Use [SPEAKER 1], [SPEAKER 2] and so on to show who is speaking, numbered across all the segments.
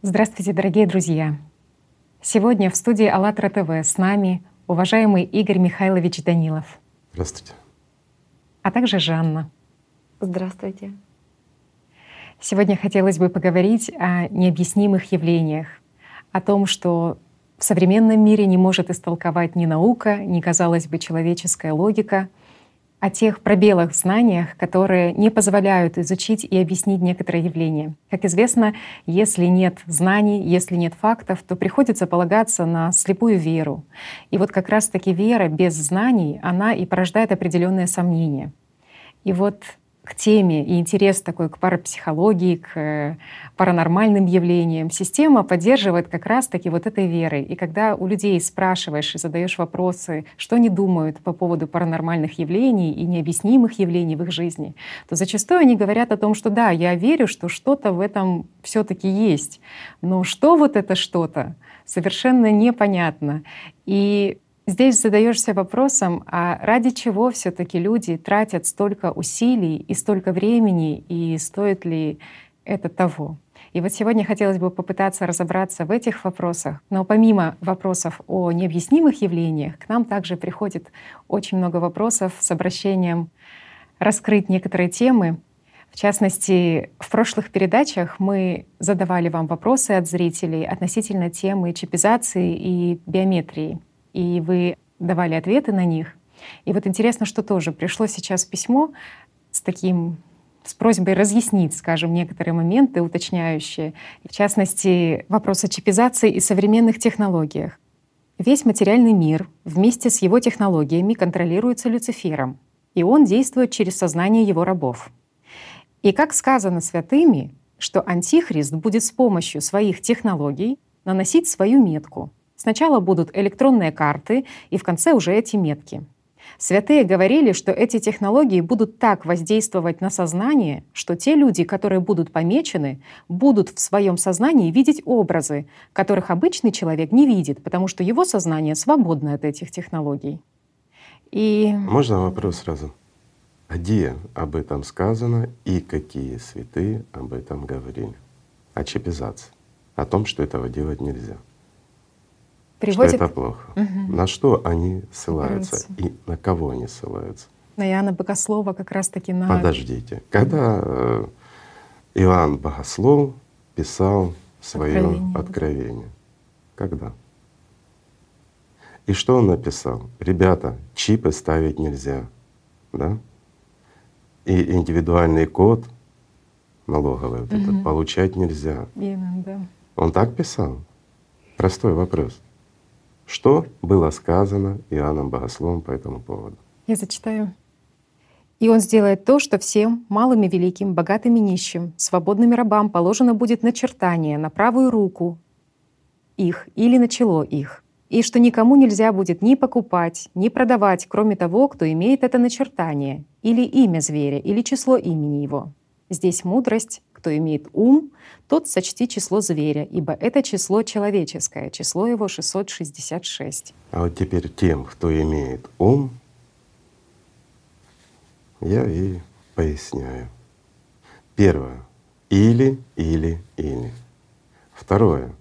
[SPEAKER 1] Здравствуйте, дорогие друзья! Сегодня в студии АЛЛАТРА ТВ с нами уважаемый Игорь Михайлович Данилов.
[SPEAKER 2] Здравствуйте.
[SPEAKER 1] А также Жанна.
[SPEAKER 3] Здравствуйте.
[SPEAKER 1] Сегодня хотелось бы поговорить о необъяснимых явлениях, о том, что в современном мире не может истолковать ни наука, ни, казалось бы, человеческая логика — о тех пробелах в знаниях, которые не позволяют изучить и объяснить некоторые явления. Как известно, если нет знаний, если нет фактов, то приходится полагаться на слепую веру. И вот как раз-таки вера без знаний, она и порождает определенные сомнения. И вот к теме и интерес такой к парапсихологии, к э, паранормальным явлениям, система поддерживает как раз-таки вот этой верой. И когда у людей спрашиваешь и задаешь вопросы, что они думают по поводу паранормальных явлений и необъяснимых явлений в их жизни, то зачастую они говорят о том, что да, я верю, что что-то в этом все-таки есть. Но что вот это что-то, совершенно непонятно. И Здесь задаешься вопросом, а ради чего все-таки люди тратят столько усилий и столько времени, и стоит ли это того? И вот сегодня хотелось бы попытаться разобраться в этих вопросах. Но помимо вопросов о необъяснимых явлениях, к нам также приходит очень много вопросов с обращением раскрыть некоторые темы. В частности, в прошлых передачах мы задавали вам вопросы от зрителей относительно темы чипизации и биометрии и вы давали ответы на них. И вот интересно, что тоже пришло сейчас письмо с таким с просьбой разъяснить, скажем, некоторые моменты уточняющие, в частности, вопрос о чипизации и современных технологиях. Весь материальный мир вместе с его технологиями контролируется Люцифером, и он действует через сознание его рабов. И как сказано святыми, что Антихрист будет с помощью своих технологий наносить свою метку — Сначала будут электронные карты, и в конце уже эти метки. Святые говорили, что эти технологии будут так воздействовать на сознание, что те люди, которые будут помечены, будут в своем сознании видеть образы, которых обычный человек не видит, потому что его сознание свободно от этих технологий.
[SPEAKER 2] И... Можно вопрос сразу? Где об этом сказано и какие святые об этом говорили? О чипизации, о том, что этого делать нельзя приводит... Что это плохо. Угу. На что они ссылаются и на кого они ссылаются?
[SPEAKER 1] На Иоанна Богослова как раз-таки на…
[SPEAKER 2] Подождите. Когда э, Иоанн Богослов писал свое откровение. откровение? Когда? И что он написал? Ребята, чипы ставить нельзя, да? И индивидуальный код налоговый вот угу. этот получать нельзя.
[SPEAKER 1] Именно, да.
[SPEAKER 2] Он так писал? Простой вопрос. Что было сказано Иоанном Богословом по этому поводу?
[SPEAKER 1] Я зачитаю. «И он сделает то, что всем, малым и великим, богатым и нищим, свободными рабам положено будет начертание на правую руку их или на чело их, и что никому нельзя будет ни покупать, ни продавать, кроме того, кто имеет это начертание, или имя зверя, или число имени его. Здесь мудрость, кто имеет ум, тот сочти число зверя, ибо это число человеческое, число его 666.
[SPEAKER 2] А вот теперь тем, кто имеет ум, я и поясняю. Первое. Или, или, или. Второе.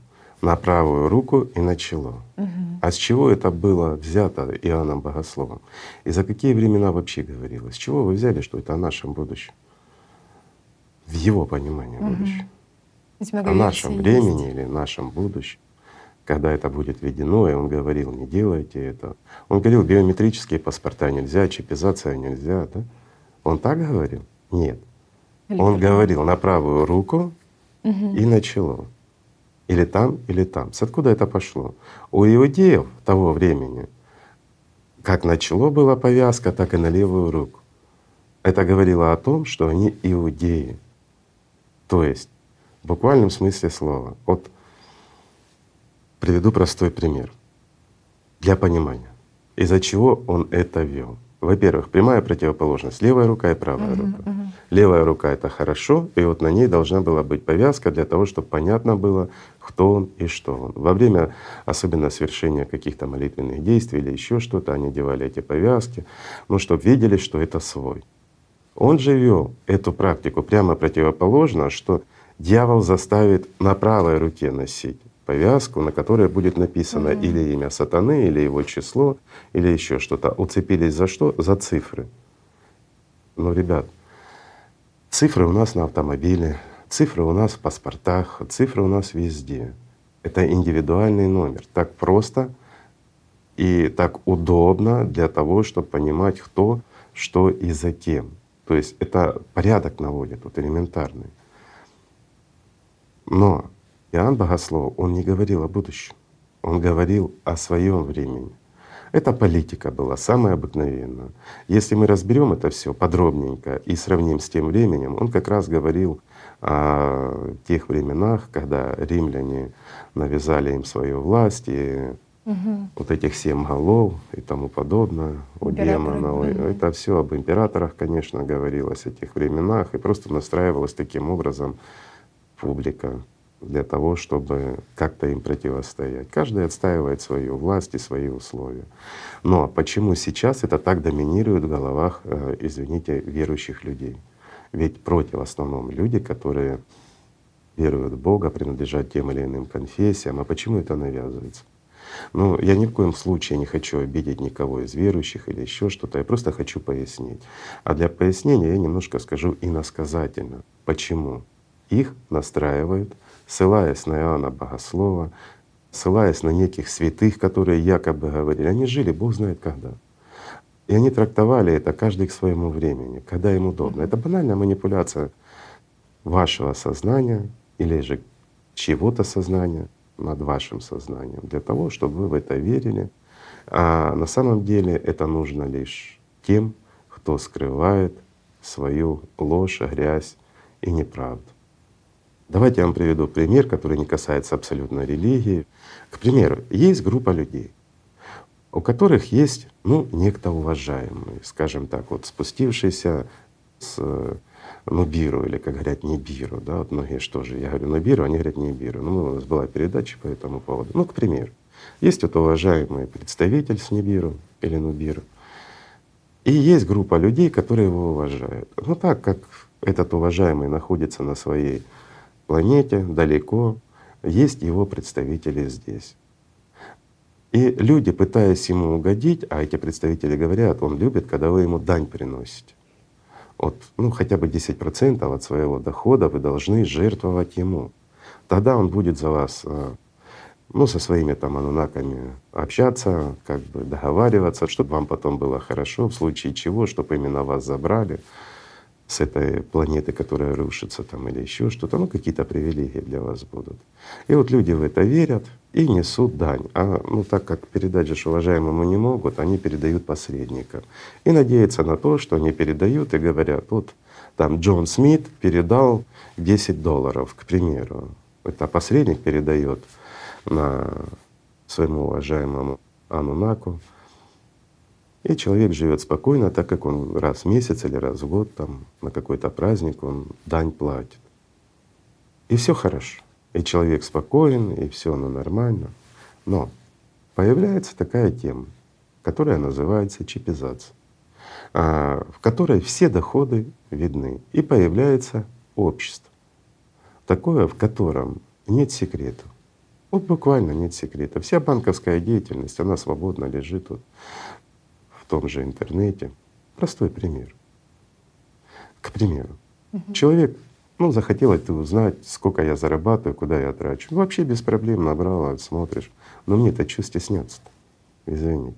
[SPEAKER 2] На правую руку и на чело. Угу. А с чего это было взято Иоанном Богословом? И за какие времена вообще говорилось? С чего вы взяли, что это о нашем будущем? В его понимании угу. будущего. О нашем времени есть. или нашем будущем, когда это будет введено, и он говорил, не делайте это. Он говорил, биометрические паспорта нельзя, чипизация нельзя, да? Он так говорил? Нет. Или он говорил на правую руку угу. и на чело. Или там, или там. С откуда это пошло? У иудеев того времени как на чело была повязка, так и на левую руку. Это говорило о том, что они иудеи. То есть в буквальном смысле слова. Вот приведу простой пример для понимания, из-за чего он это вел. Во-первых, прямая противоположность — левая рука и правая uh-huh, рука. Uh-huh. Левая рука — это хорошо, и вот на ней должна была быть повязка для того, чтобы понятно было, кто он и что он. Во время особенно совершения каких-то молитвенных действий или еще что-то, они делали эти повязки, ну, чтобы видели, что это свой. Он же вел эту практику прямо противоположно, что дьявол заставит на правой руке носить повязку, на которой будет написано mm или имя сатаны, или его число, или еще что-то. Уцепились за что? За цифры. Ну, ребят, цифры у нас на автомобиле, цифры у нас в паспортах, цифры у нас везде. Это индивидуальный номер. Так просто и так удобно для того, чтобы понимать, кто, что и за кем. То есть это порядок наводит, вот элементарный. Но Иоанн Богослов, он не говорил о будущем, он говорил о своем времени. Это политика была самая обыкновенная. Если мы разберем это все подробненько и сравним с тем временем, он как раз говорил о тех временах, когда римляне навязали им свою власть и угу. вот этих семь голов и тому подобное у демона. Угу. Это все об императорах, конечно, говорилось о тех временах и просто настраивалась таким образом публика для того, чтобы как-то им противостоять. Каждый отстаивает свою власть и свои условия. Но почему сейчас это так доминирует в головах, э, извините, верующих людей? Ведь против в основном люди, которые веруют в Бога, принадлежат тем или иным конфессиям. А почему это навязывается? Ну, я ни в коем случае не хочу обидеть никого из верующих или еще что-то, я просто хочу пояснить. А для пояснения я немножко скажу иносказательно. Почему? Их настраивают ссылаясь на Иоанна Богослова, ссылаясь на неких святых, которые якобы говорили, они жили Бог знает когда. И они трактовали это каждый к своему времени, когда им удобно. Это банальная манипуляция вашего сознания или же чего-то сознания над вашим сознанием для того, чтобы вы в это верили. А на самом деле это нужно лишь тем, кто скрывает свою ложь, грязь и неправду. Давайте я вам приведу пример, который не касается абсолютно религии. К примеру, есть группа людей, у которых есть ну, некто уважаемый, скажем так, вот спустившийся с Нубиру, или, как говорят, Нибиру, да, вот многие что же, я говорю Нубиру, они говорят Нибиру. Ну, у нас была передача по этому поводу. Ну, к примеру, есть вот уважаемый представитель с Нибиру или Нубиру, и есть группа людей, которые его уважают. Ну так как этот уважаемый находится на своей планете, далеко, есть его представители здесь. И люди, пытаясь ему угодить, а эти представители говорят, он любит, когда вы ему дань приносите. Вот, ну хотя бы 10% от своего дохода вы должны жертвовать ему. Тогда он будет за вас, э, ну, со своими там анунаками общаться, как бы договариваться, чтобы вам потом было хорошо, в случае чего, чтобы именно вас забрали с этой планеты, которая рушится там или еще что-то, ну какие-то привилегии для вас будут. И вот люди в это верят и несут дань. А ну так как передать же уважаемому не могут, они передают посредникам. И надеются на то, что они передают и говорят, вот там Джон Смит передал 10 долларов, к примеру. Это посредник передает на своему уважаемому Анунаку и человек живет спокойно, так как он раз в месяц или раз в год там, на какой-то праздник он дань платит. И все хорошо. И человек спокоен, и все оно нормально. Но появляется такая тема, которая называется чипизация, а, в которой все доходы видны. И появляется общество. Такое, в котором нет секретов. Вот буквально нет секрета. Вся банковская деятельность, она свободно лежит вот том же интернете. Простой пример. К примеру, угу. человек ну, захотел это узнать, сколько я зарабатываю, куда я трачу. Ну, вообще без проблем набрал, смотришь. Но мне это что стесняться-то? Извините.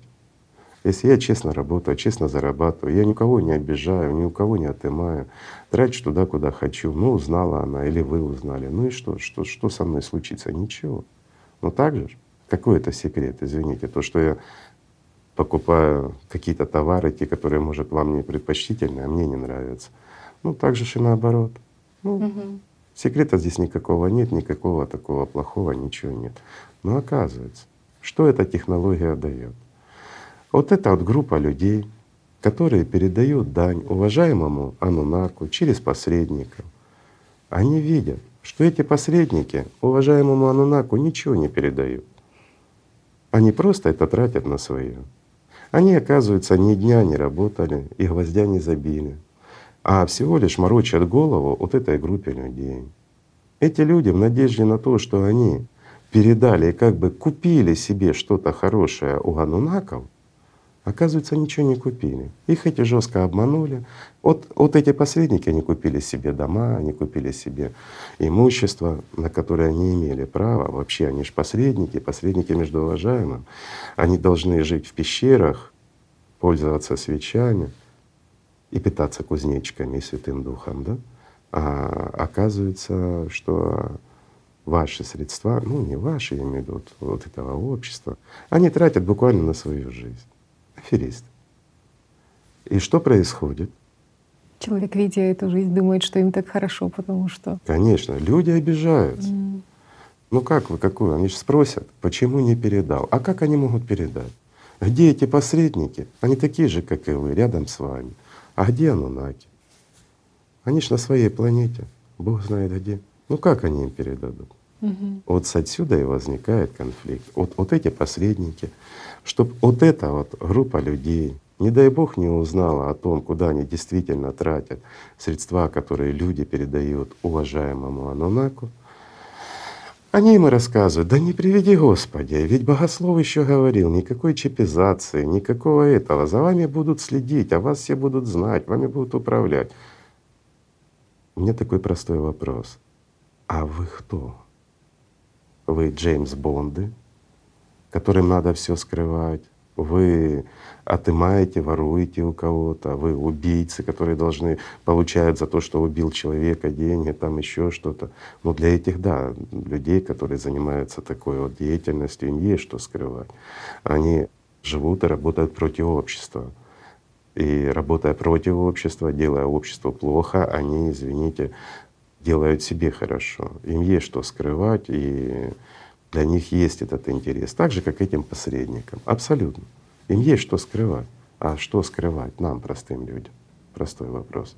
[SPEAKER 2] Если я честно работаю, честно зарабатываю, я никого не обижаю, ни у кого не отымаю, трачу туда, куда хочу. Ну, узнала она или вы узнали. Ну и что? Что, что со мной случится? Ничего. Но так же, какой это секрет, извините, то, что я покупаю какие-то товары, те, которые, может, вам не предпочтительны, а мне не нравятся. Ну, так же и наоборот. Ну, угу. Секрета здесь никакого нет, никакого такого плохого, ничего нет. Но оказывается, что эта технология дает? Вот это вот группа людей, которые передают дань уважаемому Анунаку через посредников. Они видят, что эти посредники уважаемому Анунаку ничего не передают. Они просто это тратят на свое. Они, оказывается, ни дня не работали и гвоздя не забили, а всего лишь морочат голову вот этой группе людей. Эти люди в надежде на то, что они передали и как бы купили себе что-то хорошее у анунаков, Оказывается, ничего не купили. Их эти жестко обманули. Вот, вот эти посредники, они купили себе дома, они купили себе имущество, на которое они имели право. Вообще они же посредники, посредники между уважаемым. Они должны жить в пещерах, пользоваться свечами и питаться кузнечиками и Святым Духом, да? А оказывается, что ваши средства, ну не ваши, я имею в виду вот этого общества, они тратят буквально на свою жизнь аферист. И что происходит?
[SPEAKER 1] Человек, видя эту жизнь, думает, что им так хорошо, потому что…
[SPEAKER 2] Конечно, люди обижаются. Mm. Ну как вы, какую? Они же спросят, почему не передал. А как они могут передать? Где эти посредники? Они такие же, как и вы, рядом с вами. А где Анунаки? Они же на своей планете. Бог знает где. Ну как они им передадут? Угу. Вот отсюда и возникает конфликт. Вот, вот эти посредники, чтобы вот эта вот группа людей, не дай Бог, не узнала о том, куда они действительно тратят средства, которые люди передают уважаемому Анунаку, они и рассказывают, да не приведи Господи, ведь Богослов еще говорил, никакой чипизации, никакого этого, за вами будут следить, а вас все будут знать, вами будут управлять. У меня такой простой вопрос. А вы кто? Вы Джеймс Бонды, которым надо все скрывать. Вы отымаете, воруете у кого-то, вы убийцы, которые должны получают за то, что убил человека деньги, там еще что-то. Но для этих, да, людей, которые занимаются такой вот деятельностью, им есть что скрывать. Они живут и работают против общества. И работая против общества, делая обществу плохо, они, извините, делают себе хорошо. Им есть что скрывать, и для них есть этот интерес, так же, как этим посредникам. Абсолютно. Им есть что скрывать. А что скрывать нам, простым людям? Простой вопрос.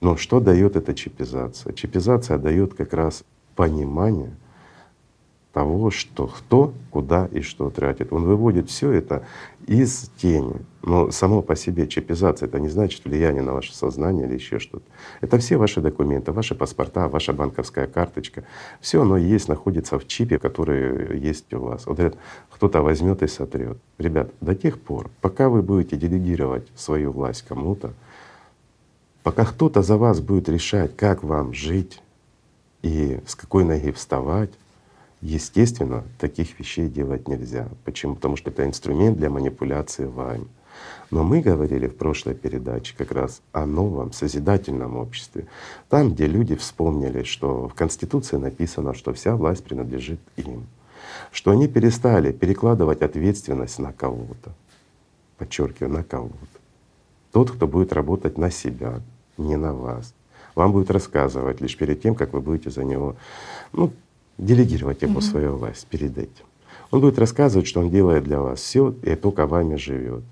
[SPEAKER 2] Но что дает эта чипизация? Чипизация дает как раз понимание того, что кто, куда и что тратит. Он выводит все это из тени. Но само по себе чипизация это не значит влияние на ваше сознание или еще что-то. Это все ваши документы, ваши паспорта, ваша банковская карточка. Все оно есть, находится в чипе, который есть у вас. Вот говорят, кто-то возьмет и сотрет. Ребят, до тех пор, пока вы будете делегировать свою власть кому-то, пока кто-то за вас будет решать, как вам жить и с какой ноги вставать, Естественно, таких вещей делать нельзя. Почему? Потому что это инструмент для манипуляции вами. Но мы говорили в прошлой передаче как раз о новом созидательном обществе, там, где люди вспомнили, что в Конституции написано, что вся власть принадлежит им, что они перестали перекладывать ответственность на кого-то, подчеркиваю, на кого-то. Тот, кто будет работать на себя, не на вас, вам будет рассказывать лишь перед тем, как вы будете за него ну, делегировать ему mm-hmm. свою власть перед этим. Он будет рассказывать, что он делает для вас все и только вами живет.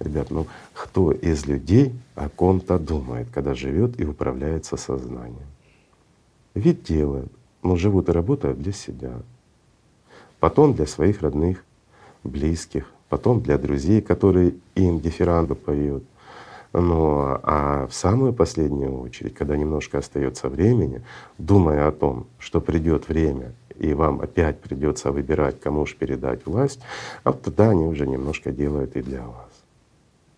[SPEAKER 2] Ребят, ну кто из людей о ком-то думает, когда живет и управляется сознанием? Ведь делают, но живут и работают для себя. Потом для своих родных, близких, потом для друзей, которые им дифиранду поют — но а в самую последнюю очередь, когда немножко остается времени, думая о том, что придет время и вам опять придется выбирать, кому же передать власть, а вот тогда они уже немножко делают и для вас.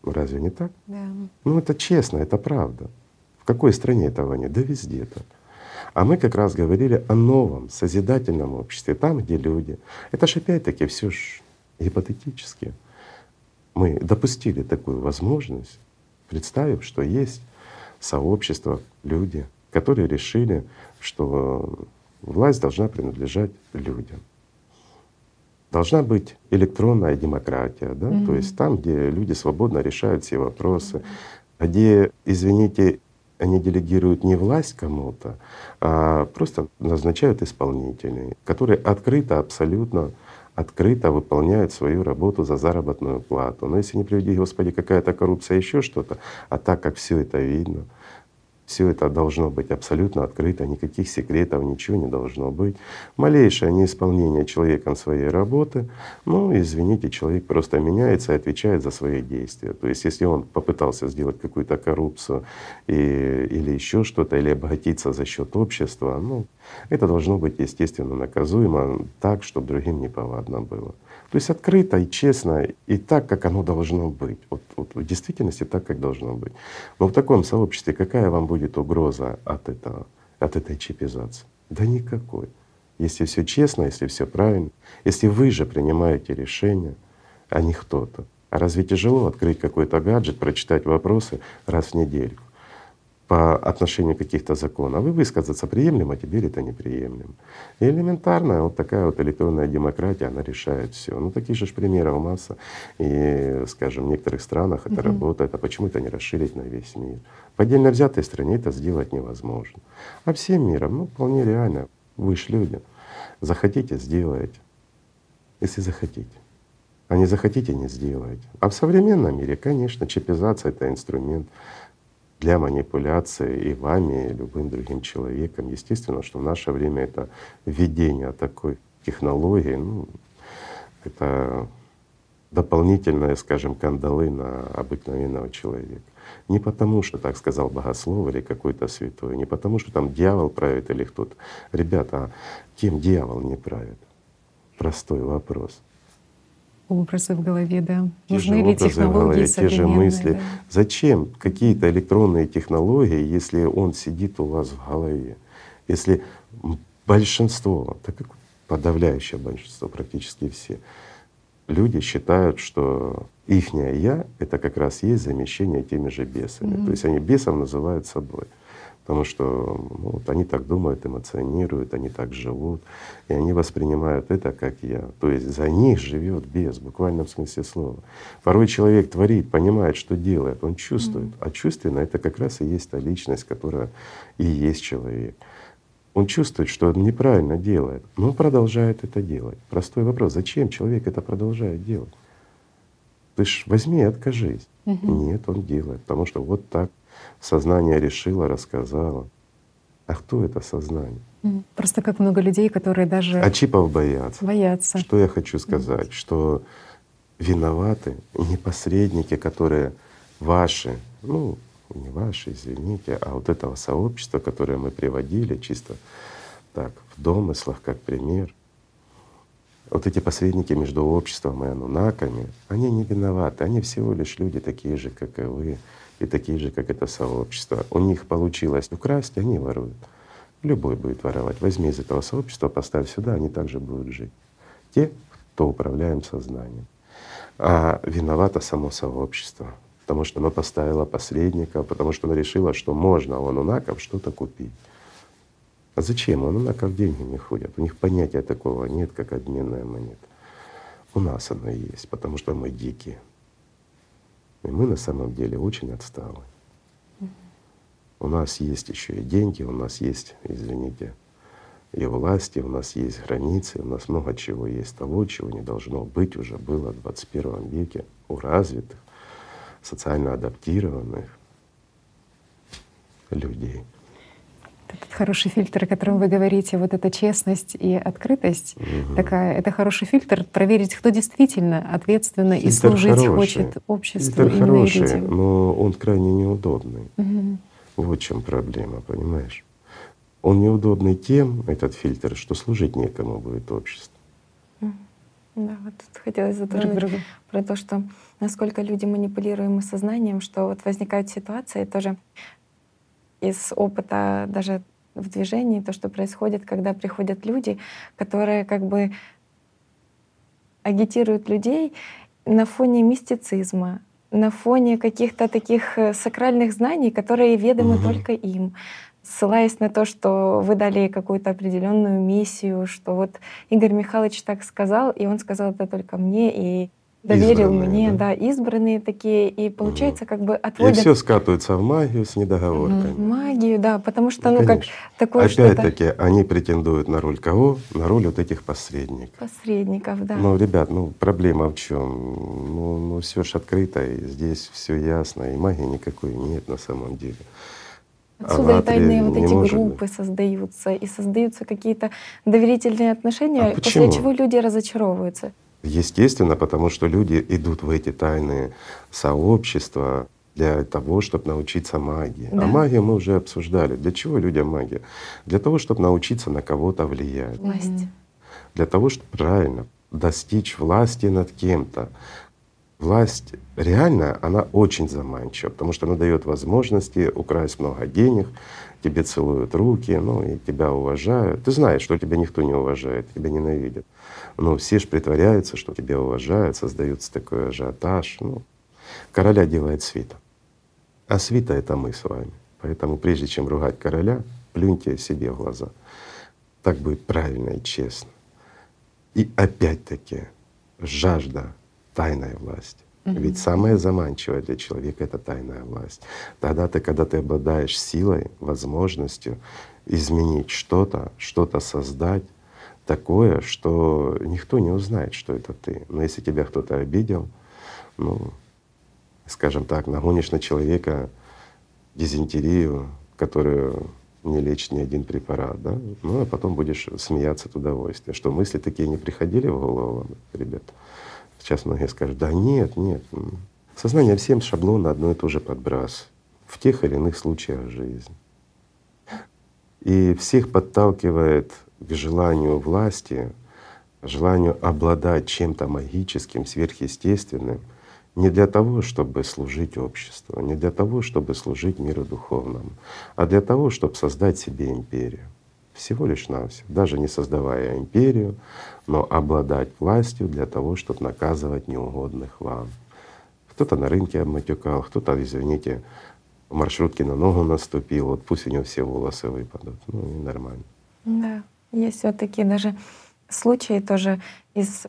[SPEAKER 2] Разве не так?
[SPEAKER 1] Да.
[SPEAKER 2] Ну это честно, это правда. В какой стране этого нет? Да везде так. А мы как раз говорили о новом созидательном обществе, там, где люди. Это же опять-таки все ж гипотетически. Мы допустили такую возможность представив, что есть сообщество, люди, которые решили, что власть должна принадлежать людям. Должна быть электронная демократия, да? Mm-hmm. то есть там, где люди свободно решают все вопросы, mm-hmm. где, извините, они делегируют не власть кому-то, а просто назначают исполнителей, которые открыто абсолютно открыто выполняют свою работу за заработную плату. Но если не приведи Господи какая-то коррупция, еще что-то, а так как все это видно, все это должно быть абсолютно открыто, никаких секретов, ничего не должно быть. Малейшее неисполнение человеком своей работы, ну, извините, человек просто меняется и отвечает за свои действия. То есть если он попытался сделать какую-то коррупцию и, или еще что-то, или обогатиться за счет общества, ну, Это должно быть естественно наказуемо так, чтобы другим неповадно было. То есть открыто и честно, и так, как оно должно быть. Вот, вот в действительности так, как должно быть. Но в таком сообществе какая вам будет угроза от этого, от этой чипизации? Да никакой. Если все честно, если все правильно, если вы же принимаете решения, а не кто-то. А разве тяжело открыть какой-то гаджет, прочитать вопросы раз в неделю? По отношению каких-то законов, а вы высказаться приемлемо, а теперь это неприемлемо. И элементарно вот такая вот электронная демократия, она решает все. Ну таких же примеров масса. И, скажем, в некоторых странах это угу. работает, а почему это не расширить на весь мир? В отдельно взятой стране это сделать невозможно. А всем миром, ну вполне реально, вы ж люди. Захотите — сделаете, если захотите. А не захотите — не сделаете. А в современном мире, конечно, чипизация — это инструмент для манипуляции и вами, и любым другим человеком. Естественно, что в наше время это введение такой технологии, ну, это дополнительные, скажем, кандалы на обыкновенного человека. Не потому, что так сказал богослов или какой-то святой, не потому, что там дьявол правит или кто-то. Ребята, а кем дьявол не правит? Простой вопрос
[SPEAKER 1] образы в голове, да.
[SPEAKER 2] Те Нужны ли технологии голове, те же мысли. Да? Зачем какие-то электронные технологии, если он сидит у вас в голове? Если большинство, так как подавляющее большинство, практически все, люди считают, что ихнее я — это как раз есть замещение теми же бесами. Mm-hmm. То есть они бесов называют собой потому что ну, вот они так думают, эмоционируют, они так живут, и они воспринимают это как я. То есть за них живет без, в буквальном смысле слова. Порой человек творит, понимает, что делает, он чувствует, mm-hmm. а чувственно это как раз и есть та личность, которая и есть человек. Он чувствует, что он неправильно делает, но продолжает это делать. Простой вопрос: зачем человек это продолжает делать? Ты ж возьми и откажись. Угу. Нет, он делает, потому что вот так Сознание решило, рассказало. А кто это сознание?
[SPEAKER 1] Просто как много людей, которые даже…
[SPEAKER 2] А чипов боятся.
[SPEAKER 1] Боятся.
[SPEAKER 2] Что я хочу сказать? Mm. Что виноваты не посредники, которые ваши, ну не ваши, извините, а вот этого сообщества, которое мы приводили чисто так в домыслах как пример. Вот эти посредники между обществом и анунаками, они не виноваты, они всего лишь люди такие же, как и вы и такие же, как это сообщество. У них получилось украсть, они воруют. Любой будет воровать. Возьми из этого сообщества, поставь сюда, они также будут жить. Те, кто управляем сознанием. А виновато само сообщество, потому что оно поставило посредника, потому что оно решило, что можно у анунаков что-то купить. А зачем? У анунаков деньги не ходят. У них понятия такого нет, как обменная монета. У нас оно есть, потому что мы дикие. И мы на самом деле очень отсталы. У нас есть еще и деньги, у нас есть, извините, и власти, у нас есть границы, у нас много чего есть того, чего не должно быть, уже было в 21 веке у развитых, социально адаптированных людей
[SPEAKER 1] этот хороший фильтр, о котором вы говорите, вот эта честность и открытость, угу. такая, это хороший фильтр, проверить, кто действительно ответственно фильтр и служить хороший. хочет обществу.
[SPEAKER 2] Фильтр хороший, людям. но он крайне неудобный. Угу. Вот в чем проблема, понимаешь? Он неудобный тем, этот фильтр, что служить некому будет обществу.
[SPEAKER 3] Да, вот тут хотелось затронуть про то, что насколько люди манипулируемы сознанием, что вот возникают ситуации тоже из опыта даже в движении, то, что происходит, когда приходят люди, которые как бы агитируют людей на фоне мистицизма, на фоне каких-то таких э, сакральных знаний, которые ведомы угу. только им, ссылаясь на то, что вы дали какую-то определенную миссию, что вот Игорь Михайлович так сказал, и он сказал это только мне, и доверил избранные, мне, да? да, избранные такие, и получается как бы отводят...
[SPEAKER 2] И все скатывается в магию с недоговорками.
[SPEAKER 3] В магию, да, потому что, ну, ну как такое
[SPEAKER 2] Опять-таки, они претендуют на роль кого? На роль вот этих посредников.
[SPEAKER 3] Посредников, да.
[SPEAKER 2] Ну, ребят, ну проблема в чем? Ну, ну все ж открыто, и здесь все ясно, и магии никакой нет на самом деле.
[SPEAKER 3] Отсюда и тайные вот эти группы быть. создаются, и создаются какие-то доверительные отношения, а после чего люди разочаровываются.
[SPEAKER 2] Естественно, потому что люди идут в эти тайные сообщества для того, чтобы научиться магии.
[SPEAKER 3] Да.
[SPEAKER 2] А магию мы уже обсуждали. Для чего людям магия? Для того, чтобы научиться на кого-то влиять.
[SPEAKER 3] Власть.
[SPEAKER 2] Для того, чтобы правильно достичь власти над кем-то. Власть реально, она очень заманчива, потому что она дает возможности украсть много денег, тебе целуют руки, ну и тебя уважают. Ты знаешь, что тебя никто не уважает, тебя ненавидят. Но все же притворяются, что тебя уважают, создается такой ажиотаж. Ну, короля делает свита. А свита — это мы с вами. Поэтому прежде чем ругать короля, плюньте себе в глаза. Так будет правильно и честно. И опять-таки жажда тайной власти. Ведь самое заманчивое для человека — это тайная власть. Тогда ты, когда ты обладаешь силой, возможностью изменить что-то, что-то создать такое, что никто не узнает, что это ты. Но если тебя кто-то обидел, ну, скажем так, нагонишь на человека дизентерию, которую не лечит ни один препарат, да? Ну а потом будешь смеяться от удовольствия. Что мысли такие не приходили в голову вам, ребят? Сейчас многие скажут, да нет, нет. Сознание всем шаблоны одно и то же подбрасывает в тех или иных случаях жизни. И всех подталкивает к желанию власти, желанию обладать чем-то магическим, сверхъестественным, не для того, чтобы служить обществу, не для того, чтобы служить миру духовному, а для того, чтобы создать себе империю. Всего лишь навсего, даже не создавая империю, но обладать властью для того, чтобы наказывать неугодных вам. Кто-то на рынке обматюкал, кто-то, извините, в маршрутке на ногу наступил, вот пусть у него все волосы выпадут. Ну и нормально.
[SPEAKER 3] Да, есть вот такие даже случаи тоже из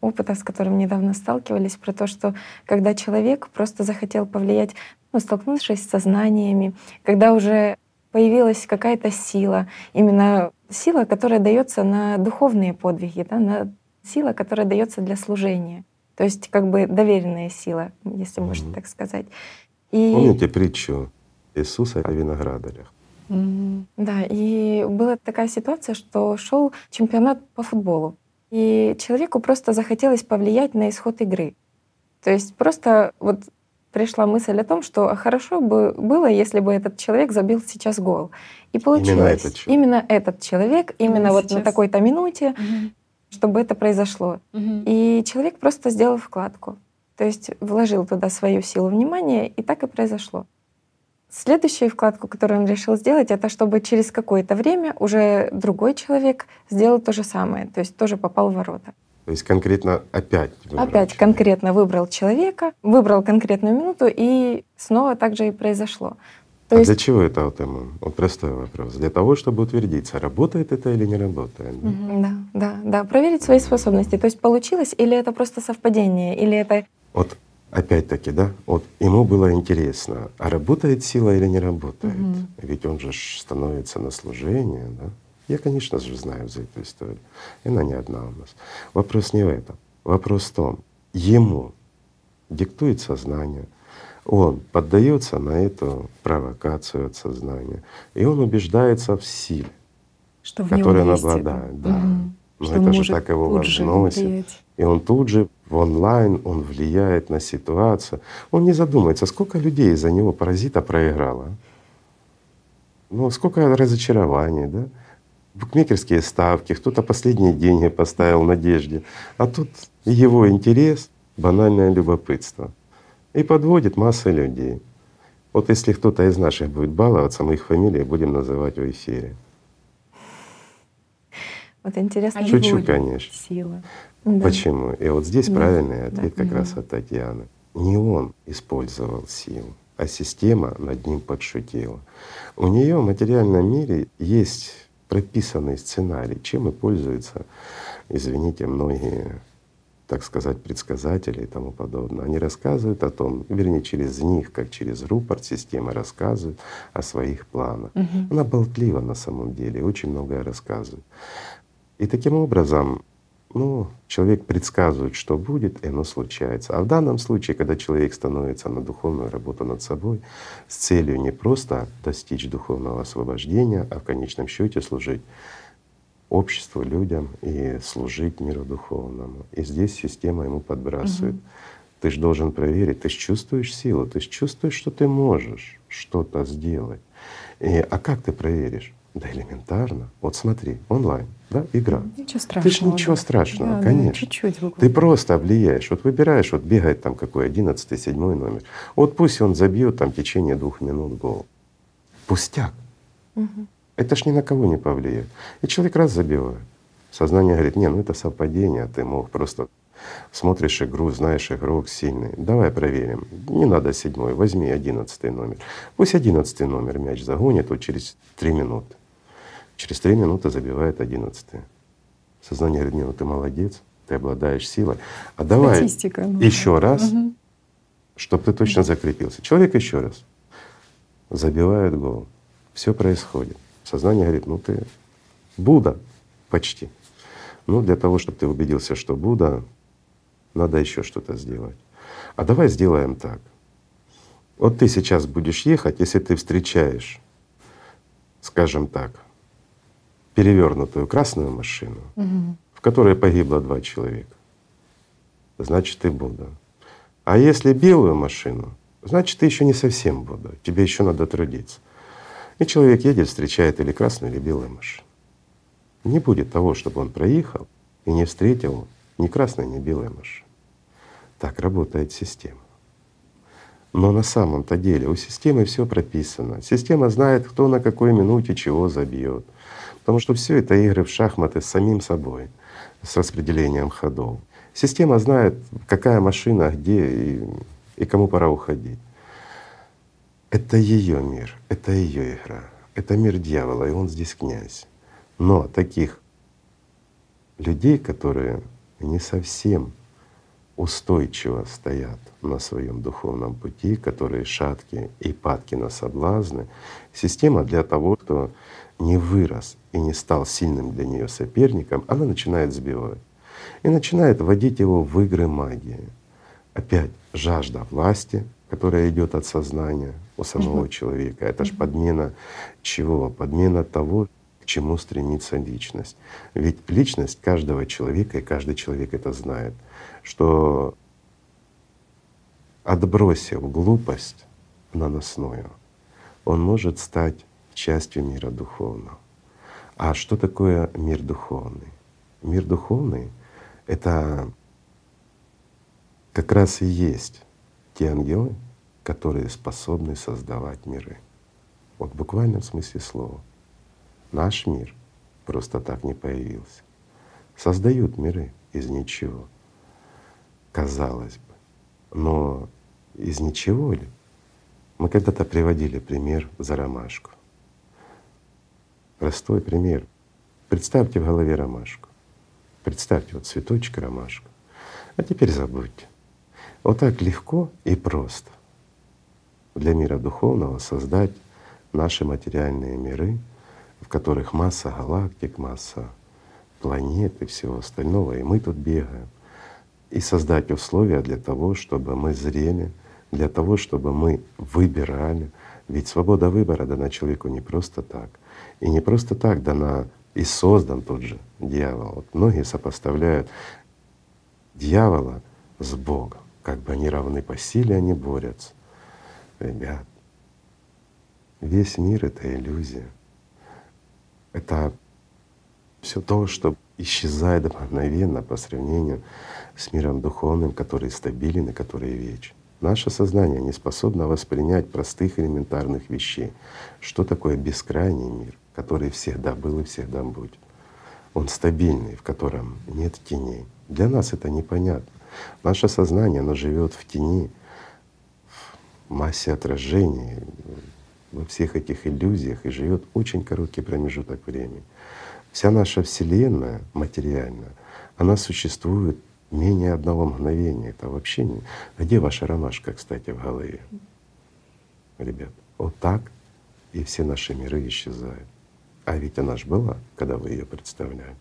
[SPEAKER 3] опыта, с которым недавно сталкивались, про то, что когда человек просто захотел повлиять, ну, столкнувшись с сознаниями, когда уже появилась какая-то сила, именно сила, которая дается на духовные подвиги, да, на сила, которая дается для служения. То есть как бы доверенная сила, если mm-hmm. можно так сказать.
[SPEAKER 2] И... Помните притчу Иисуса о виноградарях?
[SPEAKER 3] Mm-hmm. Да, и была такая ситуация, что шел чемпионат по футболу, и человеку просто захотелось повлиять на исход игры. То есть просто вот пришла мысль о том, что хорошо бы было, если бы этот человек забил сейчас гол. И получилось именно этот человек, именно, этот человек, именно вот сейчас. на такой-то минуте, угу. чтобы это произошло. Угу. И человек просто сделал вкладку. То есть вложил туда свою силу внимания, и так и произошло. Следующую вкладку, которую он решил сделать, это чтобы через какое-то время уже другой человек сделал то же самое, то есть тоже попал в ворота.
[SPEAKER 2] То есть конкретно опять
[SPEAKER 3] выбрал Опять человека. конкретно выбрал человека, выбрал конкретную минуту, и снова так же и произошло.
[SPEAKER 2] То а есть... для чего это вот ему? Вот простой вопрос. Для того, чтобы утвердиться, работает это или не работает.
[SPEAKER 3] Да? Угу. да, да, да. Проверить свои способности. То есть получилось, или это просто совпадение, или это.
[SPEAKER 2] Вот опять-таки, да, вот ему было интересно, а работает сила или не работает. Угу. Ведь он же становится на служение, да. Я, конечно же, знаю за эту историю. И она не одна у нас. Вопрос не в этом. Вопрос в том, ему диктует сознание, он поддается на эту провокацию от сознания, и он убеждается в силе, что в которой он обладает. Да. Угу. Но что это же так его возносит. И он тут же в онлайн, он влияет на ситуацию. Он не задумается, сколько людей из-за него паразита проиграло. Ну, сколько разочарований, да? букмекерские ставки, кто-то последние деньги поставил в надежде, а тут его интерес, банальное любопытство. И подводит масса людей. Вот если кто-то из наших будет баловаться, мы их фамилии будем называть в эфире.
[SPEAKER 3] Вот интересно.
[SPEAKER 2] А Шучу, конечно. Сила. Да. Почему? И вот здесь да. правильный ответ да. как да. раз от Татьяны. Не он использовал силу, а система над ним подшутила. У нее в материальном мире есть прописанный сценарий, чем и пользуются, извините, многие, так сказать, предсказатели и тому подобное. Они рассказывают о том, вернее, через них, как через рупорт системы, рассказывают о своих планах. Угу. Она болтлива на самом деле, очень многое рассказывает. И таким образом ну, человек предсказывает, что будет, и оно случается. А в данном случае, когда человек становится на духовную работу над собой с целью не просто достичь духовного освобождения, а в конечном счете служить обществу, людям и служить миру духовному. И здесь система ему подбрасывает угу. Ты же должен проверить, ты же чувствуешь силу, ты же чувствуешь, что ты можешь что-то сделать. И, а как ты проверишь? Да элементарно. Вот смотри, онлайн, да, игра.
[SPEAKER 1] Ничего страшного.
[SPEAKER 2] Ты же ничего страшного,
[SPEAKER 1] Да,
[SPEAKER 2] конечно.
[SPEAKER 1] чуть-чуть буквально.
[SPEAKER 2] Ты просто влияешь. Вот выбираешь, вот бегает там какой одиннадцатый, седьмой номер. Вот пусть он забьет там в течение двух минут гол. Пустяк.
[SPEAKER 3] Мгм.
[SPEAKER 2] Это ж ни на кого не повлияет. И человек раз забивает. Сознание говорит, не, ну это совпадение, а ты мог просто смотришь игру, знаешь, игрок сильный. Давай проверим. Не надо седьмой, возьми одиннадцатый номер. Пусть одиннадцатый номер мяч загонит вот через три минуты. Через три минуты забивает одиннадцатый. Сознание говорит, не, ну ты молодец, ты обладаешь силой. А давай
[SPEAKER 1] Статистика. ну,
[SPEAKER 2] еще раз,
[SPEAKER 1] Мгм.
[SPEAKER 2] чтобы ты точно закрепился. Человек еще раз забивает гол. Все происходит. Сознание говорит, ну ты Будда почти. Ну, для того, чтобы ты убедился, что Будда, надо еще что-то сделать. А давай сделаем так. Вот ты сейчас будешь ехать, если ты встречаешь, скажем так, перевернутую красную машину,
[SPEAKER 1] Мгм.
[SPEAKER 2] в которой погибло два человека, значит ты Будда. А если белую машину, значит ты еще не совсем Будда, тебе еще надо трудиться. И человек едет, встречает или красную, или белую машину. Не будет того, чтобы он проехал и не встретил ни красной, ни белой машины. Так работает система. Но на самом-то деле у системы все прописано. Система знает, кто на какой минуте чего забьет. Потому что все это игры в шахматы с самим собой, с распределением ходов. Система знает, какая машина, где и, и кому пора уходить. Это ее мир, это ее игра, это мир дьявола, и он здесь князь. Но таких людей, которые не совсем устойчиво стоят на своем духовном пути, которые шатки и падки на соблазны, система для того, кто не вырос и не стал сильным для нее соперником, она начинает сбивать и начинает вводить его в игры магии. Опять жажда власти, которая идет от сознания у самого человека. Это же подмена чего? Подмена того, к чему стремится личность. Ведь личность каждого человека, и каждый человек это знает, что отбросив глупость наносную, он может стать частью мира духовного. А что такое мир духовный? Мир духовный — это как раз и есть те ангелы, которые способны создавать миры. Вот в буквальном смысле слова. Наш мир просто так не появился. Создают миры из ничего, казалось бы. Но из ничего ли? Мы когда-то приводили пример за ромашку. Простой пример. Представьте в голове ромашку. Представьте вот цветочек ромашку. А теперь забудьте. Вот так легко и просто для мира духовного создать наши материальные миры, в которых масса галактик, масса планет и всего остального, и мы тут бегаем. И создать условия для того, чтобы мы зрели, для того, чтобы мы выбирали. Ведь свобода выбора дана человеку не просто так. И не просто так дана и создан тот же дьявол. Вот многие сопоставляют дьявола с Богом. Как бы они равны по силе, они борются. Ребят, весь мир — это иллюзия. Это все то, что исчезает мгновенно по сравнению с миром духовным, который стабилен и который вечен. Наше сознание не способно воспринять простых элементарных вещей. Что такое бескрайний мир, который всегда был и всегда будет? Он стабильный, в котором нет теней. Для нас это непонятно. Наше сознание, оно живет в тени, в массе отражений, во всех этих иллюзиях и живет очень короткий промежуток времени. Вся наша Вселенная материальная, она существует менее одного мгновения. Это вообще не… Где ваша ромашка, кстати, в голове? Ребят, вот так и все наши миры исчезают. А ведь она ж была, когда вы ее представляли.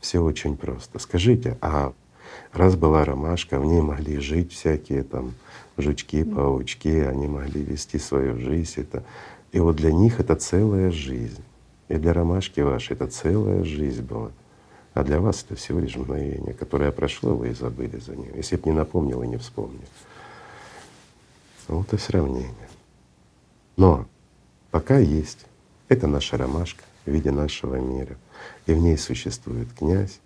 [SPEAKER 2] Все очень просто. Скажите, а раз была ромашка, в ней могли жить всякие там жучки, паучки, они могли вести свою жизнь. Это, и вот для них это целая жизнь. И для ромашки вашей это целая жизнь была. А для вас это всего лишь мгновение, которое прошло, вы и забыли за ним. Если бы не напомнил и не вспомнил. Вот и сравнение. Но пока есть. Это наша ромашка в виде нашего мира. И в ней существует князь.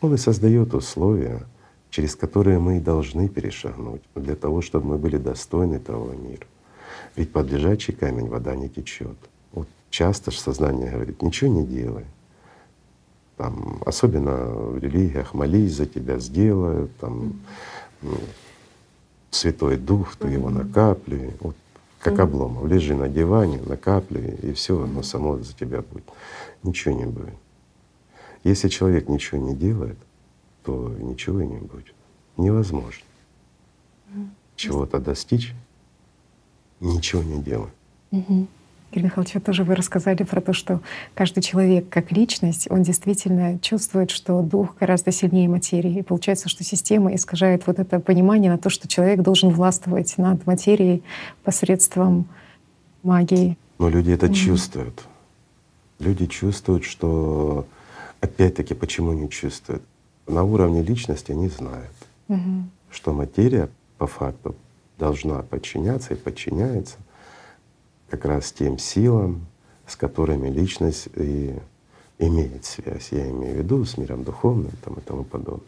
[SPEAKER 2] Он и создает условия, через которые мы и должны перешагнуть для того, чтобы мы были достойны того мира. Ведь под лежачий камень вода не течет. Вот часто же сознание говорит, ничего не делай. Там, особенно в религиях, молись за тебя сделают, там, ну, Святой Дух, ты его накапли. Вот как обломов. Лежи на диване, накапли, и все, оно само за тебя будет. Ничего не будет. Если человек ничего не делает, то ничего и не будет. Невозможно чего-то достичь, ничего не делая.
[SPEAKER 1] Игорь Михайлович, вот тоже вы рассказали про то, что каждый человек как личность, он действительно чувствует, что дух гораздо сильнее материи. И получается, что система искажает вот это понимание на то, что человек должен властвовать над материей посредством магии.
[SPEAKER 2] Но люди это mm-hmm. чувствуют. Люди чувствуют, что опять-таки почему не чувствуют? На уровне личности они знают, mm-hmm. что материя по факту должна подчиняться и подчиняется как раз тем силам, с которыми личность и имеет связь. Я имею в виду с миром духовным там, и тому подобное.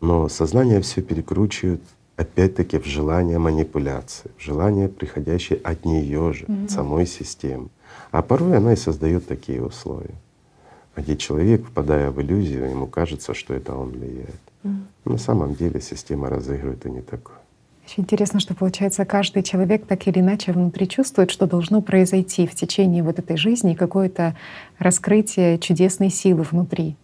[SPEAKER 2] Но сознание все перекручивает опять-таки в желание манипуляции, в желание, приходящее от нее же, mm-hmm. от самой системы. А порой она и создает такие условия, где человек, впадая в иллюзию, ему кажется, что это он влияет. Mm-hmm. На самом деле система разыгрывает и не такое.
[SPEAKER 1] Очень интересно, что получается, каждый человек так или иначе внутри чувствует, что должно произойти в течение вот этой жизни какое-то раскрытие чудесной силы внутри.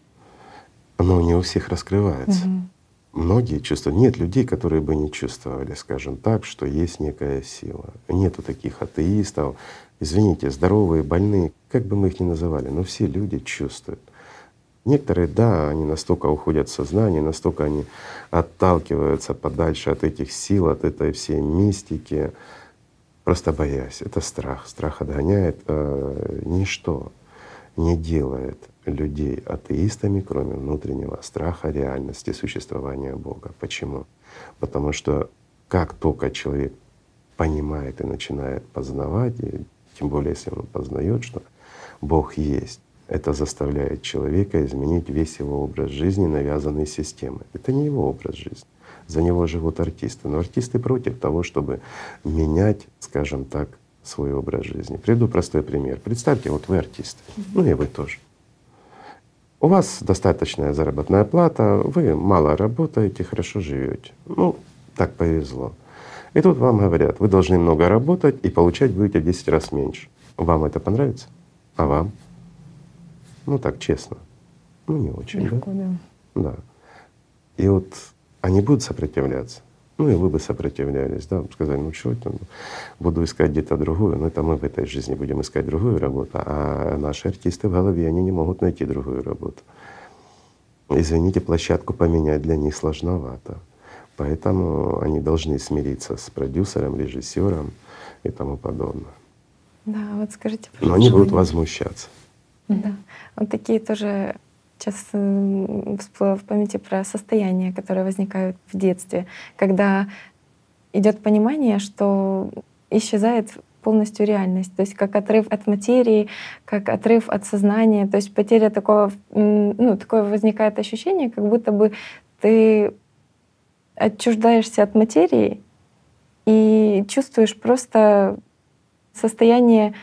[SPEAKER 2] Оно не у всех раскрывается. Угу. Многие чувствуют. Нет людей, которые бы не чувствовали, скажем так, что есть некая сила. Нету таких атеистов. Извините, здоровые, больные, как бы мы их ни называли, но все люди чувствуют. Некоторые, да, они настолько уходят в сознание, настолько они отталкиваются подальше от этих сил, от этой всей мистики, просто боясь. Это страх. Страх отгоняет. Э, ничто не делает людей атеистами, кроме внутреннего страха реальности существования Бога. Почему? Потому что как только человек понимает и начинает познавать, и тем более если он познает, что Бог есть, это заставляет человека изменить весь его образ жизни, навязанный системой. Это не его образ жизни. За него живут артисты. Но артисты против того, чтобы менять, скажем так, свой образ жизни. Приведу простой пример. Представьте, вот вы артист, ну и вы тоже. У вас достаточная заработная плата, вы мало работаете, хорошо живете. Ну, так повезло. И тут вам говорят, вы должны много работать и получать будете в 10 раз меньше. Вам это понравится? А вам? Ну так, честно. Ну не очень, Легко, да? да? Да. И вот они будут сопротивляться. Ну и вы бы сопротивлялись, да, сказали, ну что это, буду искать где-то другую, но это мы в этой жизни будем искать другую работу, а наши артисты в голове, они не могут найти другую работу. Извините, площадку поменять для них сложновато. Поэтому они должны смириться с продюсером, режиссером и тому подобное.
[SPEAKER 3] Да, вот скажите,
[SPEAKER 2] пожалуйста. Но они будут возмущаться.
[SPEAKER 3] Да. Вот такие тоже сейчас всплыло в памяти про состояния, которые возникают в детстве, когда идет понимание, что исчезает полностью реальность, то есть как отрыв от материи, как отрыв от сознания, то есть потеря такого, ну, такое возникает ощущение, как будто бы ты отчуждаешься от материи и чувствуешь просто состояние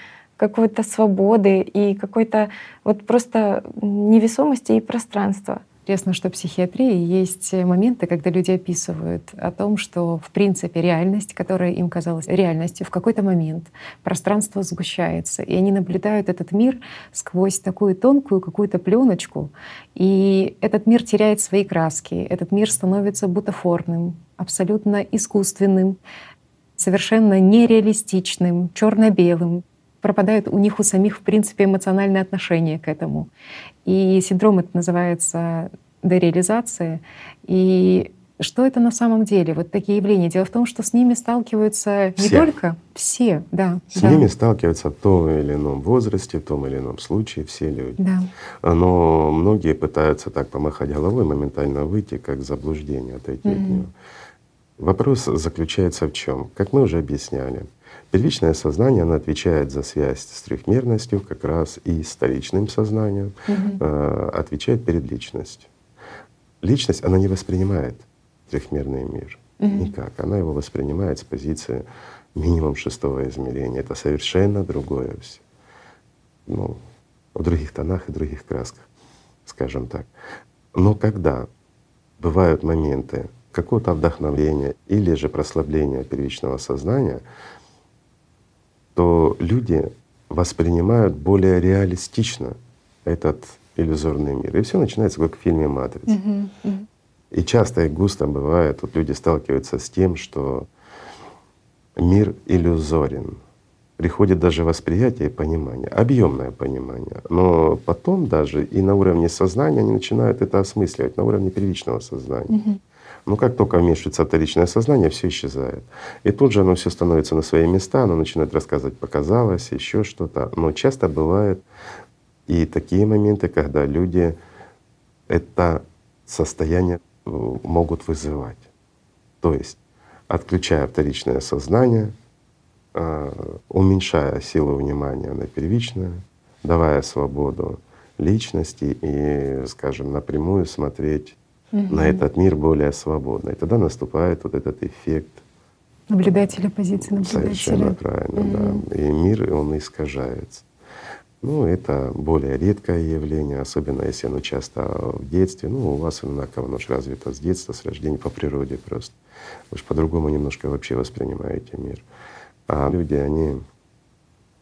[SPEAKER 3] какой-то свободы и какой-то вот просто невесомости и пространства.
[SPEAKER 1] Интересно, что в психиатрии есть моменты, когда люди описывают о том, что в принципе реальность, которая им казалась реальностью, в какой-то момент пространство сгущается, и они наблюдают этот мир сквозь такую тонкую какую-то пленочку, и этот мир теряет свои краски, этот мир становится бутафорным, абсолютно искусственным, совершенно нереалистичным, черно-белым, пропадает у них у самих, в принципе, эмоциональное отношение к этому. И синдром это называется дереализация. И Что это на самом деле, вот такие явления? Дело в том, что с ними сталкиваются не
[SPEAKER 2] Все.
[SPEAKER 1] только все, да.
[SPEAKER 2] С
[SPEAKER 1] да,
[SPEAKER 2] ними сталкиваются в том или ином возрасте, в том или ином случае все люди.
[SPEAKER 1] Да.
[SPEAKER 2] Но многие пытаются так помахать головой, моментально выйти, как заблуждение, отойти от
[SPEAKER 1] Мгм.
[SPEAKER 2] него. Вопрос заключается в чем? Как мы уже объясняли, первичное сознание, оно отвечает за связь с трехмерностью, как раз и с вторичным сознанием, э, отвечает перед личностью. Личность, она не воспринимает трехмерный мир
[SPEAKER 1] Мгм.
[SPEAKER 2] никак. Она его воспринимает с позиции минимум шестого измерения. Это совершенно другое все. Ну, в других тонах и других красках, скажем так. Но когда бывают моменты какого-то вдохновления или же прослабления первичного сознания, то люди воспринимают более реалистично этот иллюзорный мир. И все начинается как в фильме «Матрица».
[SPEAKER 1] Мгм.
[SPEAKER 2] И часто и густо бывает, вот люди сталкиваются с тем, что мир иллюзорен. Приходит даже восприятие и понимание, объемное понимание. Но потом даже и на уровне сознания они начинают это осмысливать, на уровне первичного сознания.
[SPEAKER 1] Мгм.
[SPEAKER 2] Но как только вмешивается вторичное сознание, все исчезает. И тут же оно все становится на свои места, оно начинает рассказывать, показалось, еще что-то. Но часто бывает и такие моменты, когда люди это состояние э, могут вызывать. То есть отключая вторичное сознание, а, уменьшая силу внимания на первичное, давая свободу личности и, скажем, напрямую смотреть
[SPEAKER 1] Мгм.
[SPEAKER 2] на этот мир более свободно. И тогда наступает вот этот эффект
[SPEAKER 1] Наблюдателя, позиции
[SPEAKER 2] Совершенно
[SPEAKER 1] наблюдателя.
[SPEAKER 2] правильно,
[SPEAKER 1] Мгм.
[SPEAKER 2] да. И мир, он искажается. Ну, это более редкое явление, особенно если оно часто в детстве. Ну, у вас одинаково оно ж развито с детства, с рождения, по природе просто. Вы же по-другому немножко вообще воспринимаете мир. А люди, они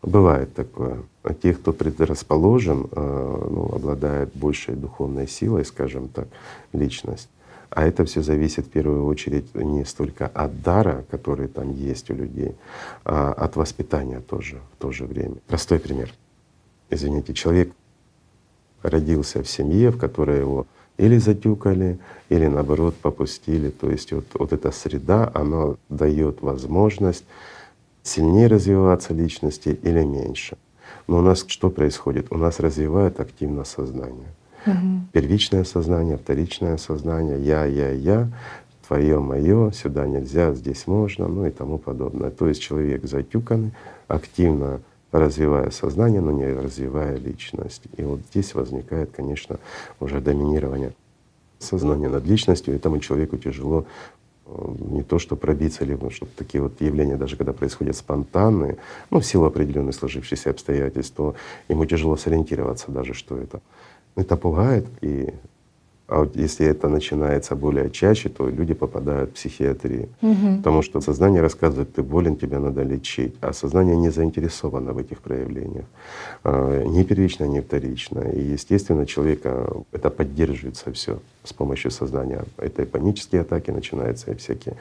[SPEAKER 2] Бывает такое. А те, кто предрасположен, э, ну, обладает большей духовной силой, скажем так, личность. А это все зависит в первую очередь не столько от дара, который там есть у людей, а от воспитания тоже в то же время. Простой пример. Извините, человек родился в семье, в которой его или затюкали, или наоборот попустили. То есть вот, вот эта среда, она дает возможность сильнее развиваться личности или меньше. Но у нас что происходит? У нас развивают активно сознание.
[SPEAKER 1] Мгм.
[SPEAKER 2] Первичное сознание, вторичное сознание, я, я, я, твое, мое, сюда нельзя, здесь можно, ну и тому подобное. То есть человек затюканный, активно развивая сознание, но не развивая личность. И вот здесь возникает, конечно, уже доминирование сознания над личностью, и этому человеку тяжело не то что пробиться, либо чтобы такие вот явления, даже когда происходят спонтанные, ну, в силу определенных сложившихся обстоятельств, то ему тяжело сориентироваться даже, что это. Это пугает, и а вот если это начинается более чаще, то люди попадают в психиатрию.
[SPEAKER 1] Мгм.
[SPEAKER 2] Потому что сознание рассказывает, ты болен, тебя надо лечить, а сознание не заинтересовано в этих проявлениях. А, Ни первично, ни вторично. И естественно, человека это поддерживается все с помощью сознания. Это и панические атаки начинаются, и всякие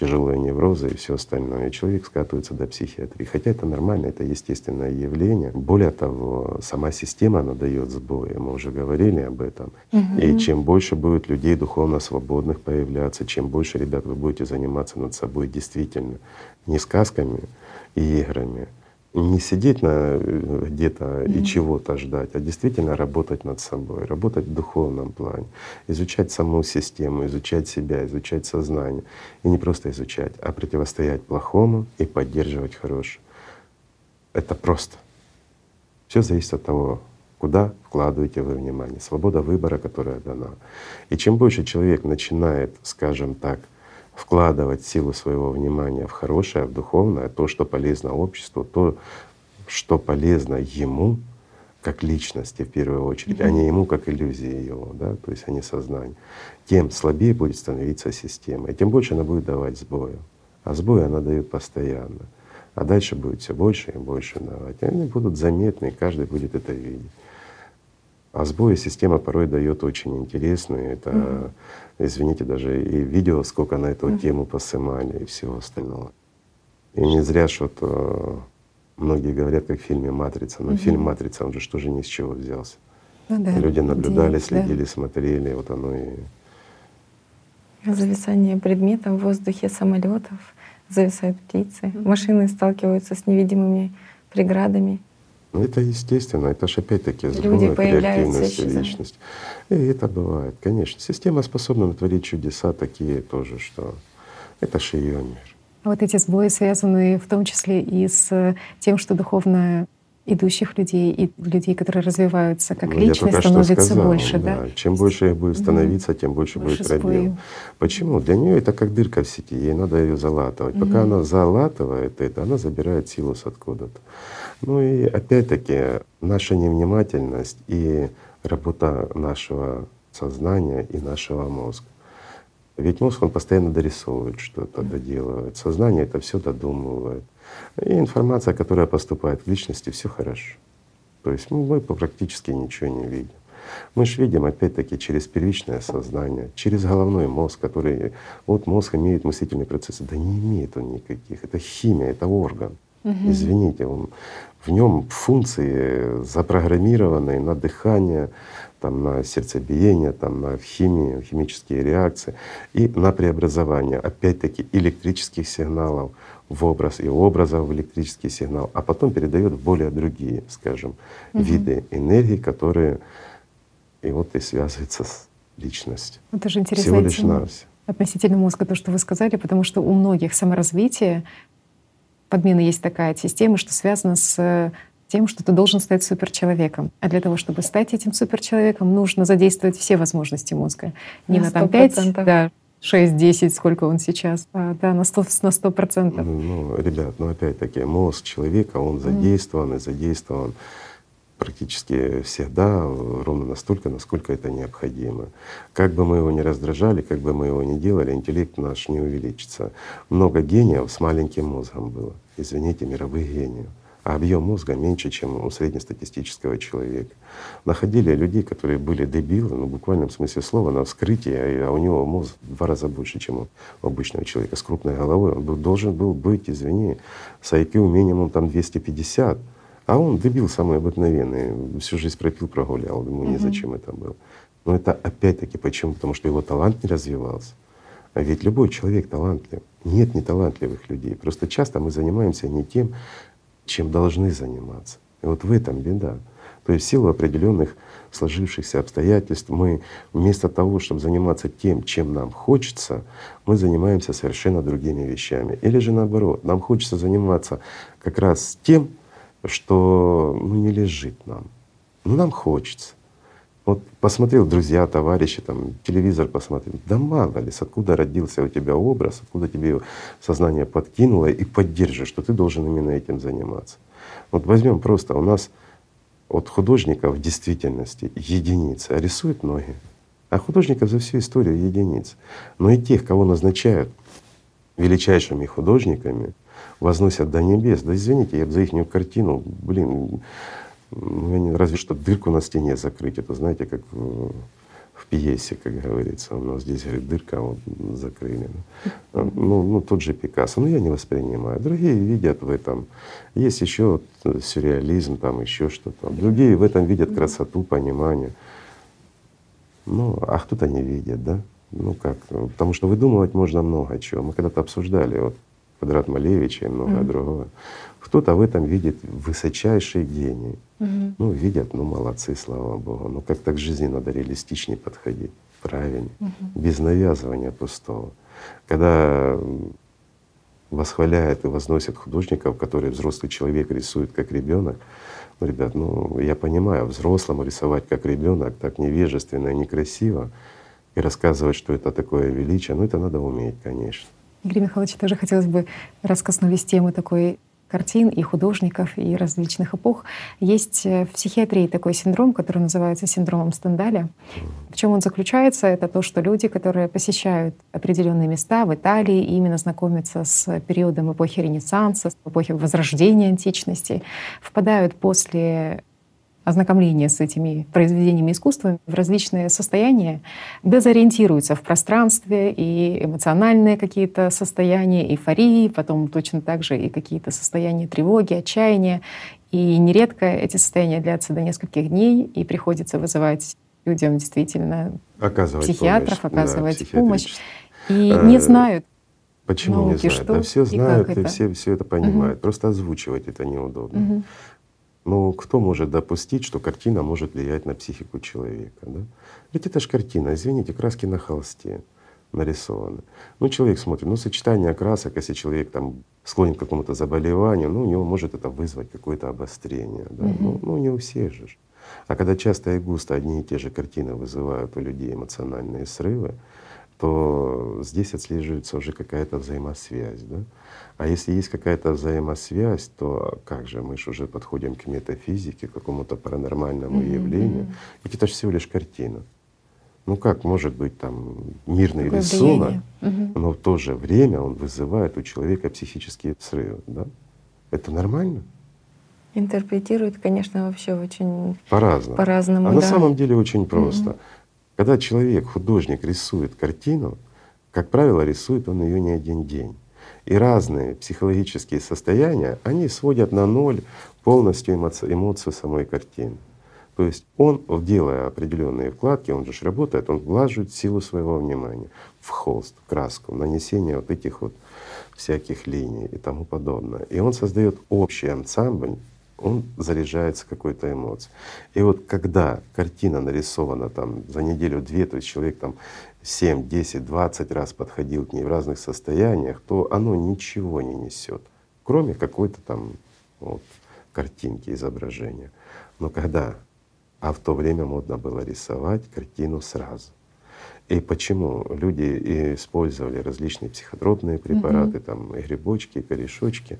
[SPEAKER 2] тяжелые неврозы и все остальное. И человек скатывается до психиатрии. Хотя это нормально, это естественное явление. Более того, сама система, она дает сбои. Мы уже говорили об этом.
[SPEAKER 1] Мгм.
[SPEAKER 2] И чем больше будет людей духовно свободных появляться, чем больше, ребят, вы будете заниматься над собой действительно, не сказками и играми, не сидеть на э, где-то и
[SPEAKER 1] Мгм.
[SPEAKER 2] чего-то ждать, а действительно работать над собой, работать в духовном плане, изучать саму систему, изучать себя, изучать сознание. И не просто изучать, а противостоять плохому и поддерживать хорошее. Это просто. Все зависит от того, куда вкладываете вы внимание. Свобода выбора, которая дана. И чем больше человек начинает, скажем так, вкладывать силу своего внимания в хорошее, в духовное, то, что полезно обществу, то, что полезно ему как личности в первую очередь, а не ему как иллюзии его, да, то есть а не сознание, тем слабее будет становиться система, и тем больше она будет давать сбоя. А сбои она дает постоянно. А дальше будет все больше и больше давать. И они будут заметны, и каждый будет это видеть. А сбои система порой дает очень интересные. Это, извините, даже и видео, сколько на эту
[SPEAKER 1] Мгм.
[SPEAKER 2] тему посымали и всего остального. И не зря что то многие говорят, как в фильме «Матрица». Но
[SPEAKER 1] Мгм.
[SPEAKER 2] фильм «Матрица», он же что же ни с чего взялся.
[SPEAKER 1] Ну да,
[SPEAKER 2] Люди наблюдали,
[SPEAKER 1] да.
[SPEAKER 2] следили, смотрели, вот оно и…
[SPEAKER 3] Зависание предметов в воздухе самолетов, зависают птицы, машины сталкиваются с невидимыми преградами.
[SPEAKER 2] Ну, это естественно, это же опять-таки сбой реактивности личности. И это бывает, конечно. Система способна натворить чудеса такие тоже, что это же ее мир.
[SPEAKER 1] Вот эти сбои связаны в том числе и с тем, что духовно идущих людей и людей, которые развиваются как ну, личность, становится сказал, больше, да? да?
[SPEAKER 2] Чем больше их будет становиться, тем больше, больше будет пробел. Почему? Для нее это как дырка в сети, ей надо ее залатывать. Угу. Пока она залатывает это, она забирает силу с откуда-то. Ну и опять-таки наша невнимательность и работа нашего сознания и нашего мозга. Ведь мозг, он постоянно дорисовывает что-то, доделывает. Сознание это все додумывает. И информация, которая поступает в личности, все хорошо. То есть ну, мы практически ничего не видим. Мы же видим опять-таки через первичное сознание, через головной мозг, который… Вот мозг имеет мыслительные процессы. Да не имеет он никаких. Это химия, это орган. Угу. Извините, он, в нем функции запрограммированные на дыхание, там, на сердцебиение, там, на химию, химические реакции и на преобразование, опять-таки, электрических сигналов в образ и образа в электрический сигнал, а потом передает в более другие, скажем, угу. виды энергии, которые и вот и связываются с личностью.
[SPEAKER 1] Это же интересно. Всего лишь навсего. Относительно мозга, то, что вы сказали, потому что у многих саморазвитие, подмена есть такая система, что связана с тем, что ты должен стать суперчеловеком. А для того, чтобы стать этим суперчеловеком, нужно задействовать все возможности мозга. Не на, на там 5, да, 6-10, сколько он сейчас, а, да, на 100%. На 100%.
[SPEAKER 2] Ну, ну, ребят, ну опять-таки, мозг человека, он задействован mm. и задействован практически всегда ровно настолько, насколько это необходимо. Как бы мы его ни раздражали, как бы мы его ни делали, интеллект наш не увеличится. Много гениев с маленьким мозгом было. Извините, мировых гениев а объем мозга меньше, чем у среднестатистического человека. Находили людей, которые были дебилы, ну, в буквальном смысле слова, на вскрытии, а, у него мозг в два раза больше, чем у обычного человека с крупной головой. Он должен был быть, извини, с IQ минимум там 250, а он дебил самый обыкновенный, всю жизнь пропил, прогулял, ему угу. незачем это было. Но это опять-таки почему? Потому что его талант не развивался. А ведь любой человек талантлив. Нет неталантливых людей. Просто часто мы занимаемся не тем, чем должны заниматься. И вот в этом беда. То есть в силу определенных сложившихся обстоятельств мы вместо того, чтобы заниматься тем, чем нам хочется, мы занимаемся совершенно другими вещами. Или же наоборот, нам хочется заниматься как раз тем, что ну, не лежит нам. Но нам хочется. Вот посмотрел друзья, товарищи, там, телевизор посмотрел. Да мало ли, откуда родился у тебя образ, откуда тебе сознание подкинуло и поддерживает, что ты должен именно этим заниматься. Вот возьмем просто, у нас от художников в действительности единицы, а рисуют ноги. А художников за всю историю единиц. Но и тех, кого назначают величайшими художниками, возносят до небес. Да извините, я бы за их картину, блин, ну, разве что дырку на стене закрыть. Это знаете, как в, в пьесе, как говорится. У нас здесь говорит, дырка, а вот закрыли. Ну, ну, тот же Пикассо. Но я не воспринимаю. Другие видят в этом. Есть еще сюрреализм, там еще что-то. Другие в этом видят красоту, понимание. Ну, а кто-то не видит, да? Ну как? Потому что выдумывать можно много чего. Мы когда-то обсуждали вот квадрат Малевича и многое mm-hmm. другое. Кто-то в этом видит высочайший гений. Угу. Ну, видят, ну молодцы, слава Богу. Ну как-то к жизни надо реалистичнее подходить, правильно, угу. без навязывания пустого. Когда восхваляет и возносит художников, которые взрослый человек рисует как ребенок, ну, ребят, ну я понимаю, взрослому рисовать как ребенок так невежественно и некрасиво и рассказывать, что это такое величие, ну это надо уметь, конечно.
[SPEAKER 1] Игорь Михайлович, тоже хотелось бы, раз коснулись темы такой картин и художников и различных эпох. Есть э, в психиатрии такой синдром, который называется синдромом Стендаля. В чем он заключается? Это то, что люди, которые посещают определенные места в Италии именно знакомятся с периодом эпохи Ренессанса, эпохи Возрождения античности, впадают после ознакомления с этими произведениями искусства в различные состояния, дезориентируются в пространстве и эмоциональные какие-то состояния эйфории, потом точно так же и какие-то состояния тревоги, отчаяния. И нередко эти состояния длятся до нескольких дней, и приходится вызывать людям действительно оказывать психиатров, помощь. оказывать да, помощь. И не знают.
[SPEAKER 2] Почему
[SPEAKER 1] науки,
[SPEAKER 2] не знают?
[SPEAKER 1] что
[SPEAKER 2] да все
[SPEAKER 1] и
[SPEAKER 2] знают и
[SPEAKER 1] это.
[SPEAKER 2] все, все это понимают.
[SPEAKER 1] Мгм.
[SPEAKER 2] Просто озвучивать это неудобно.
[SPEAKER 1] Мгм.
[SPEAKER 2] Но кто может допустить, что картина может влиять на психику человека? Да? Ведь это же картина, извините, краски на холсте нарисованы. Ну, человек смотрит, ну, сочетание красок, если человек там склонен к какому-то заболеванию, ну, у него может это вызвать какое-то обострение. Да? Ну, ну, не у всех же. А когда часто и густо одни и те же картины вызывают у людей эмоциональные срывы, то здесь отслеживается уже какая-то взаимосвязь. Да? А если есть какая-то взаимосвязь, то как же мы же уже подходим к метафизике, к какому-то паранормальному
[SPEAKER 1] Мгм,
[SPEAKER 2] явлению. Ведь это же всего лишь картина. Ну как может быть там мирный
[SPEAKER 1] Какое
[SPEAKER 2] рисунок,
[SPEAKER 1] влияние.
[SPEAKER 2] Но в то же время он вызывает у человека психические срывы, да? Это нормально?
[SPEAKER 3] Интерпретирует, конечно, вообще очень
[SPEAKER 2] По-разному.
[SPEAKER 3] по-разному.
[SPEAKER 2] А на
[SPEAKER 3] да.
[SPEAKER 2] самом деле очень просто. Когда человек, художник, рисует картину, как правило, рисует он ее не один день. И разные психологические состояния, они сводят на ноль полностью эмоци- эмоцию самой картины. То есть он, делая определенные вкладки, он же работает, он влаживает силу своего внимания в холст, в краску, в нанесение вот этих вот всяких линий и тому подобное. И он создает общий ансамбль, он заряжается какой-то эмоцией. И вот когда картина нарисована там за неделю-две, то есть человек там 7, 10, 20 раз подходил к ней в разных состояниях, то оно ничего не несет, кроме какой-то там вот картинки, изображения. Но когда, а в то время модно было рисовать картину сразу. И почему люди использовали различные психотропные препараты, там и грибочки, и корешочки,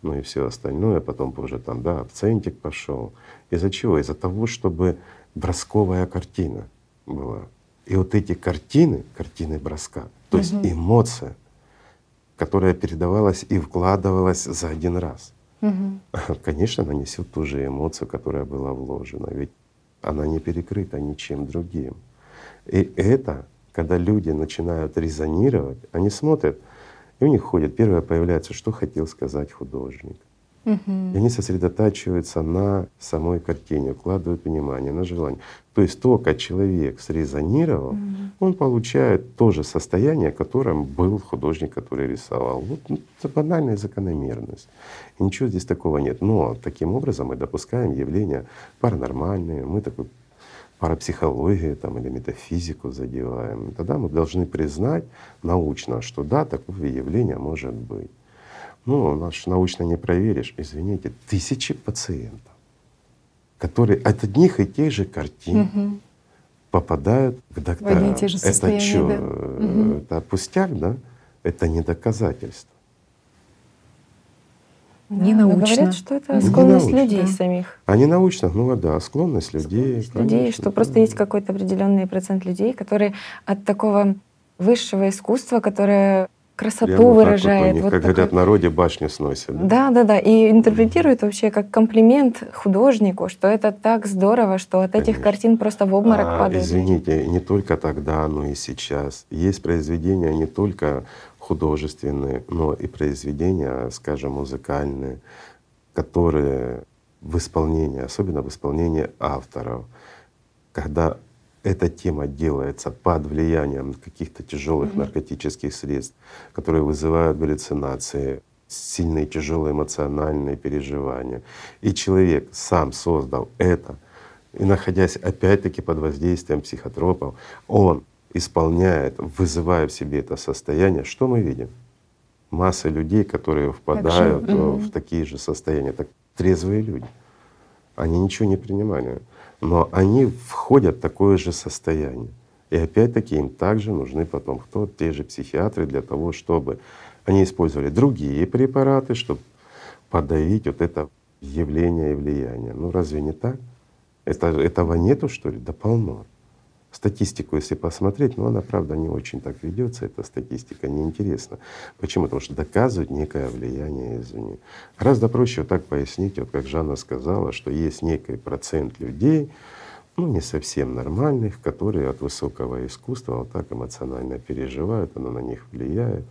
[SPEAKER 2] ну и все остальное, потом уже там, да, акцентик пошел. Из-за чего? Из-за того, чтобы бросковая картина была. И вот эти картины, картины броска, то есть эмоция, которая передавалась и вкладывалась за один раз.
[SPEAKER 1] Мгм.
[SPEAKER 2] Конечно, она несет ту же эмоцию, которая была вложена, ведь она не перекрыта ничем другим. И это, когда люди начинают резонировать, они смотрят, и у них ходит, первое появляется, что хотел сказать художник.
[SPEAKER 1] Мгм.
[SPEAKER 2] И они сосредотачиваются на самой картине, вкладывают внимание на желание. То есть только человек срезонировал, он получает то же состояние, которым был художник, который рисовал. Вот ну, это банальная закономерность. И ничего здесь такого нет. Но таким образом мы допускаем явления паранормальные, мы такой парапсихологию там, или метафизику задеваем. И Тогда мы должны признать научно, что да, такое явление может быть. Ну, у нас научно не проверишь. Извините, тысячи пациентов, которые от одних и тех же картин
[SPEAKER 1] Мгм.
[SPEAKER 2] попадают к докторам.
[SPEAKER 1] одни и те же
[SPEAKER 2] это что?
[SPEAKER 1] да. Мгм.
[SPEAKER 2] Это пустяк, да? Это не доказательство.
[SPEAKER 3] Да,
[SPEAKER 1] Не
[SPEAKER 3] но
[SPEAKER 1] научно.
[SPEAKER 3] Говорят, что это склонность людей
[SPEAKER 1] Да.
[SPEAKER 3] самих.
[SPEAKER 2] А не научно, ну да, склонность людей.
[SPEAKER 3] Склонность людей,
[SPEAKER 2] конечно,
[SPEAKER 3] что просто
[SPEAKER 2] да.
[SPEAKER 3] есть какой-то определенный процент людей, которые от такого высшего искусства, которое красоту
[SPEAKER 2] Прямо так вот у
[SPEAKER 3] выражает. вот
[SPEAKER 2] как
[SPEAKER 3] такой-
[SPEAKER 2] говорят, в народе башню сносят. да?
[SPEAKER 3] Да, да, да. И интерпретирует вообще как комплимент художнику, что это так здорово, что от этих
[SPEAKER 2] Конечно.
[SPEAKER 3] картин просто в обморок
[SPEAKER 2] А,
[SPEAKER 3] падают.
[SPEAKER 2] извините, не только тогда, но и сейчас. Есть произведения не только художественные, но и произведения, скажем, музыкальные, которые в исполнении, особенно в исполнении авторов, когда эта тема делается под влиянием каких-то тяжелых наркотических средств, которые вызывают галлюцинации, сильные тяжелые эмоциональные переживания. И человек сам создал это, и находясь опять-таки под воздействием психотропов, он исполняет, вызывая в себе это состояние, что мы видим? Масса людей, которые впадают
[SPEAKER 1] мгм.
[SPEAKER 2] в такие же состояния, так трезвые люди. Они ничего не принимали, но они входят в такое же состояние. И опять-таки им также нужны потом кто? Те же психиатры для того, чтобы они использовали другие препараты, чтобы подавить вот это явление и влияние. Ну разве не так? Это, этого нету, что ли? Да полно. Статистику, если посмотреть, ну она, правда, не очень так ведется, эта статистика неинтересна. Почему? Потому что доказывает некое влияние извне. Гораздо проще вот так пояснить, вот как Жанна сказала, что есть некий процент людей, ну не совсем нормальных, которые от высокого искусства вот так эмоционально переживают, оно на них влияет,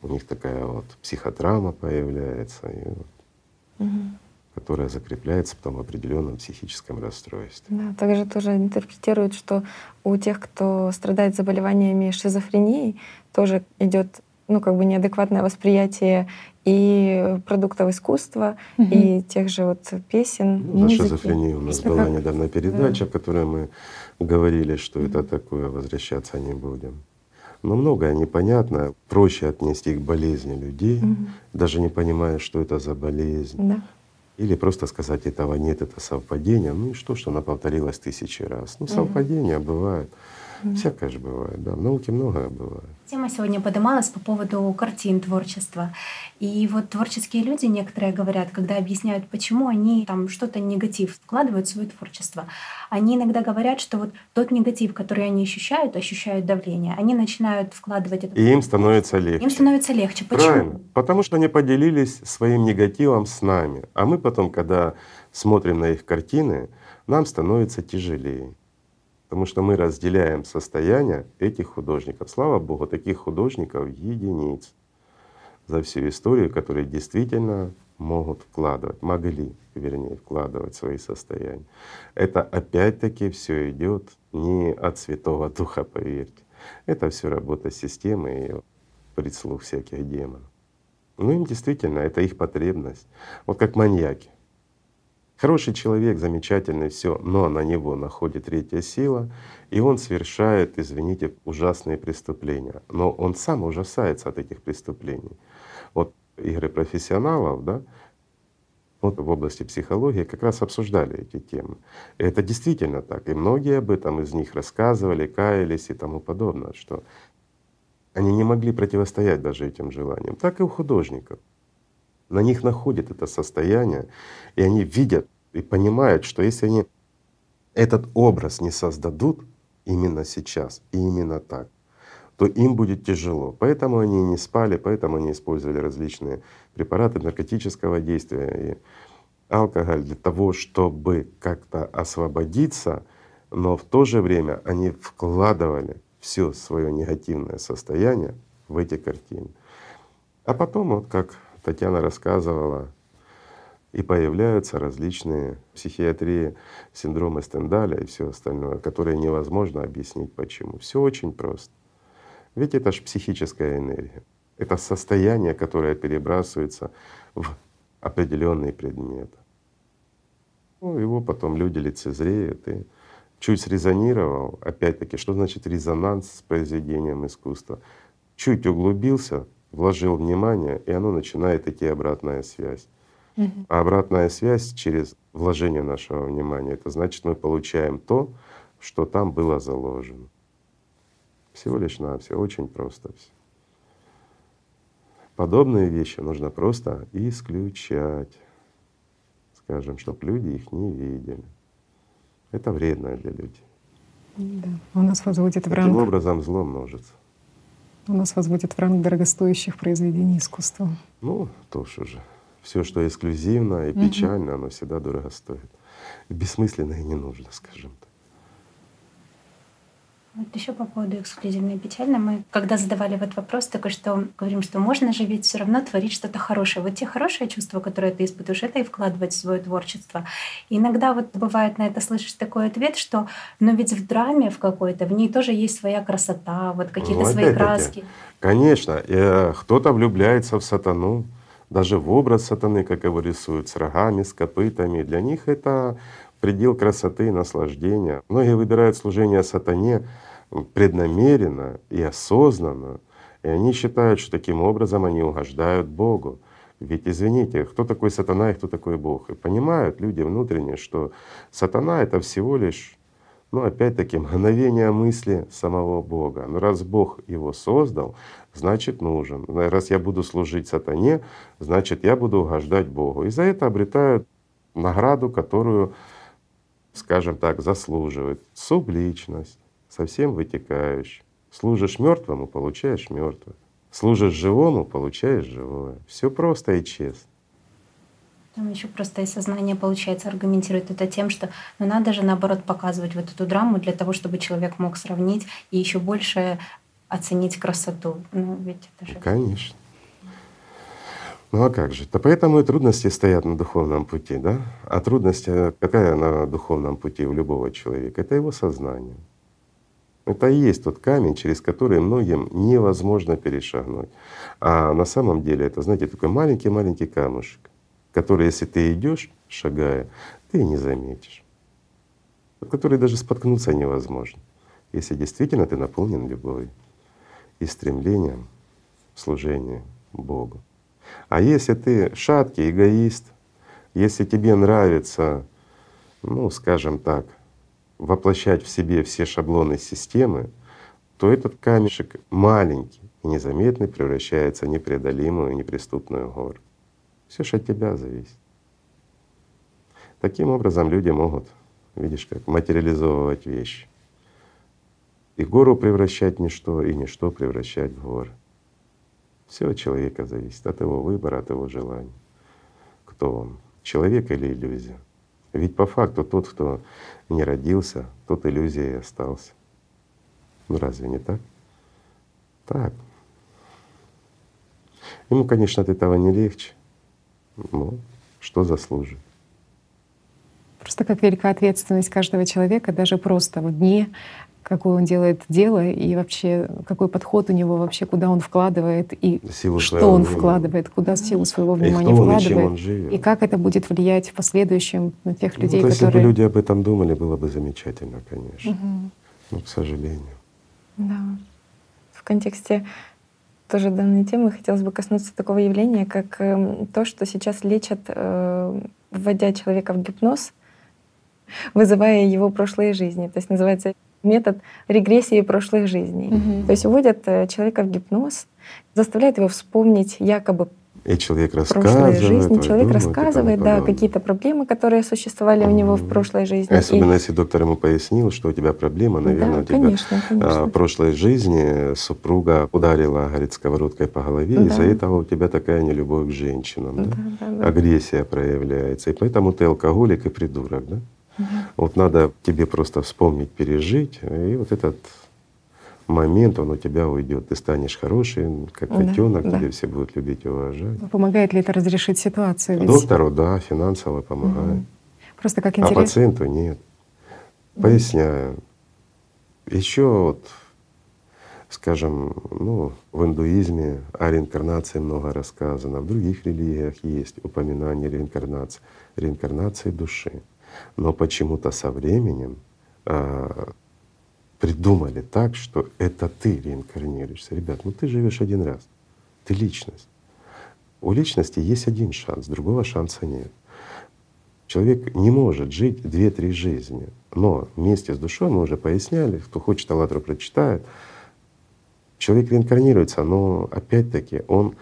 [SPEAKER 2] у них такая вот психотравма появляется. И вот которая закрепляется потом в определенном психическом расстройстве.
[SPEAKER 3] Да, также тоже интерпретируют, что у тех, кто страдает заболеваниями шизофрении, тоже идет ну, как бы неадекватное восприятие и продуктов искусства, угу. и тех же вот песен.
[SPEAKER 2] Ну, за шизофрению у нас была как... недавно передача, да. в которой мы говорили, что это такое, возвращаться не будем. Но многое непонятно, проще отнести к болезни людей, угу. даже не понимая, что это за болезнь. Да. Или просто сказать, этого нет, это совпадение. Ну и что, что она повторилась тысячи раз. Ну, совпадения угу. бывают. Mm-hmm. Всякое же бывает, да. В науке многое бывает.
[SPEAKER 4] Тема сегодня поднималась по поводу картин творчества. И вот творческие люди некоторые говорят, когда объясняют, почему они там что-то негатив вкладывают в свое творчество, они иногда говорят, что вот тот негатив, который они ощущают, ощущают давление, они начинают вкладывать это.
[SPEAKER 2] И им становится легче.
[SPEAKER 4] Им становится легче. Почему?
[SPEAKER 2] Правильно. Потому что они поделились своим негативом с нами. А мы потом, когда смотрим на их картины, нам становится тяжелее. Потому что мы разделяем состояние этих художников. Слава Богу, таких художников единиц за всю историю, которые действительно могут вкладывать, могли, вернее, вкладывать свои состояния. Это опять-таки все идет не от Святого Духа, поверьте. Это все работа системы и предслух всяких демонов. Ну им действительно, это их потребность. Вот как маньяки. Хороший человек, замечательный, все, но на него находит третья сила, и он совершает, извините, ужасные преступления. Но он сам ужасается от этих преступлений. Вот игры профессионалов, да, вот в области психологии как раз обсуждали эти темы. И это действительно так. И многие об этом из них рассказывали, каялись и тому подобное, что они не могли противостоять даже этим желаниям. Так и у художников на них находит это состояние, и они видят и понимают, что если они этот образ не создадут именно сейчас и именно так, то им будет тяжело. Поэтому они не спали, поэтому они использовали различные препараты наркотического действия и алкоголь для того, чтобы как-то освободиться, но в то же время они вкладывали все свое негативное состояние в эти картины. А потом, вот как Татьяна рассказывала, и появляются различные психиатрии, синдромы Стендаля и все остальное, которые невозможно объяснить почему. Все очень просто. Ведь это же психическая энергия. Это состояние, которое перебрасывается в определенный предмет. Ну, его потом люди лицезреют и чуть срезонировал, опять-таки, что значит резонанс с произведением искусства? Чуть углубился, вложил внимание, и оно начинает идти обратная связь. Угу. А обратная связь через вложение нашего внимания, это значит, мы получаем то, что там было заложено. Всего лишь на все, очень просто все. Подобные вещи нужно просто исключать, скажем, чтобы люди их не видели. Это вредно для людей.
[SPEAKER 1] Да, у нас возводит в
[SPEAKER 2] ранг. Таким образом зло множится.
[SPEAKER 1] У нас возводит в ранг дорогостоящих произведений искусства.
[SPEAKER 2] Ну, тоже уже. Все, что эксклюзивно и печально, угу. оно всегда дорого стоит. Бессмысленно и не нужно, скажем так.
[SPEAKER 4] Вот еще по поводу эксклюзивно и печально. Мы, когда задавали этот вопрос, такой, что говорим, что можно же ведь все равно творить что-то хорошее. Вот те хорошие чувства, которые ты испытываешь, это и вкладывать в свое творчество. И иногда вот бывает на это слышишь такой ответ, что ну ведь в драме в какой-то, в ней тоже есть своя красота, вот какие-то ну, свои краски.
[SPEAKER 2] Конечно, э, кто-то влюбляется в сатану, даже в образ сатаны, как его рисуют, с рогами, с копытами. Для них это предел красоты и наслаждения. Многие выбирают служение сатане преднамеренно и осознанно, и они считают, что таким образом они угождают Богу. Ведь извините, кто такой сатана и кто такой Бог? И понимают люди внутренне, что сатана — это всего лишь, ну опять-таки, мгновение мысли самого Бога. Но раз Бог его создал, значит нужен. Раз я буду служить сатане, значит я буду угождать Богу. И за это обретают награду, которую, скажем так, заслуживает. Субличность, совсем вытекающая. Служишь мертвому, получаешь мертвое. Служишь живому, получаешь живое. Все просто и честно.
[SPEAKER 4] Там еще просто и сознание, получается, аргументирует это тем, что ну надо же наоборот показывать вот эту драму для того, чтобы человек мог сравнить и еще больше оценить красоту. Ну, ведь это же...
[SPEAKER 2] Конечно. Ну а как же? Да поэтому и трудности стоят на духовном пути, да? А трудность какая на духовном пути у любого человека? Это его сознание. Это и есть тот камень, через который многим невозможно перешагнуть. А на самом деле это, знаете, такой маленький-маленький камушек, который, если ты идешь, шагая, ты не заметишь, который даже споткнуться невозможно, если действительно ты наполнен любовью и стремлением служения Богу. А если ты шаткий эгоист, если тебе нравится, ну, скажем так, воплощать в себе все шаблоны системы, то этот камешек маленький и незаметный превращается в непреодолимую, неприступную гору. Все же от тебя зависит. Таким образом люди могут, видишь, как материализовывать вещи. И гору превращать в ничто, и ничто превращать в горы. Все от человека зависит, от его выбора, от его желания. Кто он, человек или иллюзия? Ведь по факту тот, кто не родился, тот иллюзией остался. Ну разве не так? Так. Ему, конечно, от этого не легче, но что заслужит.
[SPEAKER 1] Просто как велика ответственность каждого человека, даже просто в дне, какое он делает дело и вообще какой подход у него вообще, куда он вкладывает и силу что он внимания. вкладывает, куда силу своего внимания и вкладывает, он, и, и как это будет влиять в последующем на тех ну, людей,
[SPEAKER 2] ну,
[SPEAKER 1] если
[SPEAKER 2] которые… Если бы люди об этом думали, было бы замечательно, конечно. Угу. Но, к сожалению.
[SPEAKER 3] Да. В контексте тоже данной темы хотелось бы коснуться такого явления, как эм, то, что сейчас лечат, э, вводя человека в гипноз, вызывая его прошлые жизни. То есть называется метод регрессии прошлых жизней. Угу. То есть уводят э, человека в гипноз, заставляют его вспомнить якобы
[SPEAKER 2] и человек рассказывает.
[SPEAKER 3] жизни. Человек рассказывает, да, какие-то проблемы, которые существовали у него в прошлой жизни.
[SPEAKER 2] Особенно и... если доктор ему пояснил, что у тебя проблема, наверное, да, у тебя конечно, конечно. в прошлой жизни супруга ударила, говорит, сковородкой по голове, да. из-за этого у тебя такая нелюбовь к женщинам, да? Да, да, да. агрессия проявляется. И поэтому ты алкоголик и придурок, да? Угу. Вот надо тебе просто вспомнить, пережить, и вот этот момент, он у тебя уйдет. Ты станешь хороший, как котенок, да, тебя все будут любить и уважать.
[SPEAKER 1] Помогает ли это разрешить ситуацию?
[SPEAKER 2] Ведь... Доктору, да, финансово помогает. Угу.
[SPEAKER 1] Просто как
[SPEAKER 2] а интересно. А пациенту нет. Поясняю. Еще вот, скажем, ну, в индуизме о реинкарнации много рассказано, в других религиях есть упоминание реинкарнации, реинкарнации души. Но почему-то со временем а, придумали так, что это ты реинкарнируешься. Ребят, ну ты живешь один раз, ты личность. У личности есть один шанс, другого шанса нет. Человек не может жить две-три жизни, но вместе с душой мы уже поясняли, кто хочет «АЛЛАТРА» прочитает, человек реинкарнируется, но опять-таки он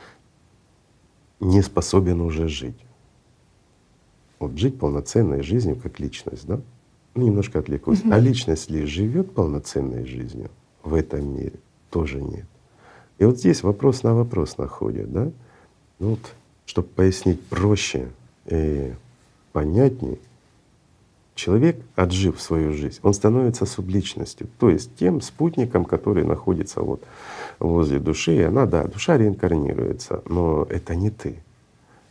[SPEAKER 2] не способен уже жить. Вот жить полноценной жизнью как личность, да? ну, немножко отвлекусь. Угу. А личность ли живет полноценной жизнью в этом мире? Тоже нет. И вот здесь вопрос на вопрос находит, да? Ну вот, чтобы пояснить проще и понятнее, человек, отжив свою жизнь, он становится субличностью, то есть тем спутником, который находится вот возле души. И она, да, душа реинкарнируется, но это не ты.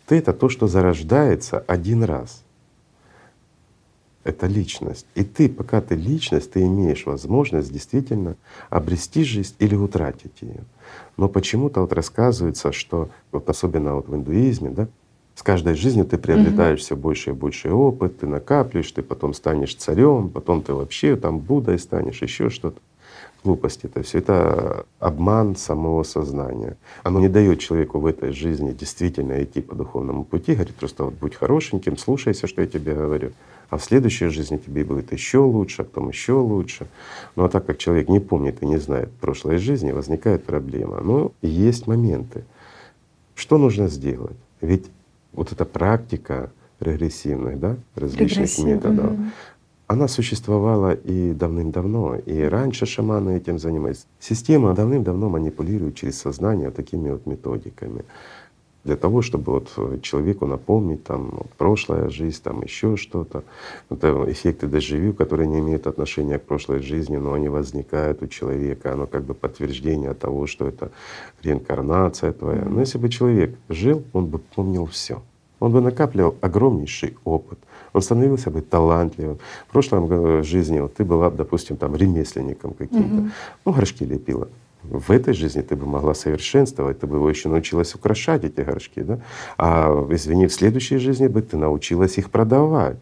[SPEAKER 2] Ты — это то, что зарождается один раз это личность. И ты, пока ты личность, ты имеешь возможность действительно обрести жизнь или утратить ее. Но почему-то вот рассказывается, что вот особенно вот в индуизме, да, с каждой жизнью ты приобретаешь mm-hmm. все больше и больше опыт, ты накапливаешь, ты потом станешь царем, потом ты вообще там Буддой станешь, еще что-то. Глупости это все это обман самого сознания. Оно не дает человеку в этой жизни действительно идти по духовному пути, говорит просто вот будь хорошеньким, слушайся, что я тебе говорю а в следующей жизни тебе будет еще лучше, а потом еще лучше. Ну а так как человек не помнит и не знает прошлой жизни, возникает проблема. Но есть моменты. Что нужно сделать? Ведь вот эта практика регрессивных, да, различных методов, угу. Она существовала и давным-давно, и раньше шаманы этим занимались. Система давным-давно манипулирует через сознание такими вот методиками. для того, чтобы вот человеку напомнить там прошлая жизнь, там еще что-то. Это эффекты дежавю, которые не имеют отношения к прошлой жизни, но они возникают у человека. Оно как бы подтверждение того, что это реинкарнация твоя. Но если бы человек жил, он бы помнил все. Он бы накапливал огромнейший опыт, он становился бы талантливым. В прошлом жизни вот ты была, допустим, там ремесленником каким-то, угу. ну горшки лепила в этой жизни ты бы могла совершенствовать, ты бы его еще научилась украшать эти горшки, да? А извини, в следующей жизни бы ты научилась их продавать.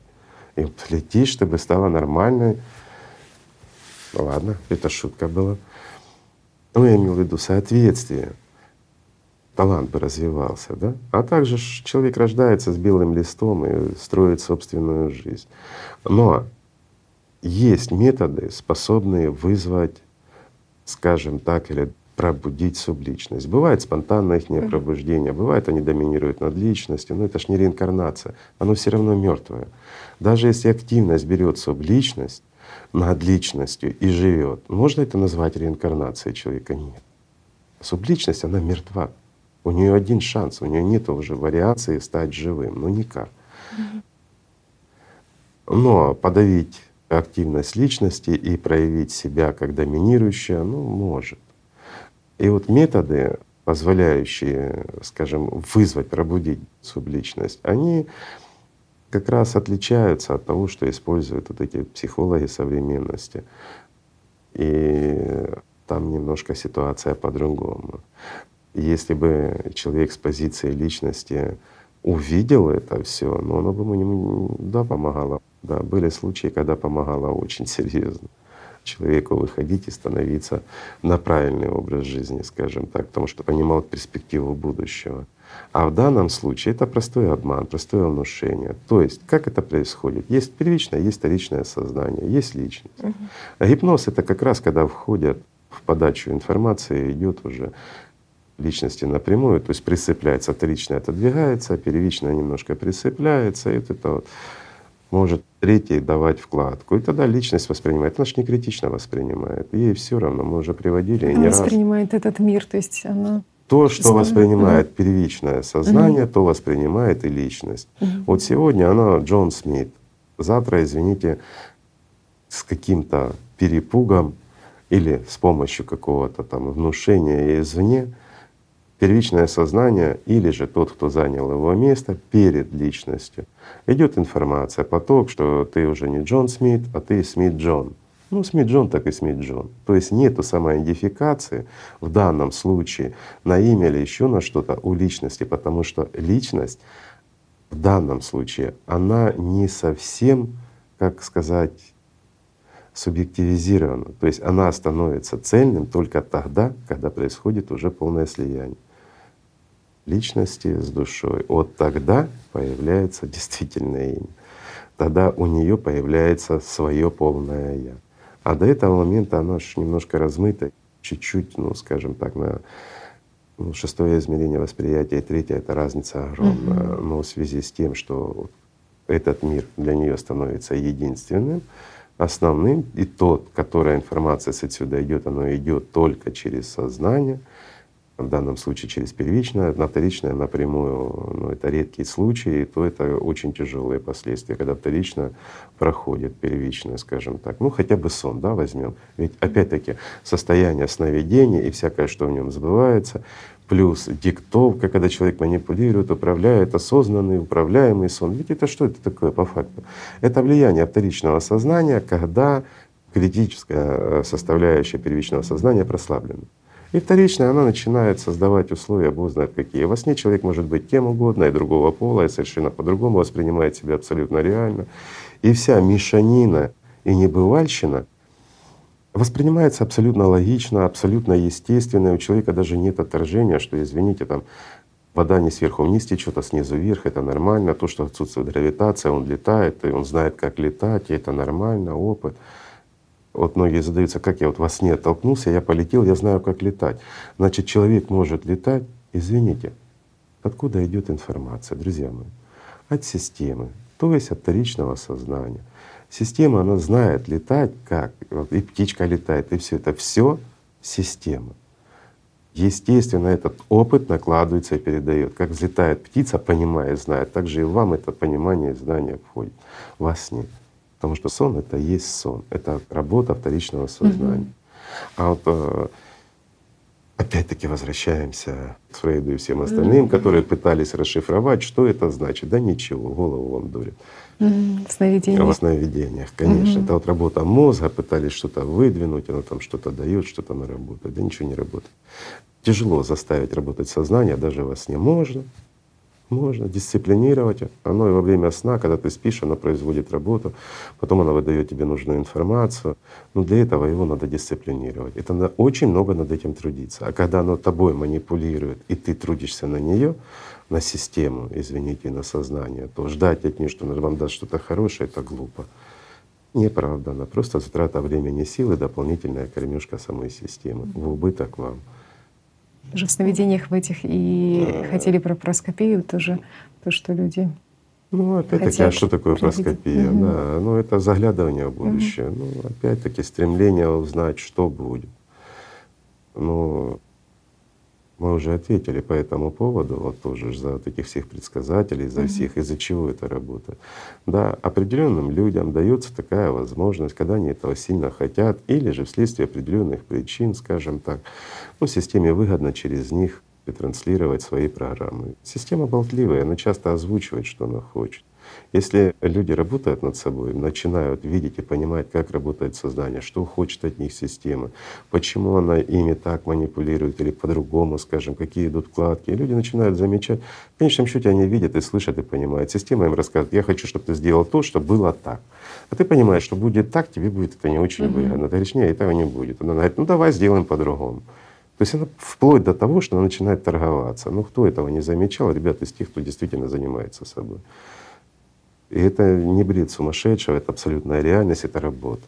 [SPEAKER 2] И вот летишь, ты бы стала нормальной. Ну ладно, это шутка была. Ну, я имел в виду соответствие. Талант бы развивался, да? А также человек рождается с белым листом и строит собственную жизнь. Но есть методы, способные вызвать скажем так, или пробудить субличность. Бывает спонтанное их пробуждение, бывает они доминируют над личностью, но это ж не реинкарнация, оно все равно мертвое. Даже если активность берет субличность над личностью и живет, можно это назвать реинкарнацией человека? Нет. Субличность, она мертва. У нее один шанс, у нее нет уже вариации стать живым, ну никак. Но подавить активность личности и проявить себя как доминирующая, ну, может. И вот методы, позволяющие, скажем, вызвать, пробудить субличность, они как раз отличаются от того, что используют вот эти психологи современности. И там немножко ситуация по-другому. Если бы человек с позиции личности увидел это все, но оно бы ему да, помогало. Да, были случаи, когда помогала очень серьезно человеку выходить и становиться на правильный образ жизни, скажем так, потому что понимал перспективу будущего. А в данном случае это простой обман, простое внушение. То есть как это происходит? Есть первичное, есть вторичное сознание, есть личность. Угу. А гипноз это как раз когда входят в подачу информации, идет уже личности напрямую, то есть присыпляется, вторичное отодвигается, первичное немножко присыпляется, и вот это вот может третий давать вкладку. И тогда личность воспринимает. Она же не критично воспринимает. Ей все равно. Мы уже приводили
[SPEAKER 1] она не воспринимает раз. этот мир, то есть она
[SPEAKER 2] то, что Знаю. воспринимает угу. первичное сознание, угу. то воспринимает и личность. Угу. Вот сегодня она Джон Смит, завтра, извините, с каким-то перепугом или с помощью какого-то там внушения извне первичное сознание или же тот, кто занял его место перед личностью, идет информация, поток, что ты уже не Джон Смит, а ты Смит Джон. Ну, Смит Джон, так и Смит Джон. То есть нету самоидентификации в данном случае на имя или еще на что-то у личности, потому что личность в данном случае, она не совсем, как сказать, субъективизирована. То есть она становится цельным только тогда, когда происходит уже полное слияние личности с душой. Вот тогда появляется действительное имя. Тогда у нее появляется свое полное я. А до этого момента оно же немножко размыто, чуть-чуть, ну, скажем так, на ну, шестое измерение восприятия и третье — это разница огромная. Mm-hmm. Но в связи с тем, что этот мир для нее становится единственным, основным, и тот, которая информация с отсюда идет, она идет только через сознание — в данном случае через первичное, на вторичное напрямую, ну, это редкие случаи, то это очень тяжелые последствия, когда вторично проходит первичное, скажем так. Ну хотя бы сон, да, возьмем. Ведь опять-таки состояние сновидения и всякое, что в нем забывается, плюс диктовка, когда человек манипулирует, управляет, осознанный, управляемый сон. Ведь это что это такое по факту? Это влияние вторичного сознания, когда критическая э, составляющая первичного сознания прослаблена. И вторичная, она начинает создавать условия, Бог знает какие. Во сне человек может быть кем угодно, и другого пола, и совершенно по-другому воспринимает себя абсолютно реально. И вся мешанина и небывальщина воспринимается абсолютно логично, абсолютно естественно. У человека даже нет отторжения, что, извините, там вода не сверху вниз течет, а снизу вверх, это нормально. То, что отсутствует гравитация, он летает, и он знает, как летать, и это нормально, опыт. Вот многие задаются, как я вот во сне оттолкнулся, я полетел, я знаю, как летать. Значит, человек может летать, извините, откуда идет информация, друзья мои? От системы, то есть от вторичного сознания. Система, она знает летать как, и птичка летает, и все это все система. Естественно, этот опыт накладывается и передает. Как взлетает птица, понимая, знает, так же и вам это понимание и знание входит во сне. Потому что сон — это есть сон, это работа вторичного сознания. Mm-hmm. А вот э, опять-таки возвращаемся к Фрейду и всем остальным, mm-hmm. которые пытались расшифровать, что это значит. Да ничего, голову вам дурят.
[SPEAKER 1] Mm-hmm. Сновидения.
[SPEAKER 2] В сновидениях, конечно. Mm-hmm. Это вот работа мозга, пытались что-то выдвинуть, оно там что-то дает, что-то оно работает. Да ничего не работает. Тяжело заставить работать сознание, даже во сне можно. Можно дисциплинировать. Оно и во время сна, когда ты спишь, оно производит работу, потом оно выдает тебе нужную информацию. Но для этого его надо дисциплинировать. Это надо очень много над этим трудиться. А когда оно тобой манипулирует, и ты трудишься на нее, на систему, извините, на сознание, то ждать от нее, что она вам даст что-то хорошее, это глупо. Неправда, она просто затрата времени силы, дополнительная кормежка самой системы в убыток вам.
[SPEAKER 1] Даже в сновидениях в этих и хотели про проскопию тоже, то, что люди
[SPEAKER 2] ну, опять-таки, а что такое проскопия? Угу. Да, ну это заглядывание в будущее. Угу. Ну, опять-таки, стремление узнать, что будет. Ну, мы уже ответили по этому поводу, вот тоже за таких всех предсказателей, за всех, из-за чего это работает. Да, определенным людям дается такая возможность, когда они этого сильно хотят, или же вследствие определенных причин, скажем так, ну, системе выгодно через них транслировать свои программы. Система болтливая, она часто озвучивает, что она хочет. Если люди работают над собой, начинают видеть и понимать, как работает сознание, что хочет от них система, почему она ими так манипулирует или по-другому, скажем, какие идут вкладки, и люди начинают замечать. В конечном счете они видят и слышат и понимают. Система им рассказывает, я хочу, чтобы ты сделал то, чтобы было так. А ты понимаешь, что будет так, тебе будет это не очень выгодно. Ты говоришь, нет, этого не будет. Она говорит, ну давай сделаем по-другому. То есть она вплоть до того, что она начинает торговаться. Ну кто этого не замечал, ребята, из тех, кто действительно занимается собой. И это не бред сумасшедшего, это абсолютная реальность, это работа.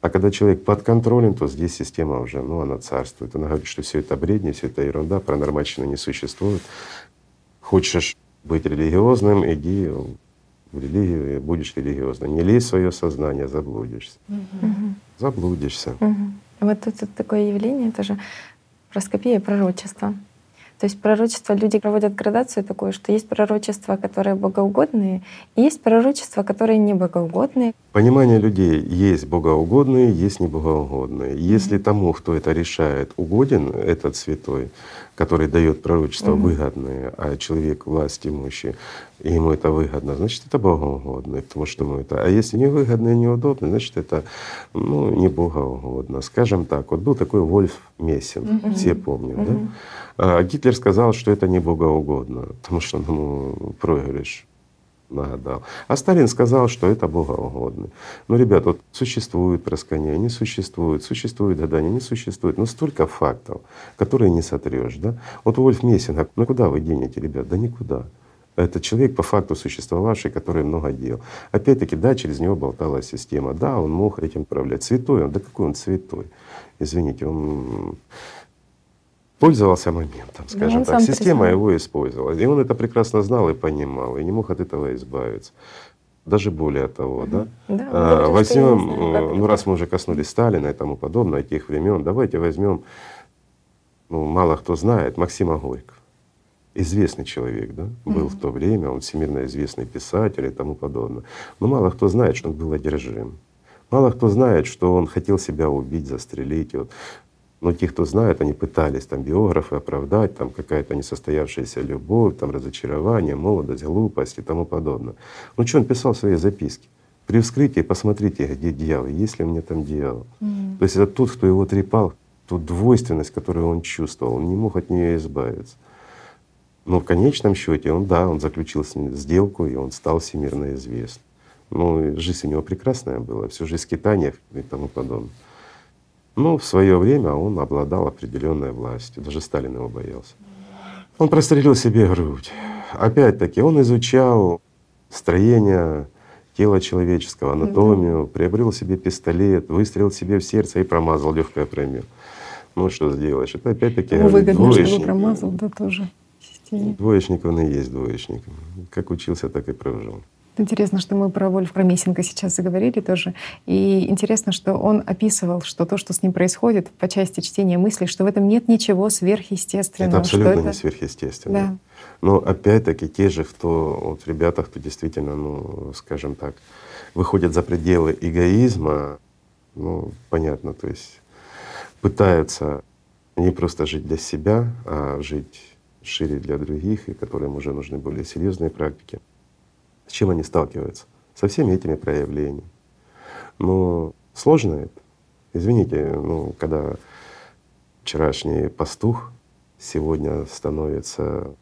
[SPEAKER 2] А когда человек под контролем, то здесь система уже, ну, она царствует. Она говорит, что все это бредни, все это ерунда, паранормальщина не существует. Хочешь быть религиозным, иди в религию и будешь религиозным. Не лезь в свое сознание, заблудишься. Угу. Заблудишься.
[SPEAKER 3] Угу. Вот тут такое явление тоже проскопия пророчества. То есть пророчество люди проводят градацию такую, что есть пророчества, которые богоугодные, и есть пророчества, которые не богоугодные.
[SPEAKER 2] Понимание людей есть богоугодные, есть небогоугодные. Если mm-hmm. тому, кто это решает, угоден этот святой, который дает пророчество mm-hmm. выгодные, а человек власть имущий, и ему это выгодно, значит это богоугодно, потому что ему это. А если невыгодно и неудобно, значит это ну, не богоугодно. Скажем так, вот был такой Вольф Мессин, mm-hmm. все помнят, mm-hmm. да? А Гитлер сказал, что это не богоугодно, потому что он ему проигрыш нагадал. А Сталин сказал, что это богоугодно. Ну, ребят, вот существует проскание, не существует, существует гадание, не существует. Но столько фактов, которые не сотрешь, да? Вот Вольф Мессинг, ну куда вы денете, ребят? Да никуда. Это человек по факту существовавший, который много дел. Опять-таки, да, через него болтала система. Да, он мог этим управлять. Святой он, да какой он святой? Извините, он пользовался моментом, скажем да, так. Система признал. его использовала. И он это прекрасно знал и понимал, и не мог от этого избавиться. Даже более того, угу. да?
[SPEAKER 3] да а,
[SPEAKER 2] возьмем, э, ну раз мы уже коснулись Сталина и тому подобное, тех времен, давайте возьмем, ну мало кто знает, Максима Горького. Известный человек, да, был угу. в то время, он всемирно известный писатель и тому подобное. Но мало кто знает, что он был одержим. Мало кто знает, что он хотел себя убить, застрелить. Вот но те, кто знает, они пытались, там биографы оправдать, там какая-то несостоявшаяся любовь, там разочарование, молодость, глупость и тому подобное. Ну что он писал в своей записке? При вскрытии посмотрите, где дьявол, есть ли мне там дьявол. Mm. То есть это тот, кто его трепал, ту двойственность, которую он чувствовал, он не мог от нее избавиться. Но в конечном счете он, да, он заключил с ним сделку, и он стал всемирно известным. Ну, жизнь у него прекрасная была, всю жизнь скитаниях и тому подобное. Ну, в свое время он обладал определенной властью, даже Сталин его боялся. Он прострелил себе грудь. Опять-таки, он изучал строение тела человеческого, анатомию, mm приобрел себе пистолет, выстрелил себе в сердце и промазал легкое промер. Ну что сделаешь? Это опять-таки
[SPEAKER 1] ну, выгодно, двоечник. промазал, да тоже.
[SPEAKER 2] Двоечник он и есть двоечник. Как учился, так и прожил.
[SPEAKER 1] Интересно, что мы про Вольф Мессинга сейчас заговорили тоже. И интересно, что он описывал, что то, что с ним происходит по части чтения мыслей, что в этом нет ничего сверхъестественного.
[SPEAKER 2] Это абсолютно
[SPEAKER 1] это...
[SPEAKER 2] не сверхъестественно.
[SPEAKER 1] Да.
[SPEAKER 2] Но опять-таки те же, кто, вот ребята, кто действительно, ну, скажем так, выходят за пределы эгоизма, ну, понятно, то есть пытаются не просто жить для себя, а жить шире для других, и которым уже нужны более серьезные практики. С чем они сталкиваются? Со всеми этими проявлениями. Но сложно это. Извините, ну, когда вчерашний пастух сегодня становится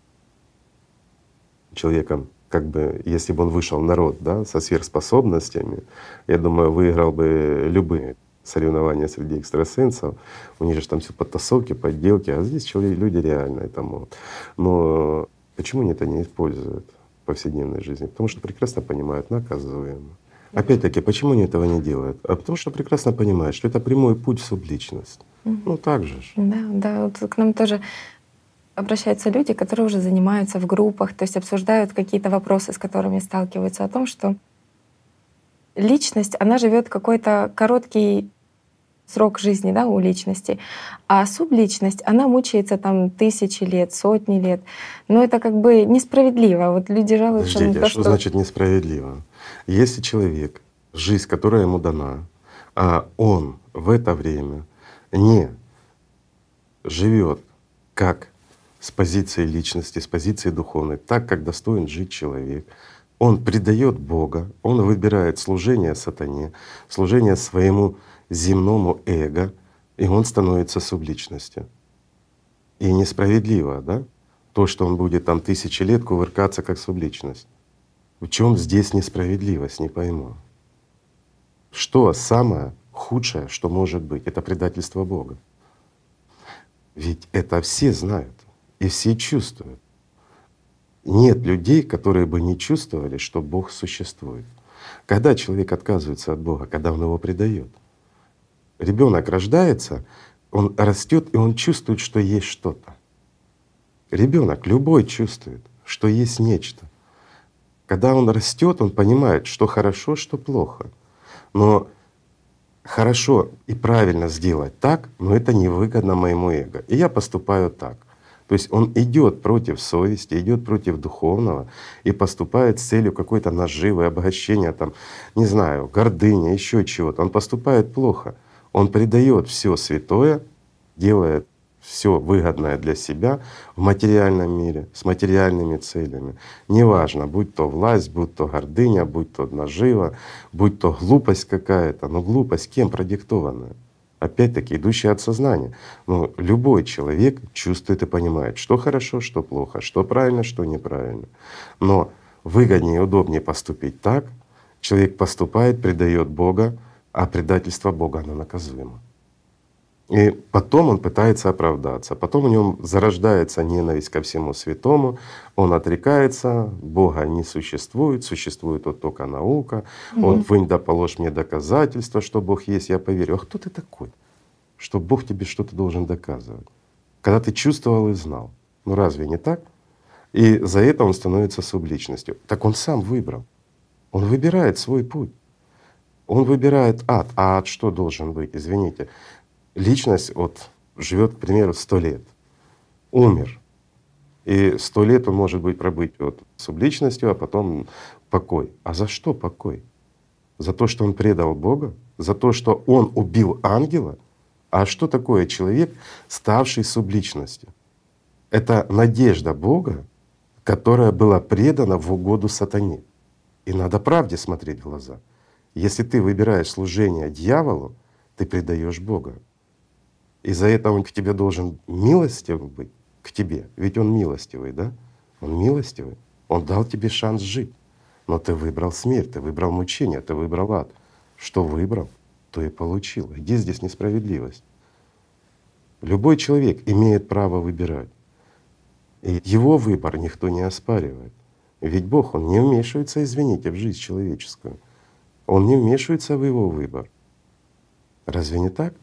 [SPEAKER 2] человеком, как бы, если бы он вышел народ, да, со сверхспособностями, я думаю, выиграл бы любые соревнования среди экстрасенсов. У них же там все подтасовки, подделки, а здесь люди реально это могут. Но почему они это не используют? Повседневной жизни, потому что прекрасно понимают, наказуемо. Опять-таки, почему они этого не делают? А потому что прекрасно понимают, что это прямой путь в субличность. Угу. Ну так же.
[SPEAKER 3] Да, да. Вот к нам тоже обращаются люди, которые уже занимаются в группах, то есть обсуждают какие-то вопросы, с которыми сталкиваются, о том, что личность, она живет какой-то короткий срок жизни да, у личности. А субличность, она мучается там тысячи лет, сотни лет. Но это как бы несправедливо. Вот люди жалуются
[SPEAKER 2] Подождите,
[SPEAKER 3] на то,
[SPEAKER 2] а что, что значит несправедливо? Если человек, жизнь, которая ему дана, а он в это время не живет как с позиции личности, с позиции духовной, так, как достоин жить человек, он предает Бога, он выбирает служение сатане, служение своему земному эго, и он становится субличностью. И несправедливо, да? То, что он будет там тысячи лет кувыркаться как субличность. В чем здесь несправедливость, не пойму. Что самое худшее, что может быть? Это предательство Бога. Ведь это все знают и все чувствуют. Нет людей, которые бы не чувствовали, что Бог существует. Когда человек отказывается от Бога, когда он его предает, ребенок рождается, он растет и он чувствует, что есть что-то. Ребенок любой чувствует, что есть нечто. Когда он растет, он понимает, что хорошо, что плохо. Но хорошо и правильно сделать так, но это невыгодно моему эго. И я поступаю так. То есть он идет против совести, идет против духовного и поступает с целью какой-то наживы, обогащения, там, не знаю, гордыни, еще чего-то. Он поступает плохо. Он предает все святое, делает все выгодное для себя в материальном мире, с материальными целями. Неважно, будь то власть, будь то гордыня, будь то нажива, будь то глупость какая-то, но глупость кем продиктованная? Опять-таки, идущая от сознания. Но любой человек чувствует и понимает, что хорошо, что плохо, что правильно, что неправильно. Но выгоднее и удобнее поступить так, человек поступает, предает Бога, а предательство Бога, оно наказуемо. И потом он пытается оправдаться, потом в нем зарождается ненависть ко всему святому, он отрекается, Бога не существует, существует вот только наука, угу. он вынь да положь мне доказательства, что Бог есть, я поверю. А кто ты такой, что Бог тебе что-то должен доказывать? Когда ты чувствовал и знал. Ну разве не так? И за это он становится субличностью. Так он сам выбрал. Он выбирает свой путь. Он выбирает ад. А ад что должен быть? Извините. Личность вот живет, к примеру, сто лет. Умер. И сто лет он может быть пробыть вот субличностью, а потом покой. А за что покой? За то, что он предал Бога? За то, что он убил ангела? А что такое человек, ставший субличностью? Это надежда Бога, которая была предана в угоду сатане. И надо правде смотреть в глаза — если ты выбираешь служение дьяволу, ты предаешь Бога. И за это он к тебе должен милостив быть, к тебе. Ведь он милостивый, да? Он милостивый. Он дал тебе шанс жить. Но ты выбрал смерть, ты выбрал мучение, ты выбрал ад. Что выбрал, то и получил. Где здесь несправедливость? Любой человек имеет право выбирать. И его выбор никто не оспаривает. Ведь Бог, Он не вмешивается, извините, в жизнь человеческую. Он не вмешивается в его выбор. Разве не так?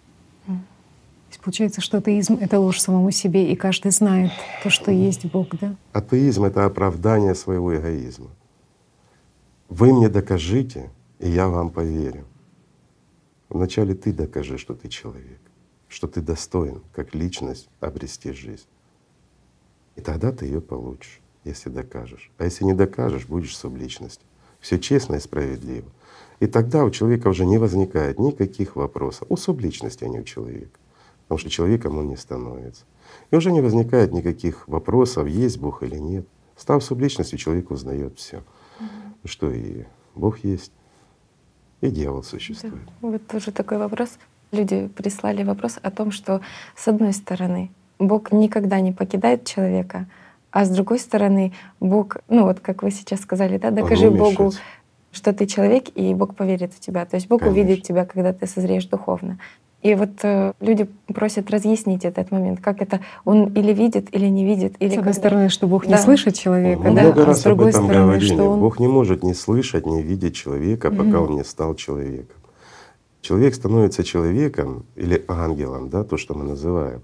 [SPEAKER 2] То
[SPEAKER 1] есть получается, что атеизм — это ложь самому себе, и каждый знает то, что есть Бог, да?
[SPEAKER 2] Атеизм — это оправдание своего эгоизма. вы мне докажите, и я вам поверю. Вначале ты докажи, что ты человек, что ты достоин как личность обрести жизнь. И тогда ты ее получишь, если докажешь. А если не докажешь, будешь субличностью. Все честно и справедливо. И тогда у человека уже не возникает никаких вопросов. У субличности, а не у человека. Потому что человеком он не становится. И уже не возникает никаких вопросов, есть Бог или нет. Став субличностью, человек узнает все, mm что и Бог есть, и дьявол существует.
[SPEAKER 3] Да. Вот тоже такой вопрос. Люди прислали вопрос о том, что с одной стороны Бог никогда не покидает человека, а с другой стороны Бог, ну вот как вы сейчас сказали, да, докажи Богу, что ты человек, и Бог поверит в тебя. То есть Бог Конечно. увидит тебя, когда ты созреешь духовно. И вот э, люди просят разъяснить этот момент, как это он или видит, или не видит. Или
[SPEAKER 1] с одной когда... стороны, что Бог да. не слышит человека,
[SPEAKER 2] Мы да, много а раз с другой об этом стороны, говорили. что он... Бог не может не слышать, не видеть человека, mm-hmm. пока он не стал человеком. Человек становится человеком или ангелом, да, то, что мы называем,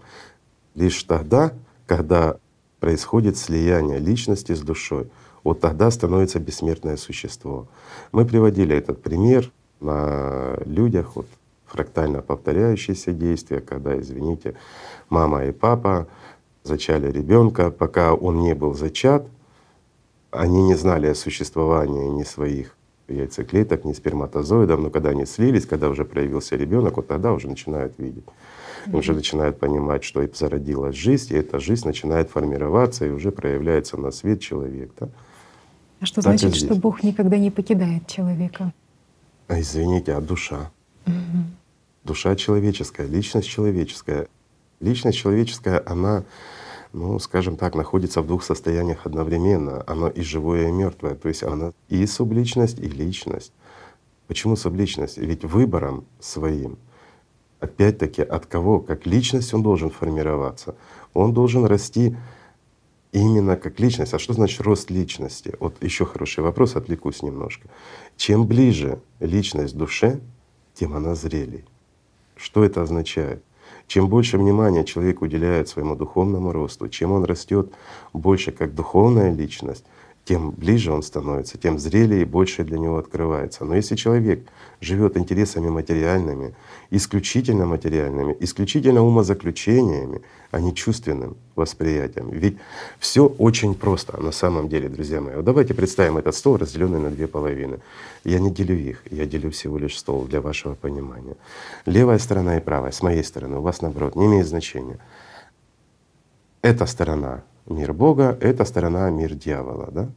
[SPEAKER 2] лишь тогда, когда происходит слияние личности с душой вот тогда становится бессмертное существо. Мы приводили этот пример на людях, вот фрактально повторяющиеся действия, когда, извините, мама и папа зачали ребенка, пока он не был зачат, они не знали о существовании ни своих яйцеклеток, ни сперматозоидов, но когда они слились, когда уже проявился ребенок, вот тогда уже начинают видеть. Mm-hmm. Уже начинают понимать, что и зародилась жизнь, и эта жизнь начинает формироваться, и уже проявляется на свет человек. Да?
[SPEAKER 1] А что так значит, что Бог никогда не покидает человека?
[SPEAKER 2] А извините, а душа? Угу. Душа человеческая, личность человеческая. Личность человеческая, она, ну, скажем так, находится в двух состояниях одновременно. Она и живое, и мертвое. То есть она и субличность, и личность. Почему субличность? Ведь выбором своим, опять-таки, от кого, как личность он должен формироваться. Он должен расти именно как личность. А что значит рост личности? Вот еще хороший вопрос, отвлекусь немножко. Чем ближе личность душе, тем она зрелей. Что это означает? Чем больше внимания человек уделяет своему духовному росту, чем он растет больше как духовная личность, тем ближе он становится, тем зрелее и больше для него открывается. Но если человек живет интересами материальными, исключительно материальными, исключительно умозаключениями, а не чувственным восприятием. Ведь все очень просто на самом деле, друзья мои. Вот давайте представим этот стол, разделенный на две половины. Я не делю их, я делю всего лишь стол для вашего понимания. Левая сторона и правая, с моей стороны, у вас наоборот, не имеет значения. Эта сторона мир Бога, эта сторона мир дьявола. Да?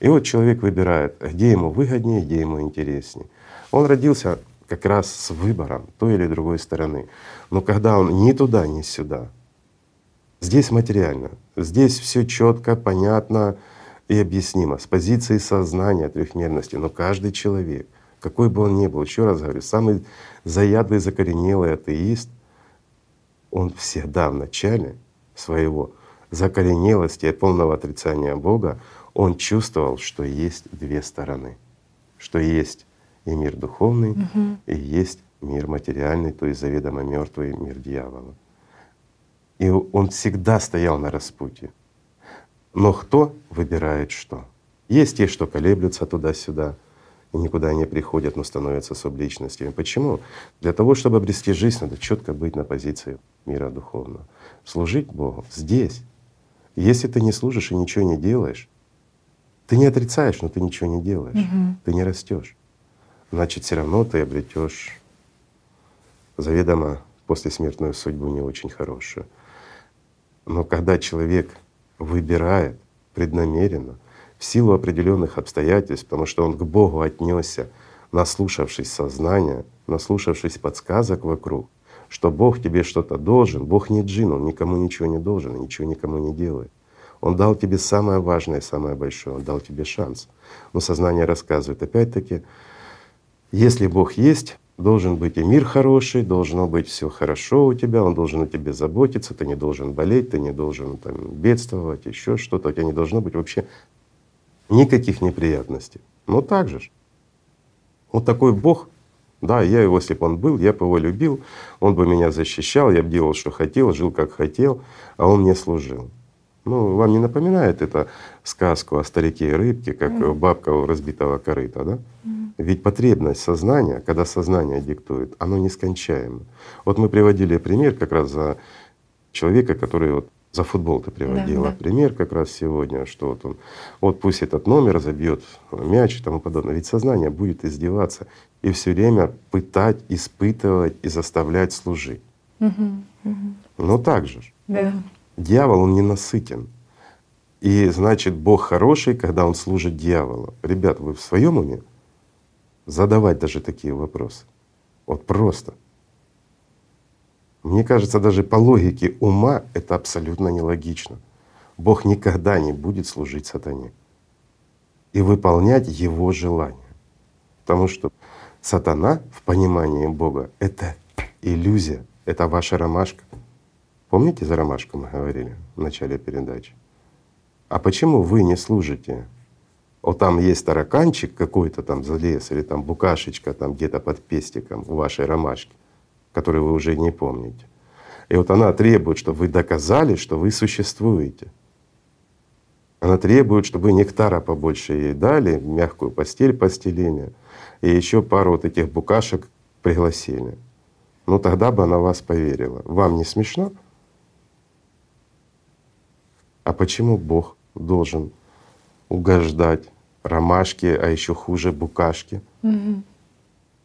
[SPEAKER 2] И вот человек выбирает, где ему выгоднее, где ему интереснее. Он родился как раз с выбором той или другой стороны. Но когда он ни туда, ни сюда, здесь материально, здесь все четко, понятно и объяснимо, с позиции сознания трехмерности. Но каждый человек, какой бы он ни был, еще раз говорю, самый заядлый, закоренелый атеист, он всегда в начале своего закоренелости и полного отрицания Бога, он чувствовал, что есть две стороны, что есть и мир духовный, угу. и есть мир материальный, то есть заведомо мертвый мир дьявола. И он всегда стоял на распутье. Но кто выбирает что? Есть те, что колеблются туда-сюда и никуда не приходят, но становятся субличностями. Почему? Для того, чтобы обрести жизнь, надо четко быть на позиции мира духовного. Служить Богу здесь, если ты не служишь и ничего не делаешь, ты не отрицаешь, но ты ничего не делаешь, угу. ты не растешь. Значит, все равно ты обретешь заведомо послесмертную судьбу не очень хорошую. Но когда человек выбирает преднамеренно, в силу определенных обстоятельств, потому что он к Богу отнесся, наслушавшись сознания, наслушавшись подсказок вокруг, что Бог тебе что-то должен. Бог не джин, Он никому ничего не должен ничего никому не делает. Он дал тебе самое важное, самое большое, Он дал тебе шанс. Но сознание рассказывает, опять-таки, если Бог есть, должен быть и мир хороший, должно быть все хорошо у тебя, Он должен о тебе заботиться, ты не должен болеть, ты не должен там, бедствовать, еще что-то, у тебя не должно быть вообще никаких неприятностей. Но так же. Вот такой Бог да, я его, если бы он был, я бы его любил, он бы меня защищал, я бы делал, что хотел, жил как хотел, а он мне служил. Ну, вам не напоминает это сказку о старике и рыбке, как mm. бабка у разбитого корыта, да? Mm. Ведь потребность сознания, когда сознание диктует, оно нескончаемо. Вот мы приводили пример как раз за человека, который вот за футбол ты приводила да, да. пример как раз сегодня, что вот он, вот пусть этот номер забьет мяч и тому подобное. Ведь сознание будет издеваться и все время пытать, испытывать и заставлять служить. Угу, угу. Но так же. Да. Дьявол, он ненасытен. И значит, Бог хороший, когда он служит дьяволу. Ребят, вы в своем уме задавать даже такие вопросы? Вот просто. Мне кажется, даже по логике ума это абсолютно нелогично. Бог никогда не будет служить сатане и выполнять его желания. Потому что сатана в понимании Бога — это иллюзия, это ваша ромашка. Помните, за ромашку мы говорили в начале передачи? А почему вы не служите? Вот там есть тараканчик какой-то там залез, или там букашечка там где-то под пестиком у вашей ромашки, который вы уже не помните. И вот она требует, чтобы вы доказали, что вы существуете. Она требует, чтобы вы нектара побольше ей дали, мягкую постель постеления, и еще пару вот этих букашек пригласили. Ну тогда бы она вас поверила. Вам не смешно? А почему Бог должен угождать ромашке, а еще хуже букашке? Угу.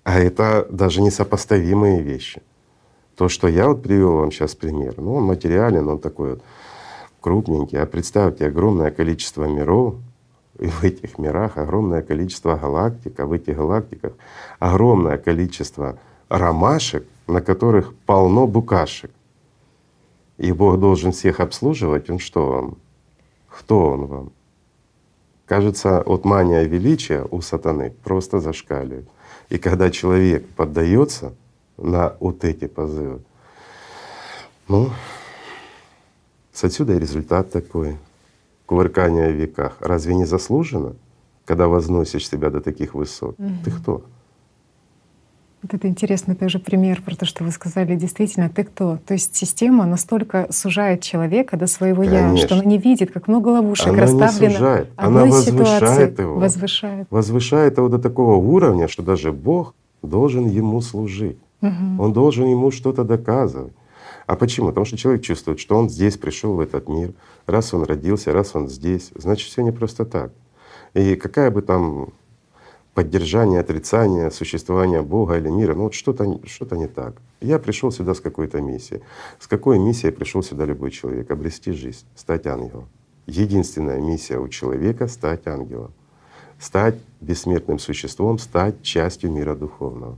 [SPEAKER 2] А это даже несопоставимые вещи. То, что я вот привел вам сейчас пример, ну он материален, он такой вот крупненький. А представьте огромное количество миров, и в этих мирах огромное количество галактик, а в этих галактиках огромное количество ромашек, на которых полно букашек и Бог должен всех обслуживать, Он что вам? Кто Он вам? Кажется, от мания величия у сатаны просто зашкаливает. И когда человек поддается на вот эти позывы, ну, с отсюда и результат такой. Кувыркание в веках. Разве не заслужено, когда возносишь себя до таких высот? Угу. Ты кто?
[SPEAKER 1] Вот это интересный тоже пример про то, что вы сказали. Действительно, ты кто? То есть система настолько сужает человека до своего Конечно. «я», что она не видит, как много ловушек она расставлено.
[SPEAKER 2] Не сужает, она возвышает его. Возвышает. Возвышает его до такого уровня, что даже Бог должен ему служить. Угу. Он должен ему что-то доказывать. А почему? Потому что человек чувствует, что он здесь пришел в этот мир, раз он родился, раз он здесь, значит все не просто так. И какая бы там поддержание, отрицание существования Бога или мира. Ну вот что-то что не так. Я пришел сюда с какой-то миссией. С какой миссией пришел сюда любой человек? Обрести жизнь, стать ангелом. Единственная миссия у человека — стать ангелом. Стать бессмертным существом, стать частью мира духовного.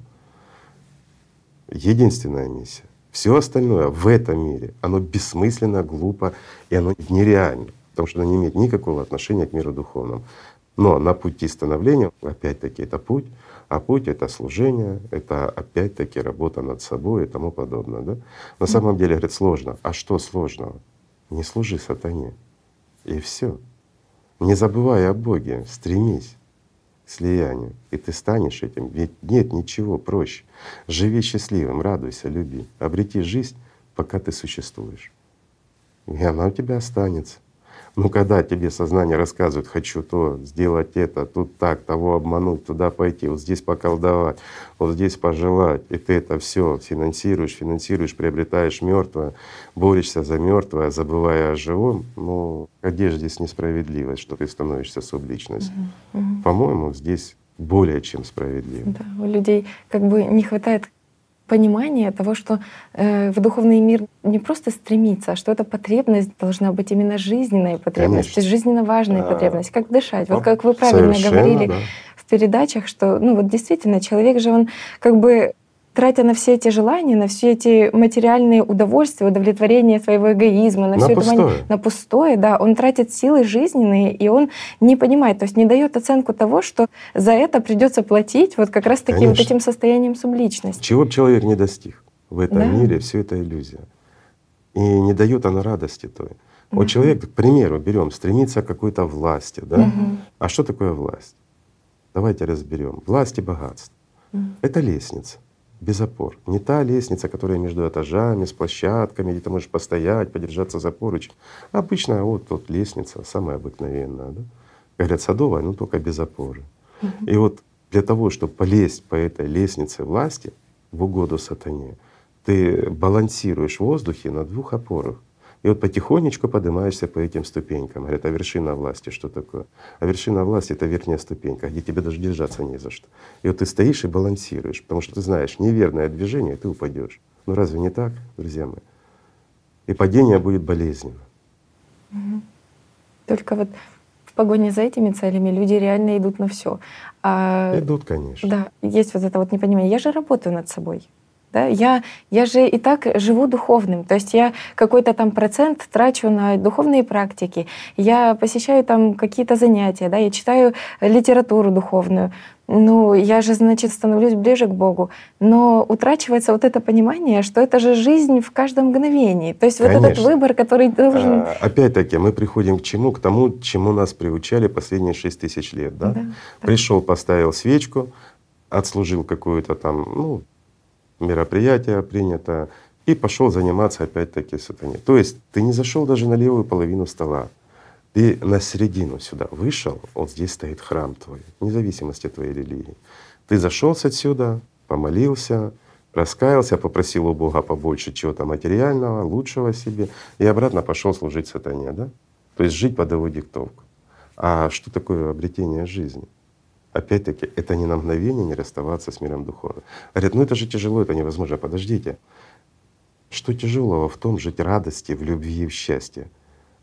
[SPEAKER 2] Единственная миссия. Все остальное в этом мире, оно бессмысленно, глупо и оно нереально, потому что оно не имеет никакого отношения к миру духовному. Но на пути становления, опять-таки, это путь, а путь — это служение, это опять-таки работа над собой и тому подобное. Да? На самом деле, говорит, сложно. А что сложного? Не служи сатане. И все. Не забывай о Боге, стремись к слиянию, и ты станешь этим. Ведь нет ничего проще. Живи счастливым, радуйся, люби. Обрети жизнь, пока ты существуешь. И она у тебя останется. Но ну, когда тебе сознание рассказывает, хочу то, сделать это, тут так, того обмануть, туда пойти, вот здесь поколдовать, вот здесь пожелать, и ты это все финансируешь, финансируешь, приобретаешь мертвое, борешься за мертвое, забывая о живом, ну где же здесь несправедливость, что ты становишься субличностью? Угу, угу. По-моему, здесь более чем справедливо.
[SPEAKER 3] Да, у людей как бы не хватает понимание того, что э, в духовный мир не просто стремиться, а что эта потребность должна быть именно жизненная потребность, Конечно. жизненно важная да. потребность, как дышать. Вот как вы правильно говорили да. в передачах, что ну вот действительно человек же он как бы тратя на все эти желания, на все эти материальные удовольствия, удовлетворение своего эгоизма, на, на все пустое. это на пустое, да, он тратит силы жизненные, и он не понимает, то есть не дает оценку того, что за это придется платить вот как раз-таки вот этим состоянием субличности.
[SPEAKER 2] Чего бы человек не достиг в этом да. мире, все это иллюзия. И не дает она радости той. Вот угу. человек, к примеру, берем, стремится к какой-то власти, да? Угу. А что такое власть? Давайте разберем. Власть и богатство. Угу. Это лестница без опор. Не та лестница, которая между этажами, с площадками, где ты можешь постоять, подержаться за поручень. Обычная вот тут лестница, самая обыкновенная. Да? Говорят, садовая, но только без опоры. И вот для того, чтобы полезть по этой лестнице власти в угоду сатане, ты балансируешь в воздухе на двух опорах. И вот потихонечку поднимаешься по этим ступенькам. Говорят, а вершина власти что такое? А вершина власти — это верхняя ступенька, где тебе даже держаться не за что. И вот ты стоишь и балансируешь, потому что ты знаешь, неверное движение, и ты упадешь. Ну разве не так, друзья мои? И падение будет болезненно.
[SPEAKER 3] Только вот в погоне за этими целями люди реально идут на все.
[SPEAKER 2] А, идут, конечно.
[SPEAKER 3] Да, есть вот это вот непонимание. Я же работаю над собой. Да? Я, я же и так живу духовным, то есть я какой-то там процент трачу на духовные практики, я посещаю там какие-то занятия, да? я читаю литературу духовную, ну, я же, значит, становлюсь ближе к Богу. Но утрачивается вот это понимание, что это же жизнь в каждом мгновении. То есть Конечно. вот этот выбор, который должен…
[SPEAKER 2] А, опять-таки, мы приходим к чему? К тому, чему нас приучали последние шесть тысяч лет. Да? Да, Пришел, поставил свечку, отслужил какую-то там, ну, мероприятие принято, и пошел заниматься опять-таки сатане. То есть ты не зашел даже на левую половину стола, ты на середину сюда вышел, вот здесь стоит храм твой, вне зависимости твоей религии. Ты зашел отсюда, помолился, раскаялся, попросил у Бога побольше чего-то материального, лучшего себе, и обратно пошел служить сатане, да? То есть жить под его диктовку. А что такое обретение жизни? Опять-таки, это не на мгновение не расставаться с миром духовным. Говорят, ну это же тяжело, это невозможно. Подождите. Что тяжелого в том жить радости, в любви в счастье?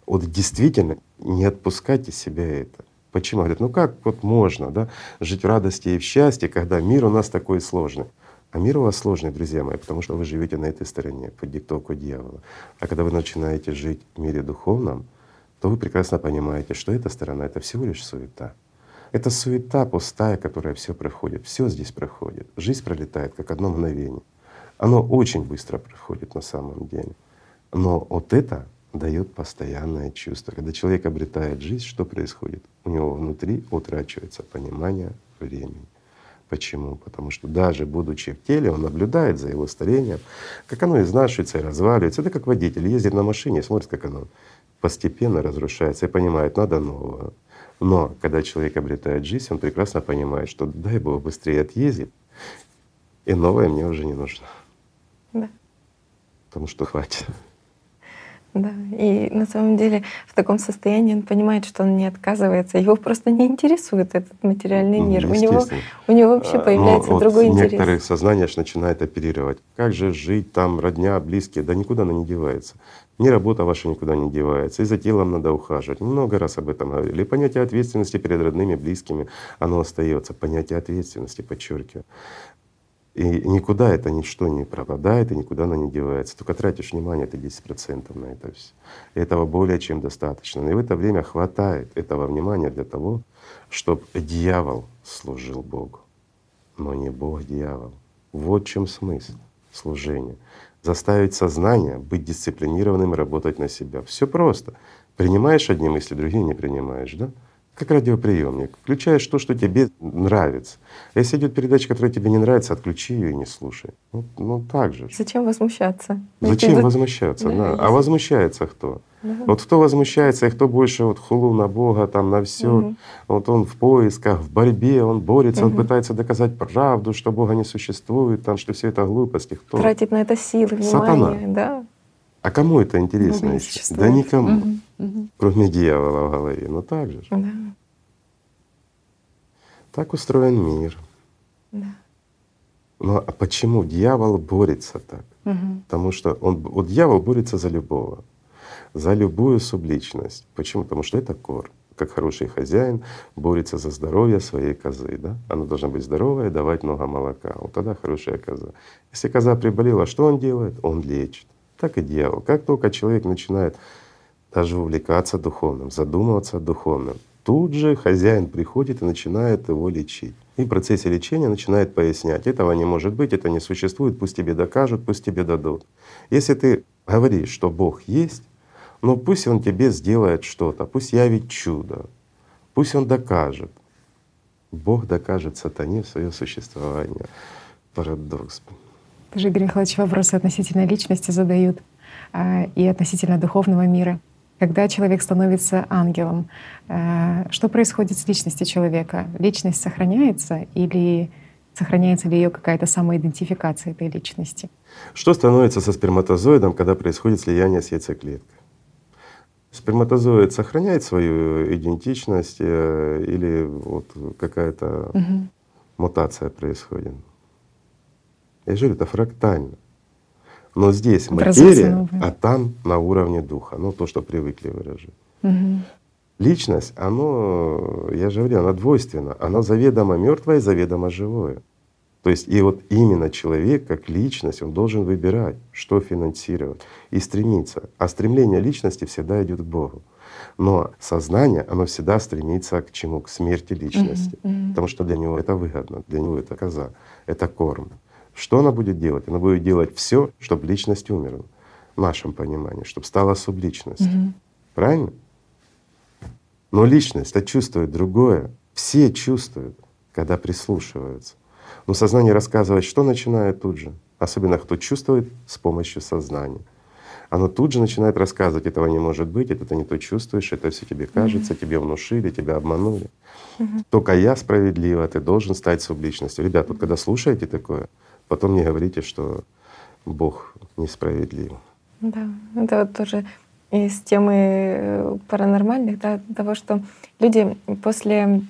[SPEAKER 2] Вот действительно не отпускайте себя это. Почему? Говорят, ну как вот можно да, жить в радости и в счастье, когда мир у нас такой сложный? А мир у вас сложный, друзья мои, потому что вы живете на этой стороне, под диктовку дьявола. А когда вы начинаете жить в мире духовном, то вы прекрасно понимаете, что эта сторона — это всего лишь суета. Это суета пустая, которая все проходит. Все здесь проходит. Жизнь пролетает как одно мгновение. Оно очень быстро проходит на самом деле. Но вот это дает постоянное чувство. Когда человек обретает жизнь, что происходит? У него внутри утрачивается понимание времени. Почему? Потому что даже будучи в теле, он наблюдает за его старением, как оно изнашивается и разваливается. Это как водитель ездит на машине, смотрит, как оно постепенно разрушается и понимает, надо нового. Но когда человек обретает жизнь, он прекрасно понимает, что дай Бог быстрее отъездит, и новое мне уже не нужно.
[SPEAKER 3] Да.
[SPEAKER 2] Потому что хватит.
[SPEAKER 3] Да, и на самом деле в таком состоянии он понимает, что он не отказывается, его просто не интересует этот материальный мир. У него, у него вообще а, появляется Но другой вот интерес.
[SPEAKER 2] Некоторые сознания аж начинают оперировать. Как же жить там, родня, близкие? Да никуда она не девается. Ни работа ваша никуда не девается, и за телом надо ухаживать. Много раз об этом говорили. И понятие ответственности перед родными, близкими, оно остается. Понятие ответственности, подчеркиваю. И никуда это ничто не пропадает, и никуда оно не девается. Только тратишь внимание, это 10% на это все. И этого более чем достаточно. И в это время хватает этого внимания для того, чтобы дьявол служил Богу, но не Бог дьявол. Вот в чем смысл служения заставить сознание быть дисциплинированным и работать на себя. Все просто. Принимаешь одни мысли, другие не принимаешь, да? Как радиоприемник. Включаешь то, что тебе нравится. А если идет передача, которая тебе не нравится, отключи ее и не слушай. Ну, ну так же.
[SPEAKER 3] Зачем возмущаться?
[SPEAKER 2] Зачем Ведь возмущаться? Да, да. А возмущается кто? Да. Вот кто возмущается, и кто больше вот хулу на Бога, там на все, угу. вот он в поисках, в борьбе, он борется, угу. он пытается доказать правду, что Бога не существует, там, что все это глупости. Кто?
[SPEAKER 3] Тратит на это силы, внимание,
[SPEAKER 2] Сатана.
[SPEAKER 3] да.
[SPEAKER 2] А кому это интересно еще? Да никому, угу. Угу. кроме дьявола в голове. Ну так же.
[SPEAKER 3] Да.
[SPEAKER 2] Так устроен мир.
[SPEAKER 3] Да.
[SPEAKER 2] Но а почему дьявол борется так?
[SPEAKER 3] Угу.
[SPEAKER 2] Потому что он, вот дьявол борется за любого за любую субличность. Почему? Потому что это кор. Как хороший хозяин борется за здоровье своей козы. Да? Она должна быть здоровая, давать много молока. Вот тогда хорошая коза. Если коза приболела, что он делает? Он лечит. Так и дьявол. Как только человек начинает даже увлекаться духовным, задумываться о духовном, тут же хозяин приходит и начинает его лечить. И в процессе лечения начинает пояснять, этого не может быть, это не существует, пусть тебе докажут, пусть тебе дадут. Если ты говоришь, что Бог есть, но ну, пусть Он тебе сделает что-то, пусть явит чудо, пусть Он докажет. Бог докажет сатане свое существование. Парадокс.
[SPEAKER 1] Тоже Игорь Михайлович вопросы относительно личности задают а, и относительно духовного мира. Когда человек становится ангелом, а, что происходит с личностью человека? Личность сохраняется или сохраняется ли ее какая-то самоидентификация этой личности?
[SPEAKER 2] Что становится со сперматозоидом, когда происходит слияние с яйцеклеткой? Сперматозоид сохраняет свою идентичность э, или вот какая-то угу. мутация происходит? Я же говорю, это фрактально. Но здесь материя, а там на уровне духа, ну то, что привыкли выражать. Угу. Личность, оно, я же говорю, она двойственна, она заведомо мертвое, заведомо живое. То есть и вот именно человек как личность, он должен выбирать, что финансировать и стремиться. А стремление личности всегда идет к Богу. Но сознание, оно всегда стремится к чему? К смерти личности. Mm-hmm. Потому что для него это выгодно, для него это коза, это корм. Что она будет делать? Она будет делать все, чтобы личность умерла, в нашем понимании, чтобы стала субличностью. Mm-hmm. Правильно? Но личность это чувствует другое. Все чувствуют, когда прислушиваются. Но сознание рассказывает, что начинает тут же, особенно кто чувствует с помощью сознания. Оно тут же начинает рассказывать, этого не может быть, это ты не то чувствуешь, это все тебе кажется, mm-hmm. тебе внушили, тебя обманули. Mm-hmm. Только я справедлива, ты должен стать субличностью. Ребят, вот когда слушаете такое, потом не говорите, что Бог несправедлив.
[SPEAKER 3] Да, это вот тоже из темы э, паранормальных, да, того, что люди после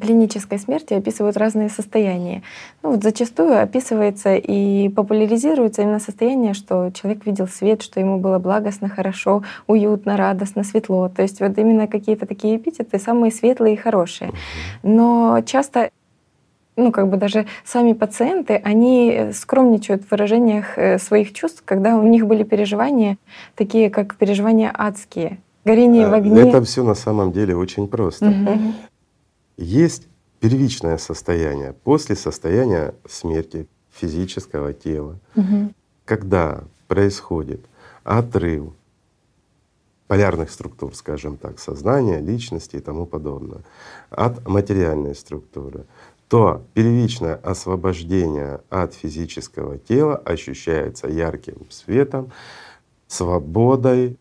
[SPEAKER 3] клинической смерти описывают разные состояния. Ну, вот зачастую описывается и популяризируется именно состояние, что человек видел свет, что ему было благостно, хорошо, уютно, радостно, светло. То есть вот именно какие-то такие эпитеты самые светлые и хорошие. Но часто ну, как бы даже сами пациенты, они скромничают в выражениях э, своих чувств, когда у них были переживания, такие как переживания адские, горение в огне.
[SPEAKER 2] Это все на самом деле очень просто. Угу. Есть первичное состояние после состояния смерти физического тела, угу. когда происходит отрыв полярных структур, скажем так, сознания, личности и тому подобное, от материальной структуры, то первичное освобождение от физического тела ощущается ярким светом, свободой,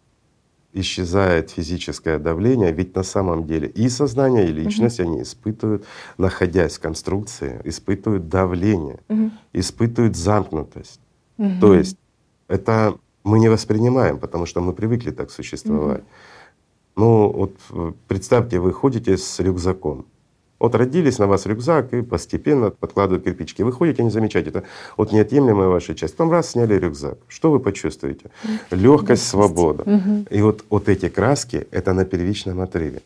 [SPEAKER 2] исчезает физическое давление, ведь на самом деле и сознание, и личность угу. они испытывают, находясь в конструкции, испытывают давление, угу. испытывают замкнутость. Угу. То есть это мы не воспринимаем, потому что мы привыкли так существовать. Угу. Ну вот э, представьте, вы ходите с рюкзаком. Вот родились на вас рюкзак и постепенно подкладывают кирпичики. Вы ходите, не замечаете, это вот неотъемлемая ваша часть. Потом раз сняли рюкзак. Что вы почувствуете? Легкость, свобода. Угу. И вот, вот эти краски — это на первичном отрыве.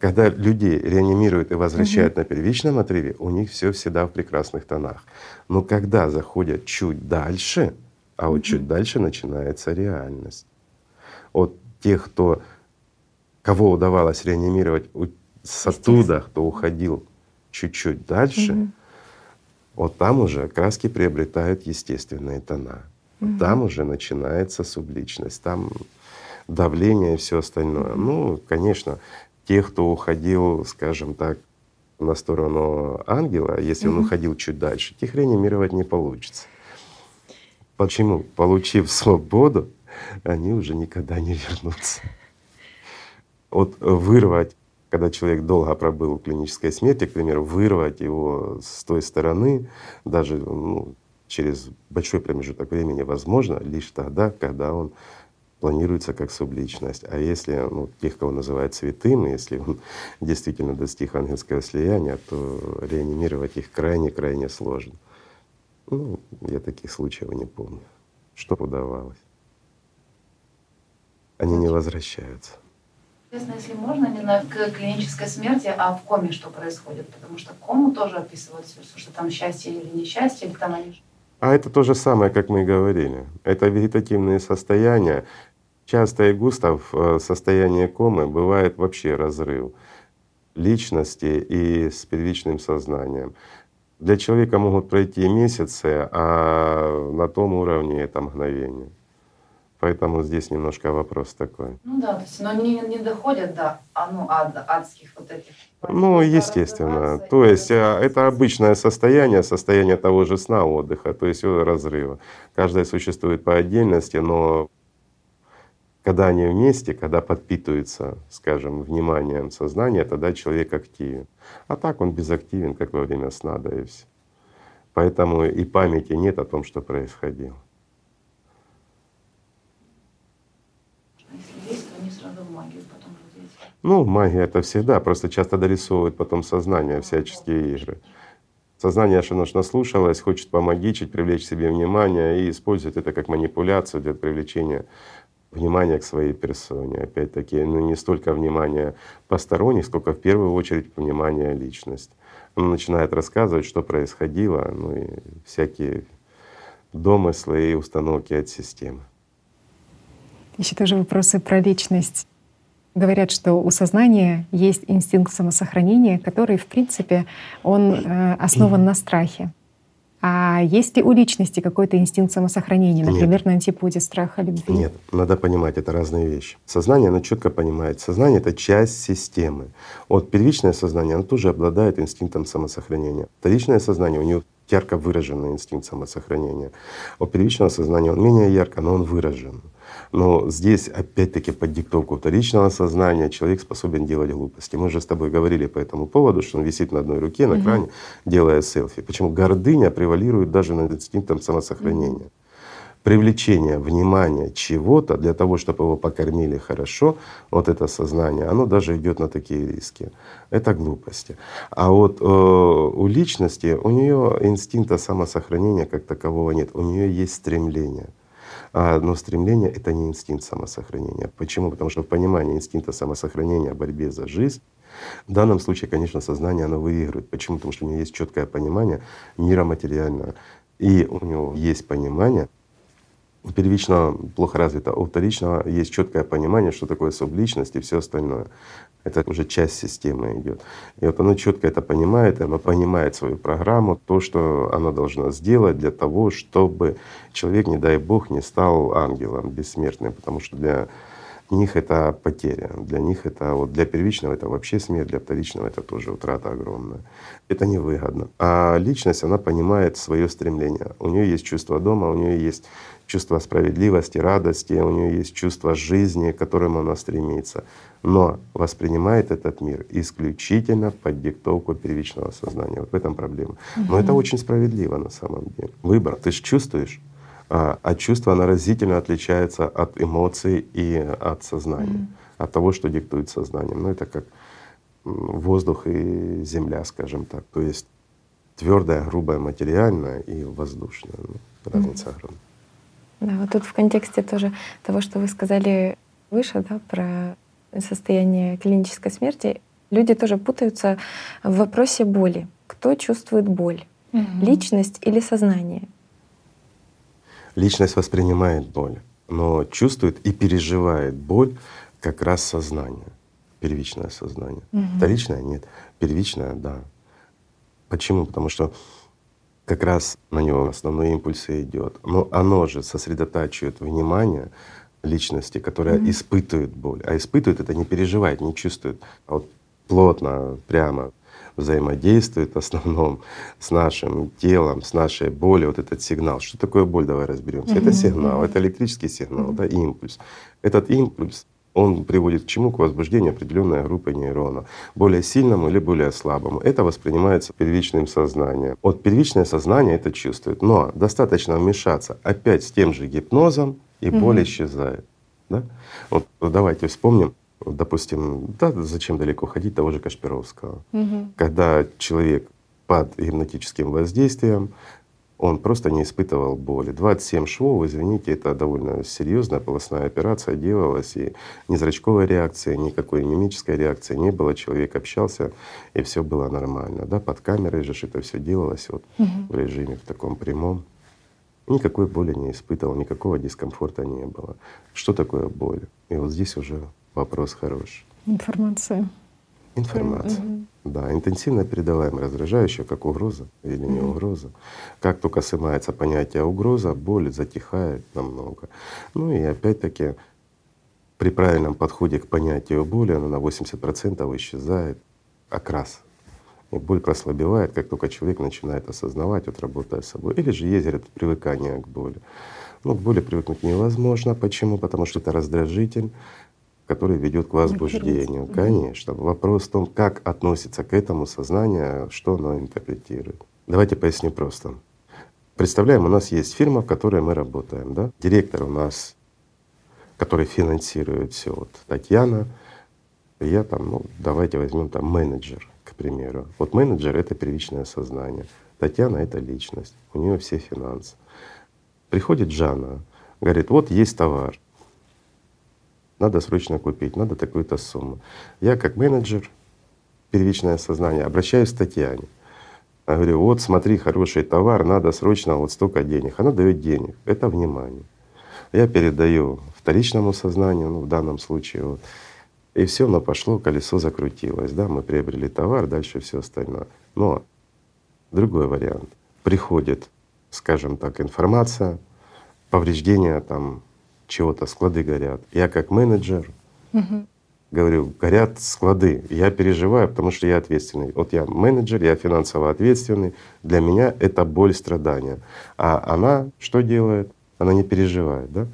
[SPEAKER 2] Когда людей реанимируют и возвращают угу. на первичном отрыве, у них все всегда в прекрасных тонах. Но когда заходят чуть дальше, а вот угу. чуть дальше начинается реальность. Вот тех, кто, кого удавалось реанимировать с оттуда, кто уходил чуть-чуть дальше, угу. вот там уже краски приобретают естественные тона. Угу. Там уже начинается субличность, там давление и все остальное. Угу. Ну, конечно, тех, кто уходил, скажем так, на сторону ангела, если угу. он уходил чуть дальше, тех реанимировать не получится. Почему? Получив свободу, они уже никогда не вернутся. Вот вырвать когда человек долго пробыл в клинической смерти, к примеру, вырвать его с той стороны, даже ну, через большой промежуток времени возможно лишь тогда, когда он планируется как субличность. А если ну, тех, кого называют святым, если он действительно достиг ангельского слияния, то реанимировать их крайне-крайне сложно. Ну, я таких случаев не помню. Что удавалось? Они не возвращаются.
[SPEAKER 5] Интересно, если можно, не на клинической смерти, а в коме что происходит? Потому что кому тоже описывают все, что там счастье или несчастье, или там они…
[SPEAKER 2] А это то же самое, как мы и говорили. Это вегетативные состояния. Часто и густо в э, состоянии комы бывает вообще разрыв личности и с первичным сознанием. Для человека могут пройти месяцы, а на том уровне это мгновение. Поэтому здесь немножко вопрос такой.
[SPEAKER 5] Ну да, то есть, но не, не доходят до а, ну, ад, адских вот этих.
[SPEAKER 2] Ну, естественно. То есть а, это обычное состояние, состояние того же сна, отдыха, то есть разрыва. Каждое существует по отдельности, но когда они вместе, когда подпитываются, скажем, вниманием сознания, тогда человек активен. А так он безактивен, как во время сна, да и все. Поэтому и памяти нет о том, что происходило.
[SPEAKER 5] Если есть, то они сразу в магию потом же
[SPEAKER 2] Ну, магия это всегда, просто часто дорисовывают потом сознание, всяческие игры. Сознание аж оно наслушалось, хочет помогичить, привлечь себе внимание и использует это как манипуляцию для привлечения внимания к своей персоне. Опять-таки, ну не столько внимания посторонних, сколько в первую очередь внимания личность. Он начинает рассказывать, что происходило, ну и всякие домыслы и установки от системы.
[SPEAKER 1] Еще тоже вопросы про личность. Говорят, что у сознания есть инстинкт самосохранения, который, в принципе, он э, основан на страхе. А есть ли у личности какой-то инстинкт самосохранения, например, Нет. на антиподе страха любви?
[SPEAKER 2] Нет, надо понимать, это разные вещи. Сознание, оно четко понимает. Сознание — это часть системы. Вот первичное сознание, оно тоже обладает инстинктом самосохранения. Вторичное сознание, у него ярко выраженный инстинкт самосохранения. У первичного сознания он менее ярко, но он выражен. Но здесь опять-таки под диктовку вторичного сознания человек способен делать глупости. Мы же с тобой говорили по этому поводу, что он висит на одной руке на кране, делая селфи. Почему гордыня превалирует даже над инстинктом самосохранения. Привлечение внимания чего-то для того, чтобы его покормили хорошо, вот это сознание, оно даже идет на такие риски. Это глупости. А вот э, у личности, у нее инстинкта самосохранения как такового нет, у нее есть стремление. А, но стремление — это не инстинкт самосохранения. Почему? Потому что в понимании инстинкта самосохранения, борьбе за жизнь, в данном случае, конечно, сознание оно выигрывает. Почему? Потому что у него есть четкое понимание мира материального. И у него есть понимание у первичного плохо развито, а у вторичного есть четкое понимание, что такое субличность и все остальное. Это уже часть системы идет. И вот оно четко это понимает, и оно понимает свою программу, то, что оно должно сделать для того, чтобы человек, не дай бог, не стал ангелом бессмертным, потому что для них это потеря, для них это вот для первичного это вообще смерть, для вторичного это тоже утрата огромная. Это невыгодно. А личность, она понимает свое стремление. У нее есть чувство дома, у нее есть чувство справедливости, радости, у нее есть чувство жизни, к которому она стремится, но воспринимает этот мир исключительно под диктовку первичного сознания. Вот в этом проблема. Но это очень справедливо на самом деле. Выбор. Ты же чувствуешь, а, а чувство оно разительно отличается от эмоций и от сознания, от того, что диктует сознанием. Ну это как воздух и земля, скажем так. То есть твердое, грубое, материальное и воздушное. Ну, разница огромная.
[SPEAKER 3] Да, вот тут в контексте тоже того, что вы сказали выше, да, про состояние клинической смерти, люди тоже путаются в вопросе боли. Кто чувствует боль? Угу. Личность или сознание?
[SPEAKER 2] Личность воспринимает боль, но чувствует и переживает боль как раз сознание, первичное сознание. Угу. Вторичное нет, первичное — да. Почему? Потому что как раз на него основной импульсы идет. Но оно же сосредотачивает внимание личности, которая mm-hmm. испытывает боль. А испытывает это не переживает, не чувствует, а вот плотно, прямо взаимодействует в основном с нашим телом, с нашей болью, вот этот сигнал. Что такое боль? Давай разберемся. Mm-hmm. Это сигнал, это электрический сигнал, mm-hmm. это импульс. Этот импульс он приводит к чему? К возбуждению определенной группы нейронов, более сильному или более слабому. Это воспринимается первичным сознанием. Вот первичное сознание это чувствует, но достаточно вмешаться опять с тем же гипнозом, и угу. боль исчезает. Да? Вот давайте вспомним, допустим, да, зачем далеко ходить того же Кашпировского. Угу. Когда человек под гипнотическим воздействием он просто не испытывал боли. 27 швов, извините, это довольно серьезная полостная операция делалась, и ни зрачковой реакции, никакой мимической реакции не было. Человек общался, и все было нормально. Да, под камерой же это все делалось вот угу. в режиме в таком прямом. Никакой боли не испытывал, никакого дискомфорта не было. Что такое боль? И вот здесь уже вопрос хороший.
[SPEAKER 1] Информация.
[SPEAKER 2] Информация. Mm-hmm. Да, интенсивно передаваемая, раздражающая, как угроза или не mm-hmm. угроза. Как только снимается понятие угроза, боль затихает намного. Ну и опять-таки при правильном подходе к понятию боли она на 80% исчезает, окрас. И боль прослабевает, как только человек начинает осознавать, вот работая с собой. Или же есть это привыкание к боли. Ну, к боли привыкнуть невозможно. Почему? Потому что это раздражитель, который ведет к возбуждению. Конечно. Вопрос в том, как относится к этому сознание, что оно интерпретирует. Давайте поясню просто. Представляем, у нас есть фирма, в которой мы работаем. Да? Директор у нас, который финансирует все, вот Татьяна. Я там, ну, давайте возьмем там менеджер, к примеру. Вот менеджер — это первичное сознание. Татьяна — это личность, у нее все финансы. Приходит Жанна, говорит, вот есть товар, надо срочно купить, надо такую-то сумму. Я как менеджер, первичное сознание, обращаюсь к Татьяне. Я говорю, вот смотри, хороший товар, надо срочно вот столько денег. Она дает денег, это внимание. Я передаю вторичному сознанию, ну в данном случае вот, и все, оно пошло, колесо закрутилось, да, мы приобрели товар, дальше все остальное. Но другой вариант. Приходит скажем так, информация, повреждения там чего-то, склады горят. Я как менеджер угу. говорю, горят склады. Я переживаю, потому что я ответственный. Вот я менеджер, я финансово ответственный. Для меня это боль, страдания. А она что делает? Она не переживает, да?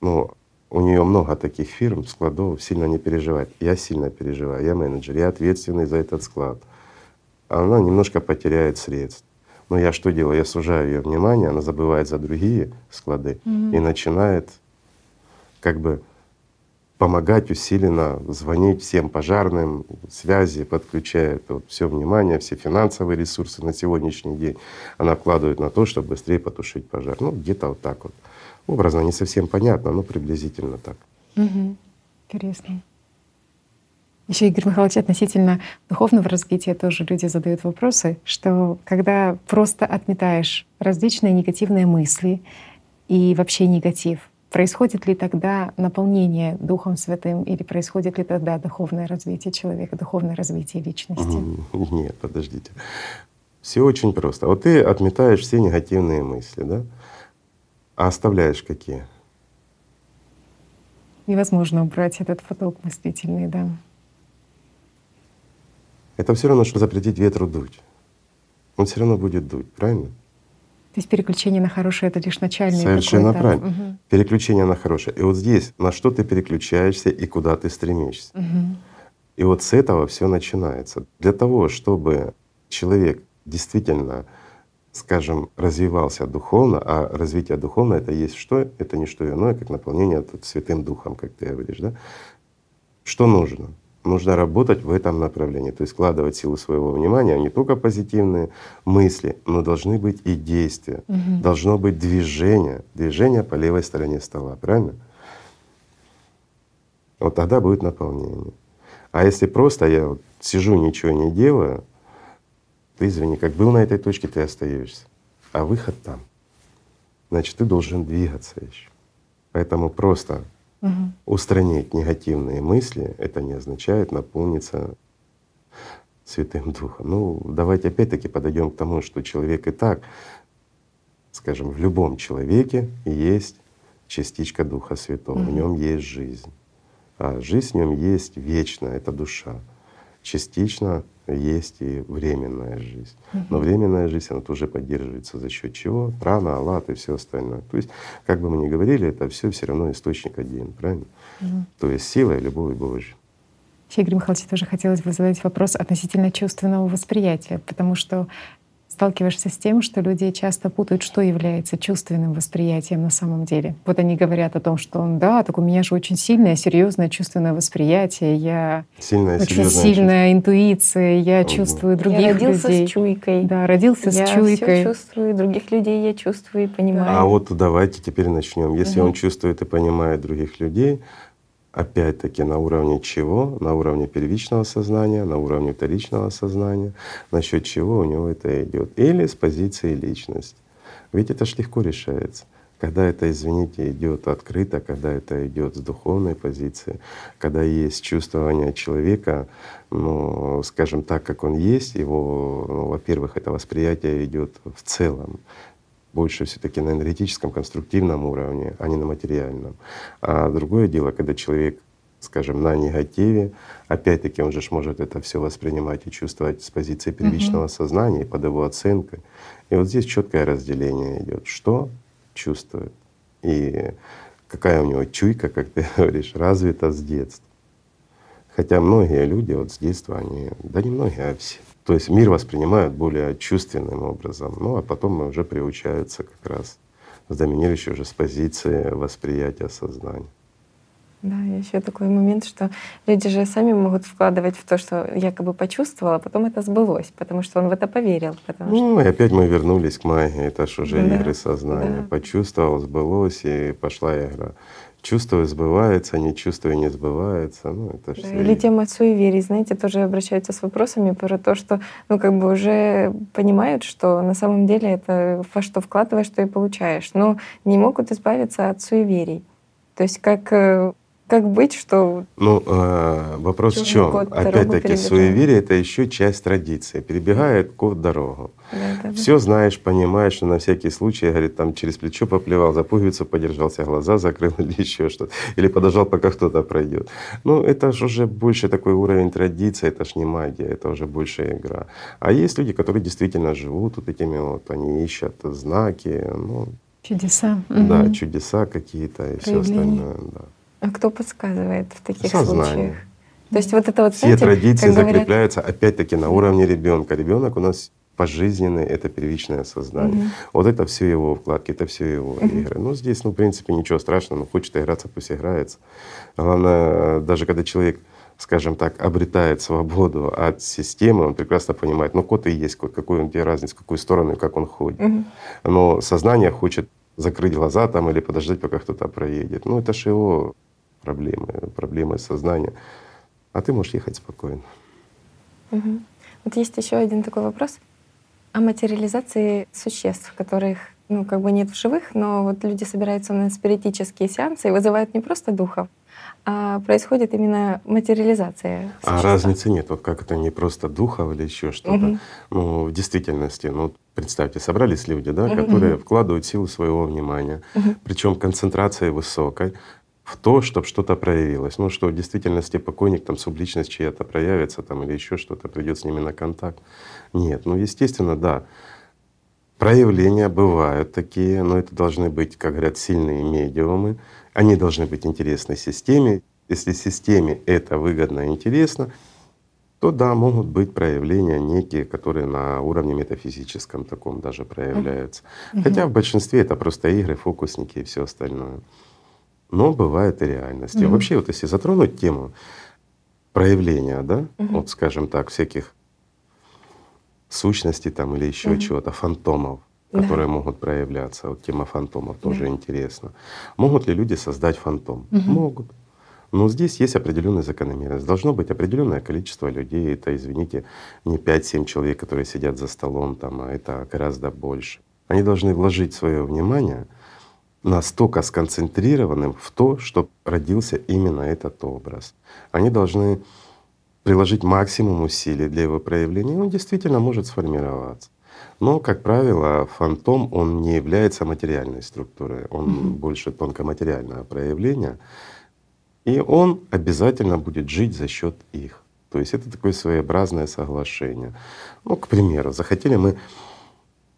[SPEAKER 2] Ну, у нее много таких фирм, складов, сильно не переживает. Я сильно переживаю, я менеджер, я ответственный за этот склад. Она немножко потеряет средств. Но я что делаю? Я сужаю ее внимание, она забывает за другие склады mm-hmm. и начинает как бы помогать усиленно, звонить всем пожарным, связи, подключает вот все внимание, все финансовые ресурсы на сегодняшний день она вкладывает на то, чтобы быстрее потушить пожар. Ну, где-то вот так вот. Образно не совсем понятно, но приблизительно так.
[SPEAKER 1] Угу. Интересно. Еще, Игорь Михайлович, относительно духовного развития тоже люди задают вопросы, что когда просто отметаешь различные негативные мысли и вообще негатив, происходит ли тогда наполнение Духом Святым или происходит ли тогда духовное развитие человека, духовное развитие личности?
[SPEAKER 2] Нет, подождите. Все очень просто. Вот ты отметаешь все негативные мысли, да? А оставляешь какие?
[SPEAKER 1] Невозможно убрать этот поток мыслительный, да.
[SPEAKER 2] Это все равно, что запретить ветру дуть. Он все равно будет дуть, правильно?
[SPEAKER 1] То есть переключение на хорошее это лишь начальный
[SPEAKER 2] Совершенно правильно. Угу. Переключение на хорошее. И вот здесь на что ты переключаешься и куда ты стремишься. Угу. И вот с этого все начинается. Для того, чтобы человек действительно, скажем, развивался духовно, а развитие духовно это есть что? Это не что иное, как наполнение тут Святым Духом, как ты говоришь, да? Что нужно? Нужно работать в этом направлении, то есть вкладывать силу своего внимания, не только позитивные мысли, но должны быть и действия, угу. должно быть движение, движение по левой стороне стола, правильно? Вот тогда будет наполнение. А если просто я вот сижу, ничего не делаю, ты извини, как был на этой точке, ты остаешься, а выход там. Значит, ты должен двигаться еще. Поэтому просто Угу. Устранить негативные мысли — это не означает наполниться Святым Духом. Ну, давайте опять-таки подойдем к тому, что человек и так, скажем, в любом человеке есть частичка Духа Святого, угу. в нем есть жизнь. А жизнь в нем есть вечная, это душа. Частично есть и временная жизнь. Но временная жизнь, она тоже поддерживается за счет чего? Прана, аллат и все остальное. То есть, как бы мы ни говорили, это все все равно источник один, правильно? Угу. То есть сила и любовь Божья.
[SPEAKER 1] Игорь Михайлович, тоже хотелось бы задать вопрос относительно чувственного восприятия, потому что сталкиваешься с тем, что люди часто путают, что является чувственным восприятием на самом деле. Вот они говорят о том, что да, так у меня же очень сильное, серьезное чувственное восприятие, я
[SPEAKER 2] сильная,
[SPEAKER 1] очень сильная чувство. интуиция, я угу. чувствую других
[SPEAKER 3] я родился
[SPEAKER 1] людей.
[SPEAKER 3] с чуйкой.
[SPEAKER 1] Да, родился
[SPEAKER 3] я
[SPEAKER 1] с чуйкой.
[SPEAKER 3] Я чувствую, других людей я чувствую и понимаю.
[SPEAKER 2] А вот давайте теперь начнем. Если угу. он чувствует и понимает других людей, опять-таки на уровне чего? На уровне первичного сознания, на уровне вторичного сознания, насчет чего у него это идет. Или с позиции личности. Ведь это ж легко решается. когда это, извините, идет открыто, когда это идет с духовной позиции, когда есть чувствование человека, ну, скажем так, как он есть, его, ну, во-первых, это восприятие идет в целом, больше все-таки на энергетическом, конструктивном уровне, а не на материальном. А другое дело, когда человек скажем, на негативе. Опять-таки он же может это все воспринимать и чувствовать с позиции первичного uh-huh. сознания и под его оценкой. И вот здесь четкое разделение идет, что чувствует и какая у него чуйка, как ты говоришь, развита с детства. Хотя многие люди вот с детства, они, да не многие, а все. То есть мир воспринимают более чувственным образом, ну а потом уже приучаются как раз с доминирующей уже с позиции восприятия сознания.
[SPEAKER 3] Да, еще такой момент, что люди же сами могут вкладывать в то, что якобы почувствовал, а потом это сбылось, потому что он в это поверил.
[SPEAKER 2] Потому ну что... и опять мы вернулись к магии, это же уже да, игры сознания. Да. Почувствовал, сбылось, и пошла игра. Чувствую, сбывается, не чувствую, не сбывается. Ну, это
[SPEAKER 3] да, или тема суеверий, знаете, тоже обращаются с вопросами про то, что ну, как бы уже понимают, что на самом деле это во что вкладываешь, что и получаешь, но не могут избавиться от суеверий. То есть как э, как быть, что...
[SPEAKER 2] Ну, э, вопрос в чем? Опять-таки, суеверие — это еще часть традиции. Перебегает кот дорогу. Да, да, Все знаешь, понимаешь, что на всякий случай, говорит, там через плечо поплевал, за пуговицу подержался, глаза закрыл или еще что-то. Или подождал, пока кто-то пройдет. Ну, это же уже больше такой уровень традиции, это ж не магия, это уже больше игра. А есть люди, которые действительно живут вот этими вот, они ищут знаки, ну,
[SPEAKER 1] Чудеса.
[SPEAKER 2] Да, угу. чудеса какие-то и все остальное. Да.
[SPEAKER 3] А кто подсказывает в таких Сознание. случаях? То есть вот это вот
[SPEAKER 2] все знаете, традиции закрепляются говорят... опять-таки на уровне ребенка. Ребенок у нас пожизненный это первичное сознание. Угу. Вот это все его вкладки, это все его угу. игры. Ну здесь, ну в принципе ничего страшного, ну хочет играться, пусть играется. Главное, даже когда человек скажем так, обретает свободу от системы, он прекрасно понимает, ну кот и есть кот, какой он тебе разница, в какую сторону и как он ходит. Угу. Но сознание хочет закрыть глаза там или подождать, пока кто-то проедет. Ну это же его проблемы, проблемы сознания. А ты можешь ехать спокойно.
[SPEAKER 3] Угу. Вот есть еще один такой вопрос о материализации существ, которых ну, как бы нет в живых, но вот люди собираются на спиритические сеансы и вызывают не просто духов, а происходит именно материализация.
[SPEAKER 2] Существа. А разницы нет, вот как это не просто духов или еще что-то. Угу. Ну, в действительности, ну, представьте, собрались люди, да, угу. которые вкладывают силу своего внимания, угу. причем концентрация высокой, в то, чтобы что-то проявилось. Ну, что в действительности покойник, там, субличность чья-то проявится там, или еще что-то, придет с ними на контакт. Нет, ну, естественно, да. Проявления бывают такие, но это должны быть, как говорят, сильные медиумы. Они должны быть интересны системе. Если системе это выгодно и интересно, то да, могут быть проявления некие, которые на уровне метафизическом таком даже проявляются. Mm-hmm. Хотя в большинстве это просто игры, фокусники и все остальное но бывает и реальность. Mm-hmm. вообще, вот если затронуть тему проявления, да, mm-hmm. вот скажем так, всяких сущностей там или еще mm-hmm. чего-то, фантомов, которые да. могут проявляться. Вот тема фантомов тоже да. интересна. Могут ли люди создать фантом? Угу. Могут. Но здесь есть определенная закономерность. Должно быть определенное количество людей. Это, извините, не 5-7 человек, которые сидят за столом, там, а это гораздо больше. Они должны вложить свое внимание настолько сконцентрированным в то, чтобы родился именно этот образ. Они должны приложить максимум усилий для его проявления, и он действительно может сформироваться. Но, как правило, фантом он не является материальной структурой, он mm-hmm. больше тонкоматериальное проявление, и он обязательно будет жить за счет их. То есть это такое своеобразное соглашение. Ну, к примеру, захотели мы,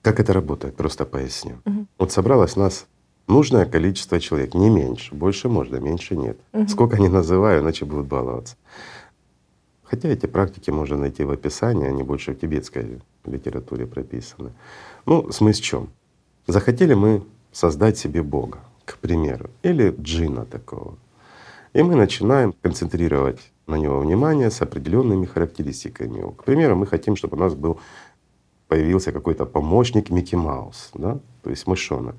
[SPEAKER 2] как это работает, просто поясню. Mm-hmm. Вот собралось нас нужное количество человек, не меньше. Больше можно, меньше нет. Угу. Сколько не называю, иначе будут баловаться. Хотя эти практики можно найти в описании, они больше в тибетской литературе прописаны. Ну, смысл в чем? Захотели мы создать себе Бога, к примеру, или джина такого. И мы начинаем концентрировать на него внимание с определенными характеристиками. К примеру, мы хотим, чтобы у нас был появился какой-то помощник Микки Маус, да, то есть мышонок.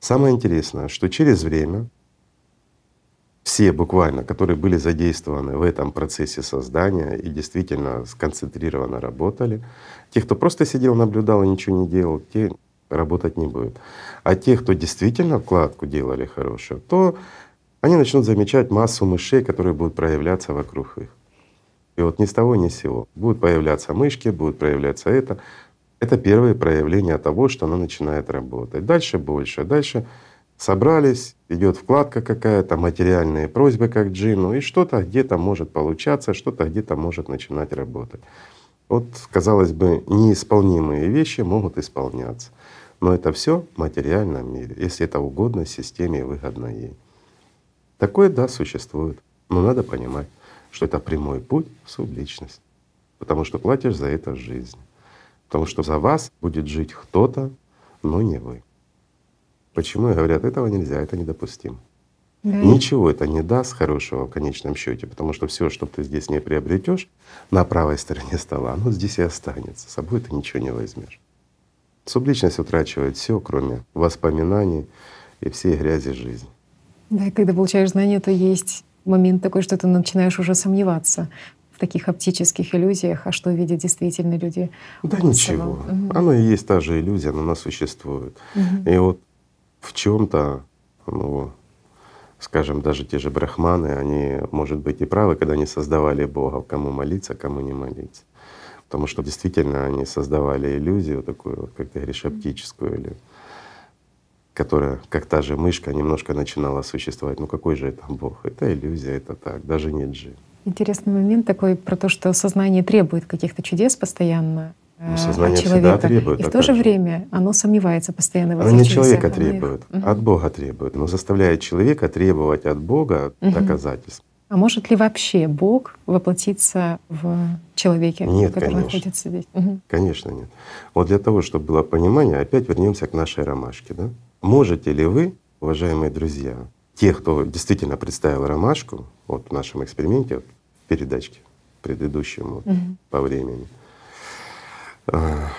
[SPEAKER 2] Самое интересное, что через время все буквально, которые были задействованы в этом процессе создания и действительно сконцентрированно работали, те, кто просто сидел, наблюдал и ничего не делал, те работать не будет. А те, кто действительно вкладку делали хорошую, то они начнут замечать массу мышей, которые будут проявляться вокруг их. И вот ни с того ни с сего будут появляться мышки, будут проявляться это. Это первые проявления того, что она начинает работать. Дальше больше. Дальше собрались, идет вкладка какая-то, материальные просьбы как джину, и что-то где-то может получаться, что-то где-то может начинать работать. Вот, казалось бы, неисполнимые вещи могут исполняться. Но это все в материальном мире, если это угодно системе и выгодно ей. Такое, да, существует. Но надо понимать, что это прямой путь в субличность. Потому что платишь за это жизнь. Потому что за вас будет жить кто-то, но не вы. Почему и говорят, этого нельзя, это недопустимо. Да. Ничего это не даст хорошего в конечном счете, потому что все, что ты здесь не приобретешь на правой стороне стола, оно здесь и останется. С собой ты ничего не возьмешь. Субличность утрачивает все, кроме воспоминаний и всей грязи жизни.
[SPEAKER 1] Да, и когда получаешь знания, то есть момент такой, что ты начинаешь уже сомневаться в таких оптических иллюзиях, а что видят действительно люди.
[SPEAKER 2] Да ничего. Угу. Оно и есть та же иллюзия, но она существует. Угу. И вот в чем-то, ну, скажем, даже те же брахманы, они, может быть, и правы, когда они создавали Бога, кому молиться, кому не молиться. Потому что действительно они создавали иллюзию такую, как ты говоришь, оптическую, или которая, как та же мышка, немножко начинала существовать. Ну какой же это Бог? Это иллюзия, это так, даже не джин.
[SPEAKER 1] Интересный момент такой про то, что сознание требует каких-то чудес постоянно.
[SPEAKER 2] Ну, э, сознание всегда требует.
[SPEAKER 1] И в то же время оно сомневается постоянно в
[SPEAKER 2] Оно не человека требует, угу. от Бога требует, но заставляет человека требовать от Бога угу. доказательств.
[SPEAKER 1] А может ли вообще Бог воплотиться в человеке,
[SPEAKER 2] нет,
[SPEAKER 1] который
[SPEAKER 2] конечно.
[SPEAKER 1] находится здесь?
[SPEAKER 2] Угу. Конечно, нет. Вот для того, чтобы было понимание, опять вернемся к нашей ромашке. Да? Можете ли вы, уважаемые друзья, те, кто действительно представил ромашку, вот в нашем эксперименте, передачке предыдущему угу. по времени, а,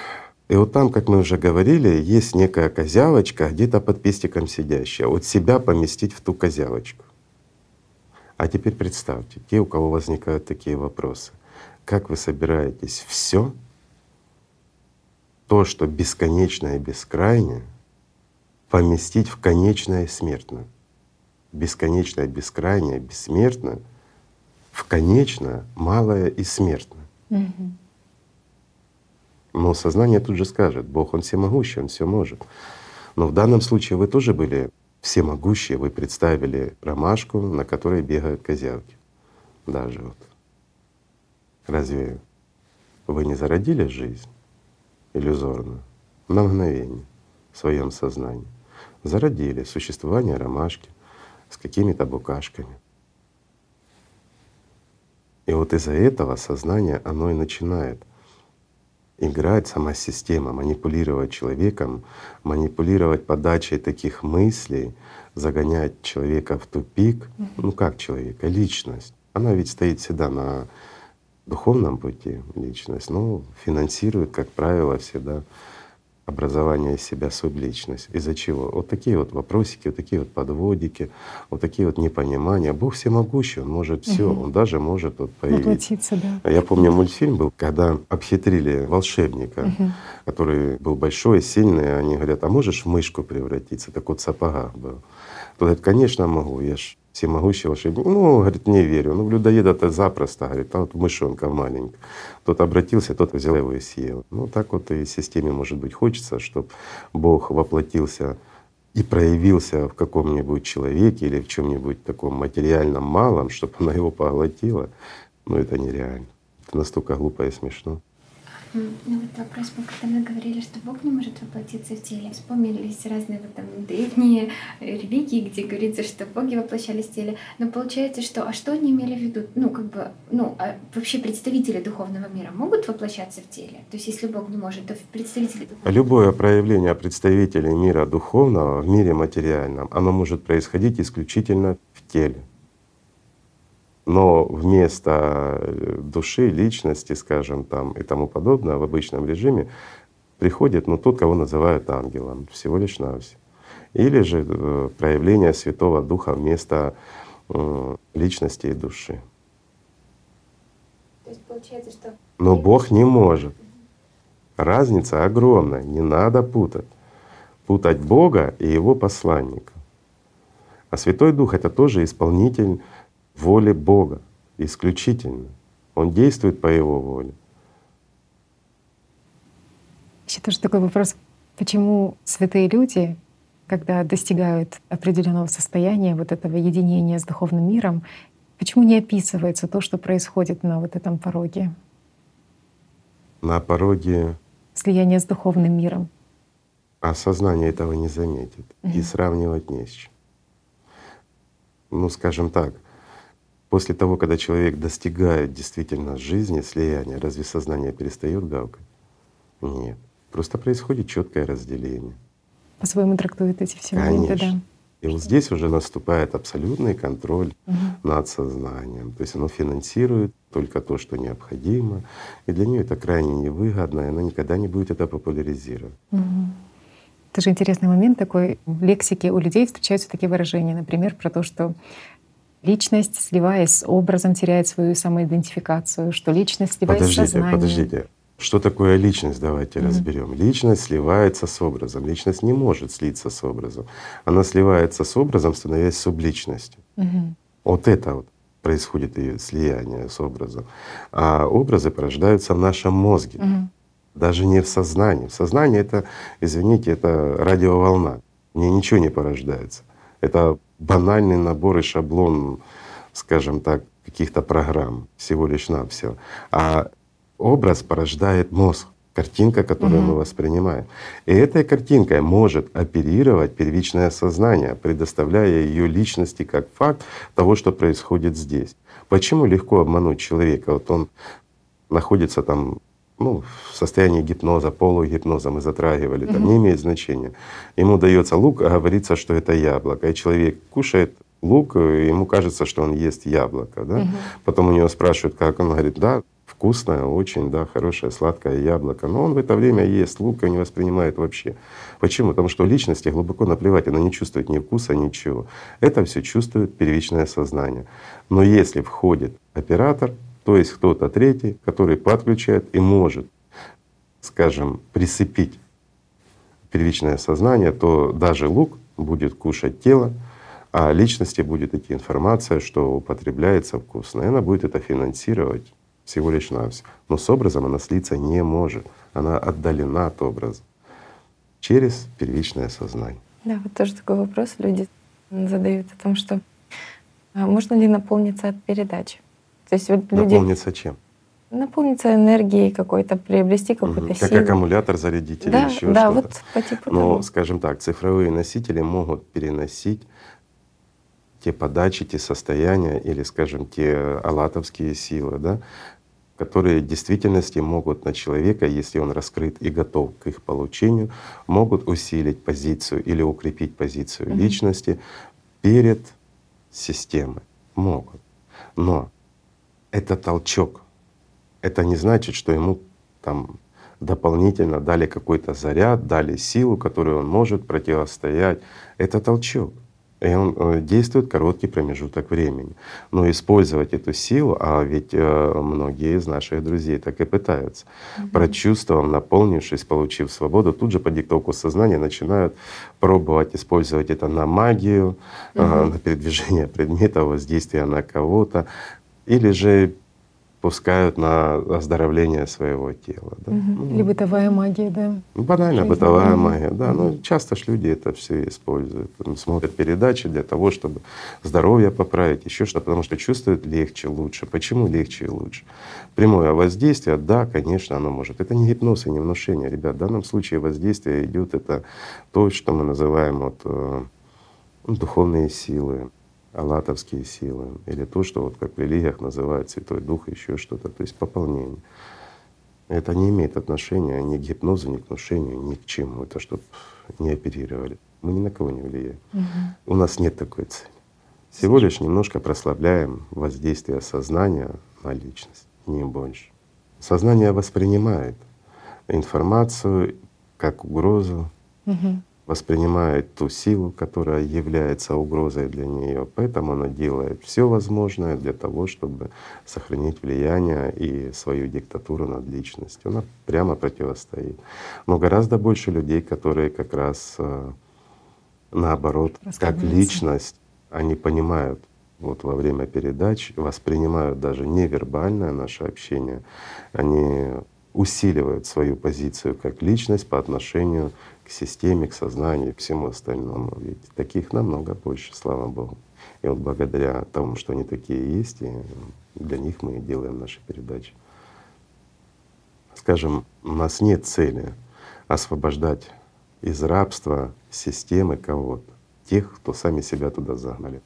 [SPEAKER 2] и вот там, как мы уже говорили, есть некая козявочка, где-то под пестиком сидящая. Вот себя поместить в ту козявочку. А теперь представьте, те, у кого возникают такие вопросы, как вы собираетесь все то, что бесконечное и бескрайнее, поместить в конечное и смертное. Бесконечное, бескрайнее, бессмертное в конечное, малое и смертное. Угу. Но сознание тут же скажет, Бог Он всемогущий, Он все может. Но в данном случае вы тоже были всемогущие, вы представили ромашку, на которой бегают козявки. Даже вот. Разве вы не зародили жизнь иллюзорную на мгновение в своем сознании? Зародили существование ромашки с какими-то букашками. И вот из-за этого сознание оно и начинает играть сама система, манипулировать человеком, манипулировать подачей таких мыслей, загонять человека в тупик. Ну как человека? Личность. Она ведь стоит всегда на духовном пути, личность, но финансирует, как правило, всегда образование из себя субличность. Из-за чего? Вот такие вот вопросики, вот такие вот подводики, вот такие вот непонимания. Бог всемогущий, Он может все, угу. Он даже может вот
[SPEAKER 1] появиться. да.
[SPEAKER 2] Я помню мультфильм был, когда обхитрили волшебника, угу. который был большой, сильный, они говорят, а можешь в мышку превратиться? Так вот сапога был. Тот говорит, конечно могу, я ж всемогущий волшебник. Ну, говорит, не верю. Ну, в людоеда-то запросто, говорит, а вот мышонка маленькая. Тот обратился, тот взял его и съел. Ну, так вот и системе, может быть, хочется, чтобы Бог воплотился и проявился в каком-нибудь человеке или в чем-нибудь таком материальном малом, чтобы она его поглотила. Но это нереально. Это настолько глупо и смешно.
[SPEAKER 6] Ну вот вопрос, мы когда мы говорили, что Бог не может воплотиться в теле, вспомнились разные вот там древние религии, где говорится, что боги воплощались в теле. Но получается, что а что они имели в виду? Ну как бы, ну а вообще представители духовного мира могут воплощаться в теле? То есть если Бог не может, то представители духовного
[SPEAKER 2] Любое проявление представителей мира духовного в мире материальном, оно может происходить исключительно в теле но вместо э, души, личности, скажем, там и тому подобное в обычном режиме приходит ну, тот, кого называют ангелом, всего лишь навсего. Или же э, проявление Святого Духа вместо э, личности и души.
[SPEAKER 6] То есть получается, что…
[SPEAKER 2] Но Бог не может. Разница огромная, не надо путать. путать Бога и Его посланника. А Святой Дух — это тоже исполнитель воли Бога, исключительно. Он действует по Его воле.
[SPEAKER 1] Еще тоже такой вопрос. Почему святые люди, когда достигают определенного состояния вот этого единения с духовным миром, почему не описывается то, что происходит на вот этом пороге?
[SPEAKER 2] На пороге
[SPEAKER 1] слияния с духовным миром.
[SPEAKER 2] А сознание этого не заметит. Угу. И сравнивать не с чем. Ну, скажем так, после того, когда человек достигает действительно жизни, слияния, разве сознание перестает гавкать? Нет. Просто происходит четкое разделение.
[SPEAKER 1] По-своему трактует эти все моменты, да.
[SPEAKER 2] И вот здесь уже наступает абсолютный контроль угу. над сознанием. То есть оно финансирует только то, что необходимо. И для нее это крайне невыгодно, и она никогда не будет это популяризировать.
[SPEAKER 1] Угу. Это же интересный момент такой. В лексике у людей встречаются такие выражения, например, про то, что личность, сливаясь с образом, теряет свою самоидентификацию, что личность, сливаясь
[SPEAKER 2] подождите,
[SPEAKER 1] с сознанием.
[SPEAKER 2] Подождите, что такое личность, давайте mm-hmm. разберем. Личность сливается с образом. Личность не может слиться с образом. Она сливается с образом, становясь субличностью. Mm-hmm. Вот это вот происходит ее слияние с образом. А образы порождаются в нашем мозге, mm-hmm. даже не в сознании. В сознании это, извините, это радиоволна. Мне ничего не порождается. Это банальный набор и шаблон, скажем так, каких-то программ всего лишь на все. А образ порождает мозг, картинка, которую угу. мы воспринимаем. И этой картинкой может оперировать первичное сознание, предоставляя ее личности как факт того, что происходит здесь. Почему легко обмануть человека? Вот он находится там ну, в состоянии гипноза, полугипноза мы затрагивали, там угу. не имеет значения. Ему дается лук, а говорится, что это яблоко. И человек кушает лук, ему кажется, что он ест яблоко. Да? Угу. Потом у него спрашивают, как он говорит, да, вкусное, очень, да, хорошее, сладкое яблоко. Но он в это время ест лук и не воспринимает вообще. Почему? Потому что личности глубоко наплевать, она не чувствует ни вкуса, ничего. Это все чувствует первичное сознание. Но если входит оператор, то есть кто-то третий, который подключает и может, скажем, присыпить первичное сознание, то даже лук будет кушать тело, а личности будет идти информация, что употребляется вкусно, и она будет это финансировать всего лишь навсего. Но с образом она слиться не может. Она отдалена от образа через первичное сознание.
[SPEAKER 3] Да, вот тоже такой вопрос люди задают о том, что а можно ли наполниться от передачи?
[SPEAKER 2] То есть вот люди... Наполниться чем?
[SPEAKER 3] Наполниться энергией какой-то, приобрести какую-то угу.
[SPEAKER 2] силу. Как аккумулятор зарядить или
[SPEAKER 3] да,
[SPEAKER 2] еще
[SPEAKER 3] да,
[SPEAKER 2] что-то.
[SPEAKER 3] вот по типу
[SPEAKER 2] Но,
[SPEAKER 3] того.
[SPEAKER 2] скажем так, цифровые носители могут переносить те подачи, те состояния или, скажем, те алатовские силы, да, которые в действительности могут на человека, если он раскрыт и готов к их получению, могут усилить позицию или укрепить позицию mm-hmm. личности перед системой. Могут. Но это толчок. Это не значит, что ему там дополнительно дали какой-то заряд, дали силу, которую он может противостоять. Это толчок. И он э, действует короткий промежуток времени. Но использовать эту силу, а ведь э, многие из наших друзей так и пытаются, mm-hmm. прочувствовав, наполнившись, получив свободу, тут же по диктовку сознания начинают пробовать использовать это на магию, mm-hmm. на передвижение предметов, воздействие на кого-то, или же пускают на оздоровление своего тела. Да?
[SPEAKER 1] Угу. Ну, Или бытовая магия, да?
[SPEAKER 2] Ну, банально Жизнь, бытовая магия, да. Угу. Ну, часто ж люди это все используют. Смотрят передачи для того, чтобы здоровье поправить, еще что-то, потому что чувствуют легче, лучше. Почему легче и лучше? Прямое воздействие, да, конечно, оно может. Это не гипноз и не внушение, ребят. В данном случае воздействие идет это то, что мы называем вот, э, духовные силы, аллатовские силы, или то, что вот как в религиях называют Святой Дух, еще что-то, то есть пополнение. Это не имеет отношения ни к гипнозу, ни к внушению, ни к чему. Это чтобы не оперировали. Мы ни на кого не влияем. Угу. У нас нет такой цели. Всего лишь немножко прослабляем воздействие сознания на личность, не больше. Сознание воспринимает информацию как угрозу, угу. Воспринимает ту силу, которая является угрозой для нее. Поэтому она делает все возможное для того, чтобы сохранить влияние и свою диктатуру над личностью. Она прямо противостоит. Но гораздо больше людей, которые как раз э, наоборот, как личность, они понимают вот во время передач, воспринимают даже невербальное наше общение, они усиливают свою позицию как личность по отношению к системе, к сознанию, к всему остальному. Ведь таких намного больше, слава Богу. И вот благодаря тому, что они такие есть, и для них мы делаем наши передачи. Скажем, у нас нет цели освобождать из рабства системы кого-то, тех, кто сами себя туда загнали.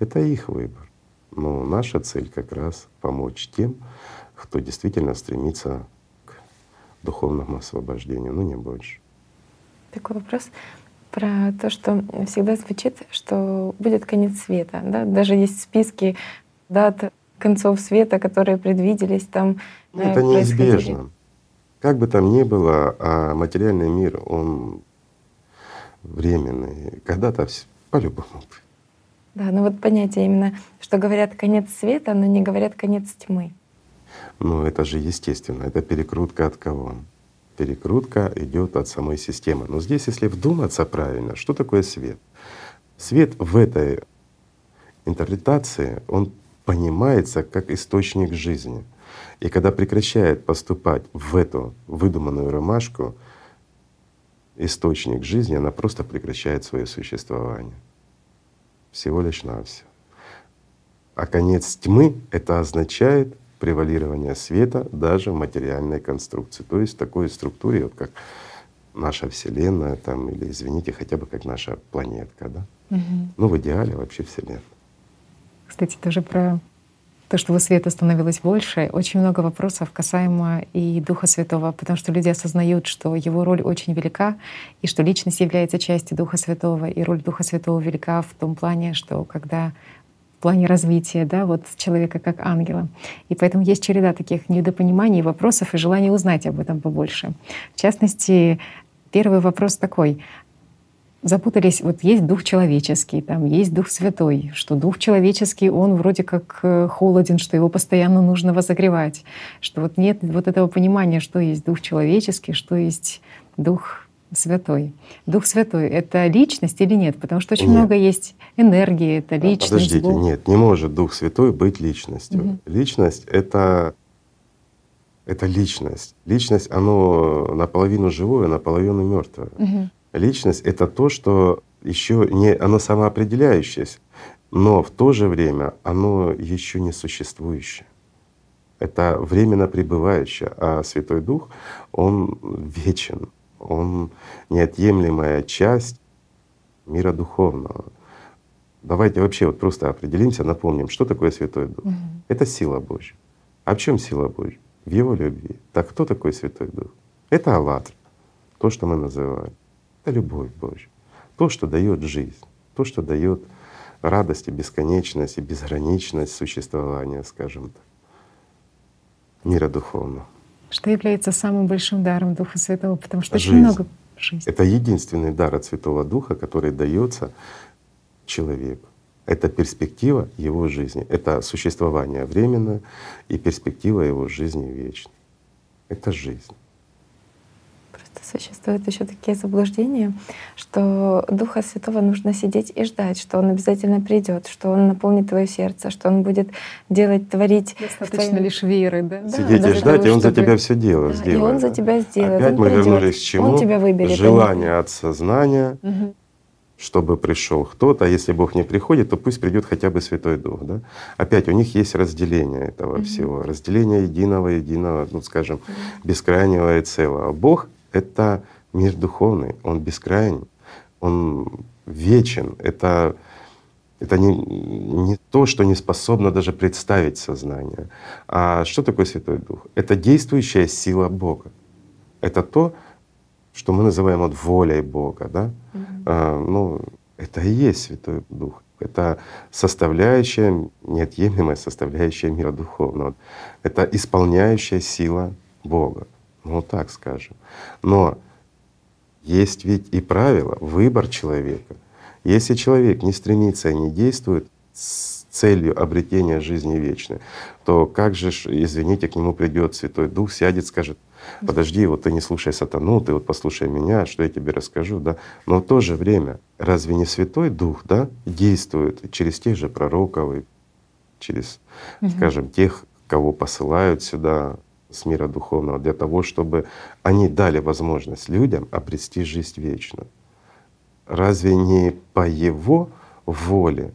[SPEAKER 2] Это их выбор. Но наша цель как раз помочь тем, кто действительно стремится к духовному освобождению, ну не больше
[SPEAKER 3] такой вопрос про то, что всегда звучит, что будет конец света. Да? Даже есть списки дат концов света, которые предвиделись там.
[SPEAKER 2] Ну, это неизбежно. Как бы там ни было, а материальный мир, он временный. Когда-то по-любому.
[SPEAKER 3] Да, ну вот понятие именно, что говорят конец света, но не говорят конец тьмы.
[SPEAKER 2] Ну это же естественно, это перекрутка от кого? Перекрутка идет от самой системы. Но здесь, если вдуматься правильно, что такое свет? Свет в этой интерпретации, он понимается как источник жизни. И когда прекращает поступать в эту выдуманную ромашку, источник жизни, она просто прекращает свое существование. Всего лишь навсего. А конец тьмы — это означает превалирования света даже в материальной конструкции, то есть в такой структуре, вот как наша Вселенная, там, или извините, хотя бы как наша планетка, да? Угу. Ну, в идеале вообще Вселенная.
[SPEAKER 1] Кстати, тоже про то, что света становилось больше, очень много вопросов касаемо и Духа Святого, потому что люди осознают, что его роль очень велика, и что личность является частью Духа Святого, и роль Духа Святого велика в том плане, что когда в плане развития, да, вот человека как ангела. И поэтому есть череда таких недопониманий, вопросов и желания узнать об этом побольше. В частности, первый вопрос такой. Запутались, вот есть дух человеческий, там есть дух святой, что дух человеческий, он вроде как э, холоден, что его постоянно нужно возогревать, что вот нет вот этого понимания, что есть дух человеческий, что есть дух Святой. Дух Святой — это личность или нет? Потому что очень нет. много есть энергии, это личность.
[SPEAKER 2] Подождите, Бог. нет, не может Дух Святой быть личностью. Угу. Личность — это это личность. Личность, оно наполовину живое, наполовину мертвое. Угу. Личность — это то, что еще не, оно самоопределяющееся, но в то же время оно еще не существующее. Это временно пребывающее, а Святой Дух, Он вечен, он неотъемлемая часть мира духовного. Давайте вообще вот просто определимся, напомним, что такое Святой Дух. Угу. Это сила Божья. А в чем сила Божья? В Его любви. Так кто такой Святой Дух? Это Аллатра, то, что мы называем. Это любовь Божья. То, что дает жизнь, то, что дает радость и бесконечность и безграничность существования, скажем так, мира духовного.
[SPEAKER 1] Что является самым большим даром Духа Святого, потому что Жизнь. очень много жизни.
[SPEAKER 2] Это единственный дар от Святого Духа, который дается человеку. Это перспектива его жизни, это существование временное и перспектива его жизни вечной. Это жизнь
[SPEAKER 3] существуют еще такие заблуждения, что Духа Святого нужно сидеть и ждать, что Он обязательно придет, что Он наполнит твое сердце, что Он будет делать, творить.
[SPEAKER 1] Достаточно твоем... лишь веры, да?
[SPEAKER 2] да Сидеть и ждать, того, и Он за тебя все дело да, сделает.
[SPEAKER 3] И Он за тебя сделает.
[SPEAKER 2] Опять
[SPEAKER 3] он
[SPEAKER 2] мы
[SPEAKER 3] придет,
[SPEAKER 2] вернулись к чему?
[SPEAKER 3] Он тебя выберет.
[SPEAKER 2] Желание от сознания. Угу чтобы пришел кто-то, а если Бог не приходит, то пусть придет хотя бы Святой Дух. Да? Опять у них есть разделение этого mm-hmm. всего, разделение единого, единого, ну скажем, mm-hmm. бескрайнего и целого. Бог это мир духовный, он бескрайний, он вечен. Это, это не, не то, что не способно даже представить сознание. А что такое Святой Дух? Это действующая сила Бога. Это то, что мы называем вот волей Бога, да? Mm-hmm. А, ну, это и есть Святой Дух. Это составляющая, неотъемлемая составляющая мира духовного. Это исполняющая сила Бога. Ну, так скажем. Но Есть ведь и правила, выбор человека. Если человек не стремится и не действует с целью обретения жизни вечной, то как же, извините, к нему придет Святой Дух, сядет, скажет, подожди, вот ты не слушай сатану, ты вот послушай меня, что я тебе расскажу, да. Но в то же время разве не Святой Дух, да, действует через тех же пророков, через, угу. скажем, тех, кого посылают сюда с мира духовного, для того, чтобы они дали возможность людям обрести жизнь вечную. Разве не по Его воле,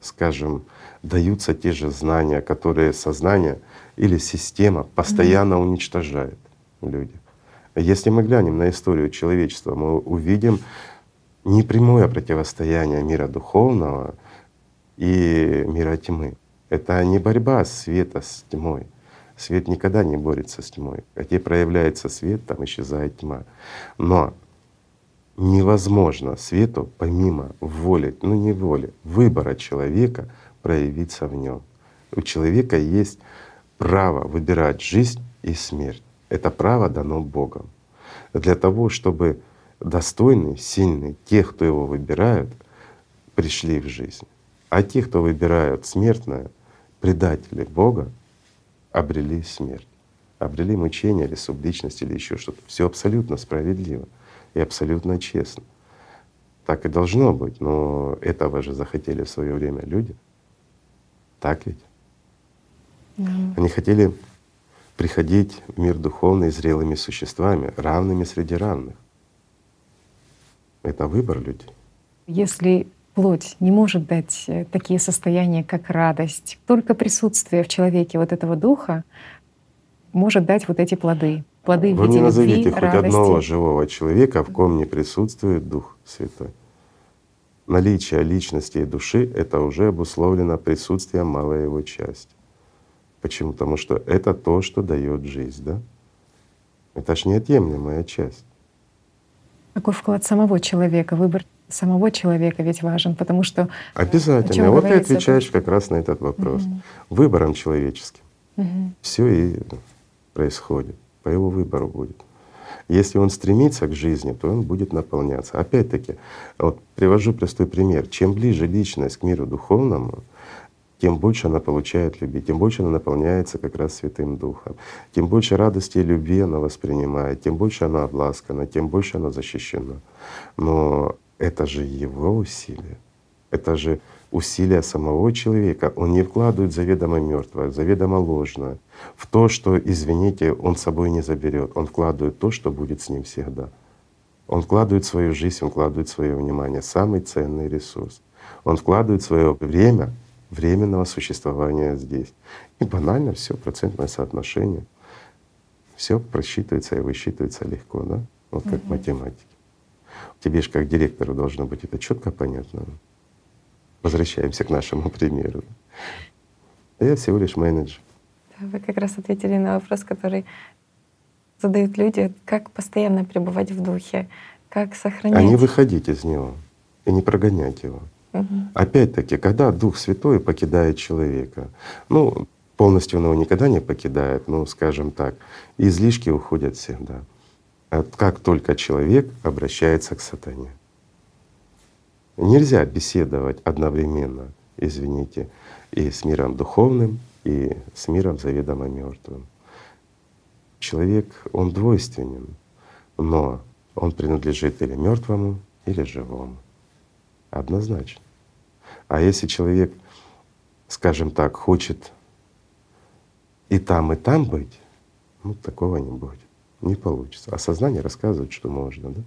[SPEAKER 2] скажем, даются те же знания, которые сознание или система постоянно mm уничтожает люди. Если мы глянем на историю человечества, мы увидим непрямое противостояние мира духовного и мира тьмы. Это не борьба света с тьмой. Свет никогда не борется с тьмой. Где проявляется свет, там исчезает тьма. Но невозможно свету помимо воли, ну не воли, выбора человека проявиться в нем. У человека есть право выбирать жизнь и смерть. Это право дано Богом. Для того, чтобы достойные, сильные, тех, кто его выбирают, пришли в жизнь. А те, кто выбирают смертное, предатели Бога обрели смерть, обрели мучение или субличность или еще что-то. Все абсолютно справедливо и абсолютно честно. Так и должно быть, но этого же захотели в свое время люди. Так ведь? Да. Они хотели приходить в мир духовный зрелыми существами, равными среди равных. Это выбор людей.
[SPEAKER 1] Если плоть не может дать э, такие состояния, как радость. Только присутствие в человеке вот этого духа может дать вот эти плоды. Плоды
[SPEAKER 2] Вы в виде мне назовите любви, хоть радости. одного живого человека, в ком не присутствует Дух Святой. Наличие личности и души — это уже обусловлено присутствием малой его части. Почему? Потому что это то, что дает жизнь, да? Это ж неотъемлемая часть.
[SPEAKER 1] Какой вклад самого человека, выбор самого человека ведь важен, потому что
[SPEAKER 2] обязательно. Вот ты отвечаешь как раз на этот вопрос угу. выбором человеческим. Угу. Все и происходит по его выбору будет. Если он стремится к жизни, то он будет наполняться. Опять-таки, вот привожу простой пример. Чем ближе личность к миру духовному, тем больше она получает любви, тем больше она наполняется как раз Святым Духом, тем больше радости и любви она воспринимает, тем больше она обласкана, тем больше она защищена. Но это же его усилия, это же усилия самого человека. Он не вкладывает заведомо мертвое, заведомо ложное в то, что, извините, он с собой не заберет. Он вкладывает то, что будет с ним всегда. Он вкладывает свою жизнь, он вкладывает свое внимание, самый ценный ресурс. Он вкладывает свое время временного существования здесь. И банально все процентное соотношение. Все просчитывается и высчитывается легко, да? Вот как угу. математики. Тебе же как директору должно быть это четко понятно. Возвращаемся к нашему примеру. А я всего лишь менеджер.
[SPEAKER 3] Вы как раз ответили на вопрос, который задают люди, как постоянно пребывать в духе, как сохранять.
[SPEAKER 2] А не выходить из него и не прогонять его. Угу. Опять-таки, когда Дух Святой покидает человека, ну, полностью он его никогда не покидает, ну, скажем так, излишки уходят всегда как только человек обращается к сатане. Нельзя беседовать одновременно, извините, и с миром духовным, и с миром заведомо мертвым. Человек, он двойственен, но он принадлежит или мертвому, или живому. Однозначно. А если человек, скажем так, хочет и там, и там быть, ну такого не будет не получится. А сознание рассказывает, что можно. Да?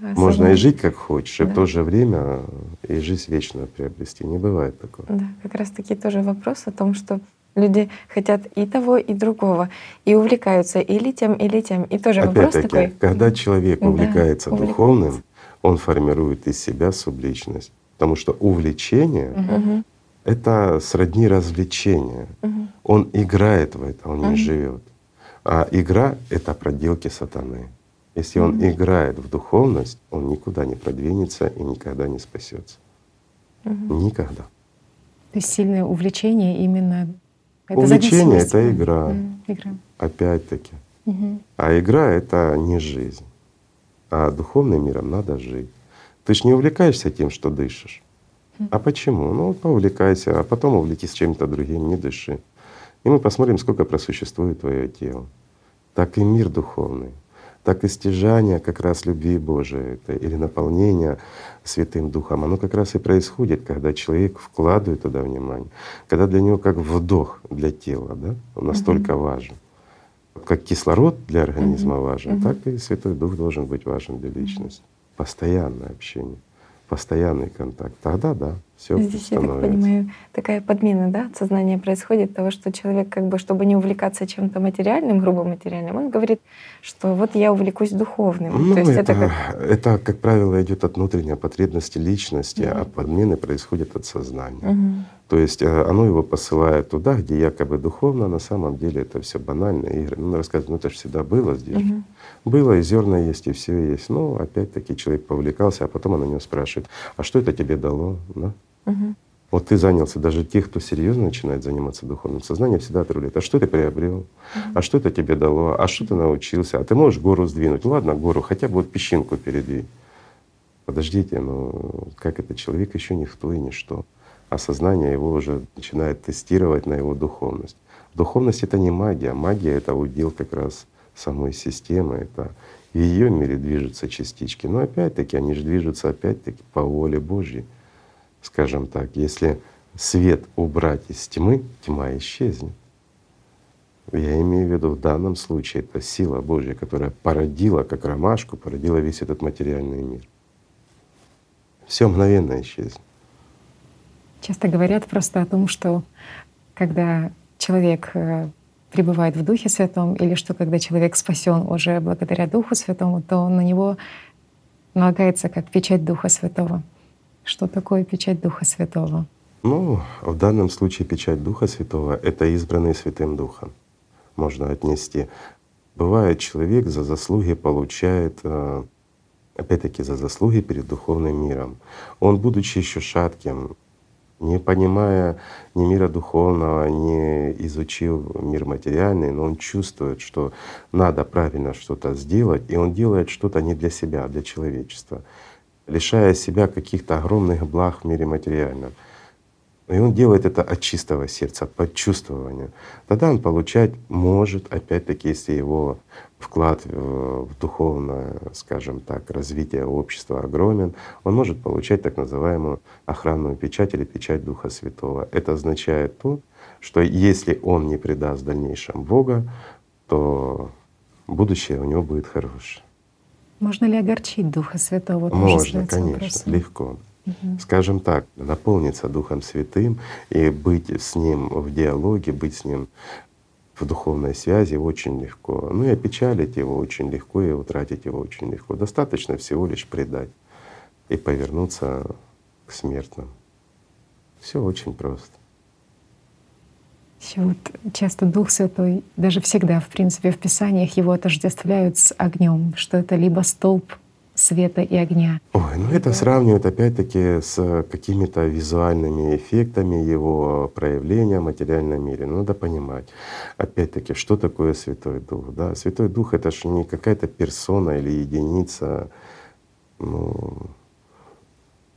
[SPEAKER 2] Да, Можно и жить как хочешь, да. и в то же время и жизнь вечную приобрести. Не бывает такого.
[SPEAKER 3] Да, как раз таки тоже вопрос о том, что люди хотят и того, и другого, и увлекаются или тем, или тем. И тоже вопрос такой.
[SPEAKER 2] Когда человек увлекается да, духовным, увлекается. он формирует из себя субличность. Потому что увлечение угу. это сродни развлечения. Угу. Он играет в это, он угу. не живет. А игра — это проделки сатаны. Если он mm-hmm. играет в духовность, он никуда не продвинется и никогда не спасется. Mm-hmm. Никогда.
[SPEAKER 1] То есть сильное увлечение именно
[SPEAKER 2] это Увлечение — это игра. Mm-hmm. игра. Опять-таки. Mm-hmm. А игра — это не жизнь. а духовным миром надо жить. Ты же не увлекаешься тем, что дышишь. А почему? Ну, поувлекайся, а потом увлекись чем-то другим, не дыши. И мы посмотрим, сколько просуществует твое тело. Так и мир духовный, так и стяжание как раз любви Божией это, или наполнение Святым Духом, оно как раз и происходит, когда человек вкладывает туда внимание, когда для него как вдох для тела, да, он настолько угу. важен. Как кислород для организма угу. важен, угу. так и Святой Дух должен быть важен для личности. Постоянное общение постоянный контакт, тогда да, все
[SPEAKER 3] Здесь, я так понимаю, такая подмена, да, от сознания происходит, того, что человек, как бы, чтобы не увлекаться чем-то материальным, грубо материальным, он говорит, что вот я увлекусь духовным.
[SPEAKER 2] Ну, То есть это, это, как... это, как правило, идет от внутренней потребности личности, mm-hmm. а подмены происходят от сознания. Mm-hmm. То есть э, оно его посылает туда, где якобы духовно, а на самом деле это все банальные игры. Ну, рассказывать, ну это же всегда было здесь. Угу. Было, и зерна есть, и все есть. Но опять-таки человек повлекался, а потом она него спрашивает, а что это тебе дало? Да? Угу. Вот ты занялся, даже те, кто серьезно начинает заниматься духовным сознанием, всегда отруляют. А что ты приобрел? Mm-hmm. А что это тебе дало? А что ты научился? А ты можешь гору сдвинуть? Ладно, гору, хотя бы вот песчинку передвинь. Подождите, ну как это человек еще никто и ничто а сознание его уже начинает тестировать на его духовность. Духовность — это не магия, магия — это удел как раз самой системы, это в ее мире движутся частички. Но опять-таки они же движутся опять-таки по воле Божьей. Скажем так, если свет убрать из тьмы, тьма исчезнет. Я имею в виду в данном случае это сила Божья, которая породила, как ромашку, породила весь этот материальный мир. Все мгновенно исчезнет.
[SPEAKER 1] Часто говорят просто о том, что когда человек э, пребывает в Духе Святом, или что когда человек спасен уже благодаря Духу Святому, то на него налагается как печать Духа Святого. Что такое печать Духа Святого?
[SPEAKER 2] Ну, в данном случае печать Духа Святого — это избранный Святым Духом. Можно отнести. Бывает, человек за заслуги получает э, опять-таки за заслуги перед духовным миром. Он, будучи еще шатким, не понимая ни мира духовного, не изучив мир материальный, но он чувствует, что надо правильно что-то сделать, и он делает что-то не для себя, а для человечества, лишая себя каких-то огромных благ в мире материальном. И он делает это от чистого сердца, от чувствования. Тогда он получать может, опять-таки, если его вклад в духовное, скажем так, развитие общества огромен, он может получать так называемую охранную печать или печать Духа Святого. Это означает то, что если он не предаст в дальнейшем Бога, то будущее у него будет хорошее.
[SPEAKER 1] Можно ли огорчить Духа Святого?
[SPEAKER 2] Можно, конечно, вопросом. легко. Угу. Скажем так, наполниться Духом Святым и быть с Ним в диалоге, быть с Ним в духовной связи очень легко. Ну и опечалить его очень легко, и утратить его очень легко. Достаточно всего лишь предать и повернуться к смертным. Все очень просто.
[SPEAKER 1] Еще вот часто Дух Святой, даже всегда, в принципе, в Писаниях его отождествляют с огнем, что это либо столб света и огня.
[SPEAKER 2] Ой, ну это сравнивают опять-таки с какими-то визуальными эффектами его проявления в материальном мире. Ну, надо понимать, опять-таки, что такое Святой Дух. Да? Святой Дух — это же не какая-то персона или единица, ну,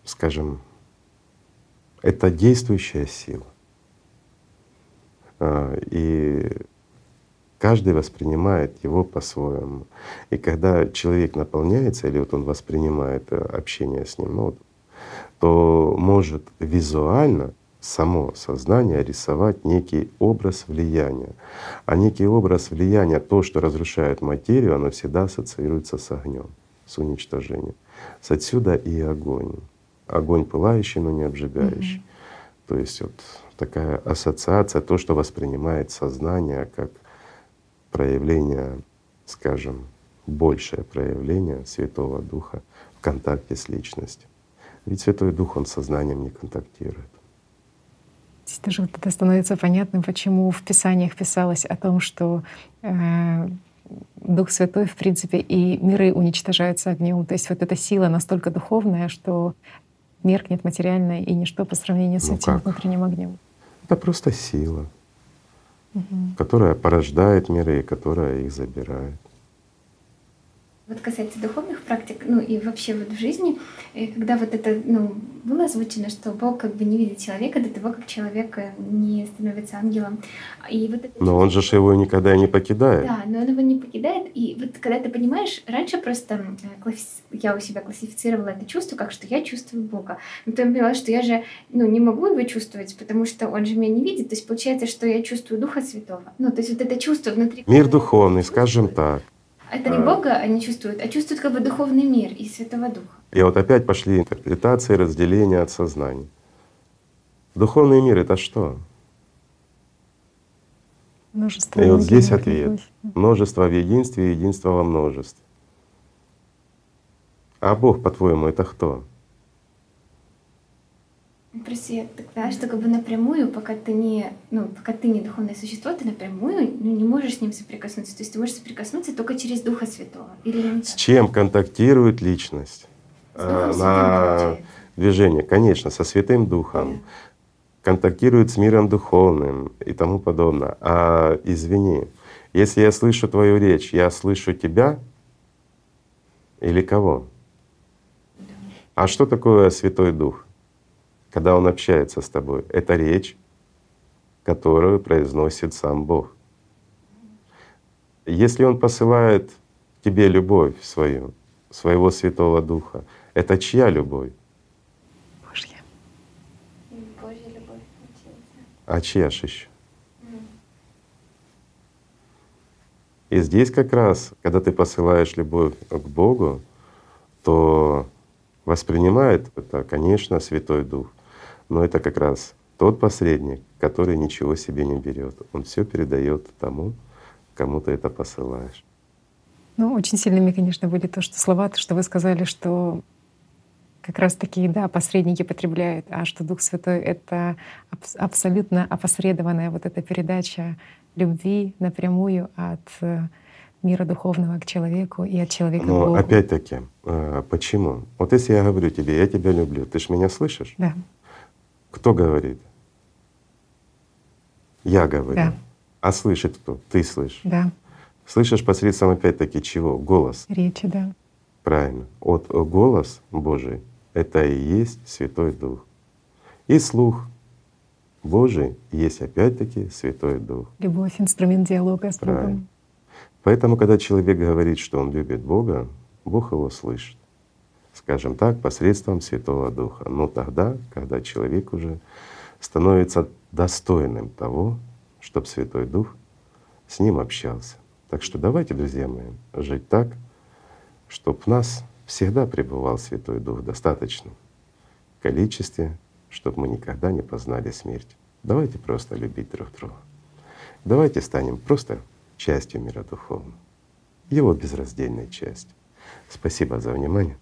[SPEAKER 2] скажем, это действующая сила. А, и Каждый воспринимает его по-своему. И когда человек наполняется, или вот он воспринимает э, общение с ним, ну, вот, то может визуально само сознание рисовать некий образ влияния. А некий образ влияния, то, что разрушает материю, оно всегда ассоциируется с огнем, с уничтожением. С отсюда и огонь. Огонь пылающий, но не обжигающий. Mm-hmm. То есть вот такая ассоциация, то, что воспринимает сознание как проявление, скажем, большее проявление Святого Духа в контакте с личностью. Ведь Святой Дух, Он с сознанием не контактирует.
[SPEAKER 1] Здесь тоже вот это становится понятным, почему в Писаниях писалось о том, что э, Дух Святой, в принципе, и миры уничтожаются огнем. То есть вот эта сила настолько духовная, что меркнет материальное и ничто по сравнению с ну этим как? внутренним огнем.
[SPEAKER 2] Это просто сила угу. которая порождает миры и которая их забирает.
[SPEAKER 6] Вот касается духовных практик, ну и вообще вот в жизни, когда вот это ну, было озвучено, что Бог как бы не видит человека до того, как человек э, не становится ангелом. И вот это
[SPEAKER 2] но он же его никогда не покидает.
[SPEAKER 6] Да, но он его не покидает. И вот когда ты понимаешь, раньше просто э, я у себя классифицировала это чувство как, что я чувствую Бога. Но потом поняла, что я же ну, не могу его чувствовать, потому что он же меня не видит. То есть получается, что я чувствую Духа Святого. Ну, то есть вот это чувство внутри...
[SPEAKER 2] Мир духовный, скажем так.
[SPEAKER 6] Это не а. Бога они чувствуют, а чувствуют как бы духовный мир и Святого Духа.
[SPEAKER 2] И вот опять пошли интерпретации, разделения от сознания. Духовный мир — это что?
[SPEAKER 1] Множество
[SPEAKER 2] и вот здесь ответ. Множество в единстве, единство во множестве. А Бог, по-твоему, это кто?
[SPEAKER 6] Просто я тогда, что как бы напрямую, пока ты не, ну, пока ты не духовное существо, ты напрямую ну, не можешь с ним соприкоснуться. То есть ты можешь соприкоснуться только через Духа Святого. Или
[SPEAKER 2] С чем контактирует личность?
[SPEAKER 6] С Духом
[SPEAKER 2] на движение, конечно, со Святым Духом. Да. Контактирует с миром духовным и тому подобное. А извини, если я слышу твою речь, я слышу тебя или кого? Да. А что такое Святой Дух? Когда Он общается с тобой. Это речь, которую произносит сам Бог. Если Он посылает тебе любовь свою, своего Святого Духа, это чья любовь?
[SPEAKER 1] Божья.
[SPEAKER 6] Божья любовь.
[SPEAKER 2] А чья же еще? И здесь как раз, когда ты посылаешь любовь к Богу, то воспринимает это, конечно, Святой Дух. Но это как раз тот посредник, который ничего себе не берет. Он все передает тому, кому ты это посылаешь.
[SPEAKER 1] Ну, очень сильными, конечно, были то, что слова, то, что вы сказали, что как раз таки, да, посредники потребляют, а что Дух Святой — это абсолютно опосредованная вот эта передача любви напрямую от э, мира духовного к человеку и от человека
[SPEAKER 2] Но
[SPEAKER 1] к Богу.
[SPEAKER 2] опять-таки, э, почему? Вот если я говорю тебе, я тебя люблю, ты ж меня слышишь?
[SPEAKER 1] Да.
[SPEAKER 2] Кто говорит? Я говорю.
[SPEAKER 1] Да.
[SPEAKER 2] А слышит кто? Ты слышишь.
[SPEAKER 1] Да.
[SPEAKER 2] Слышишь посредством опять-таки чего? Голос.
[SPEAKER 1] Речи, да.
[SPEAKER 2] Правильно. Вот голос Божий — это и есть Святой Дух. И слух Божий есть опять-таки Святой Дух.
[SPEAKER 1] Любовь — инструмент диалога с
[SPEAKER 2] Правильно.
[SPEAKER 1] Богом.
[SPEAKER 2] Поэтому, когда человек говорит, что он любит Бога, Бог его слышит скажем так, посредством Святого Духа. Но тогда, когда человек уже становится достойным того, чтобы Святой Дух с ним общался. Так что давайте, друзья мои, жить так, чтобы в нас всегда пребывал Святой Дух в достаточном количестве, чтобы мы никогда не познали смерть. Давайте просто любить друг друга. Давайте станем просто частью мира духовного, его безраздельной частью. Спасибо за внимание.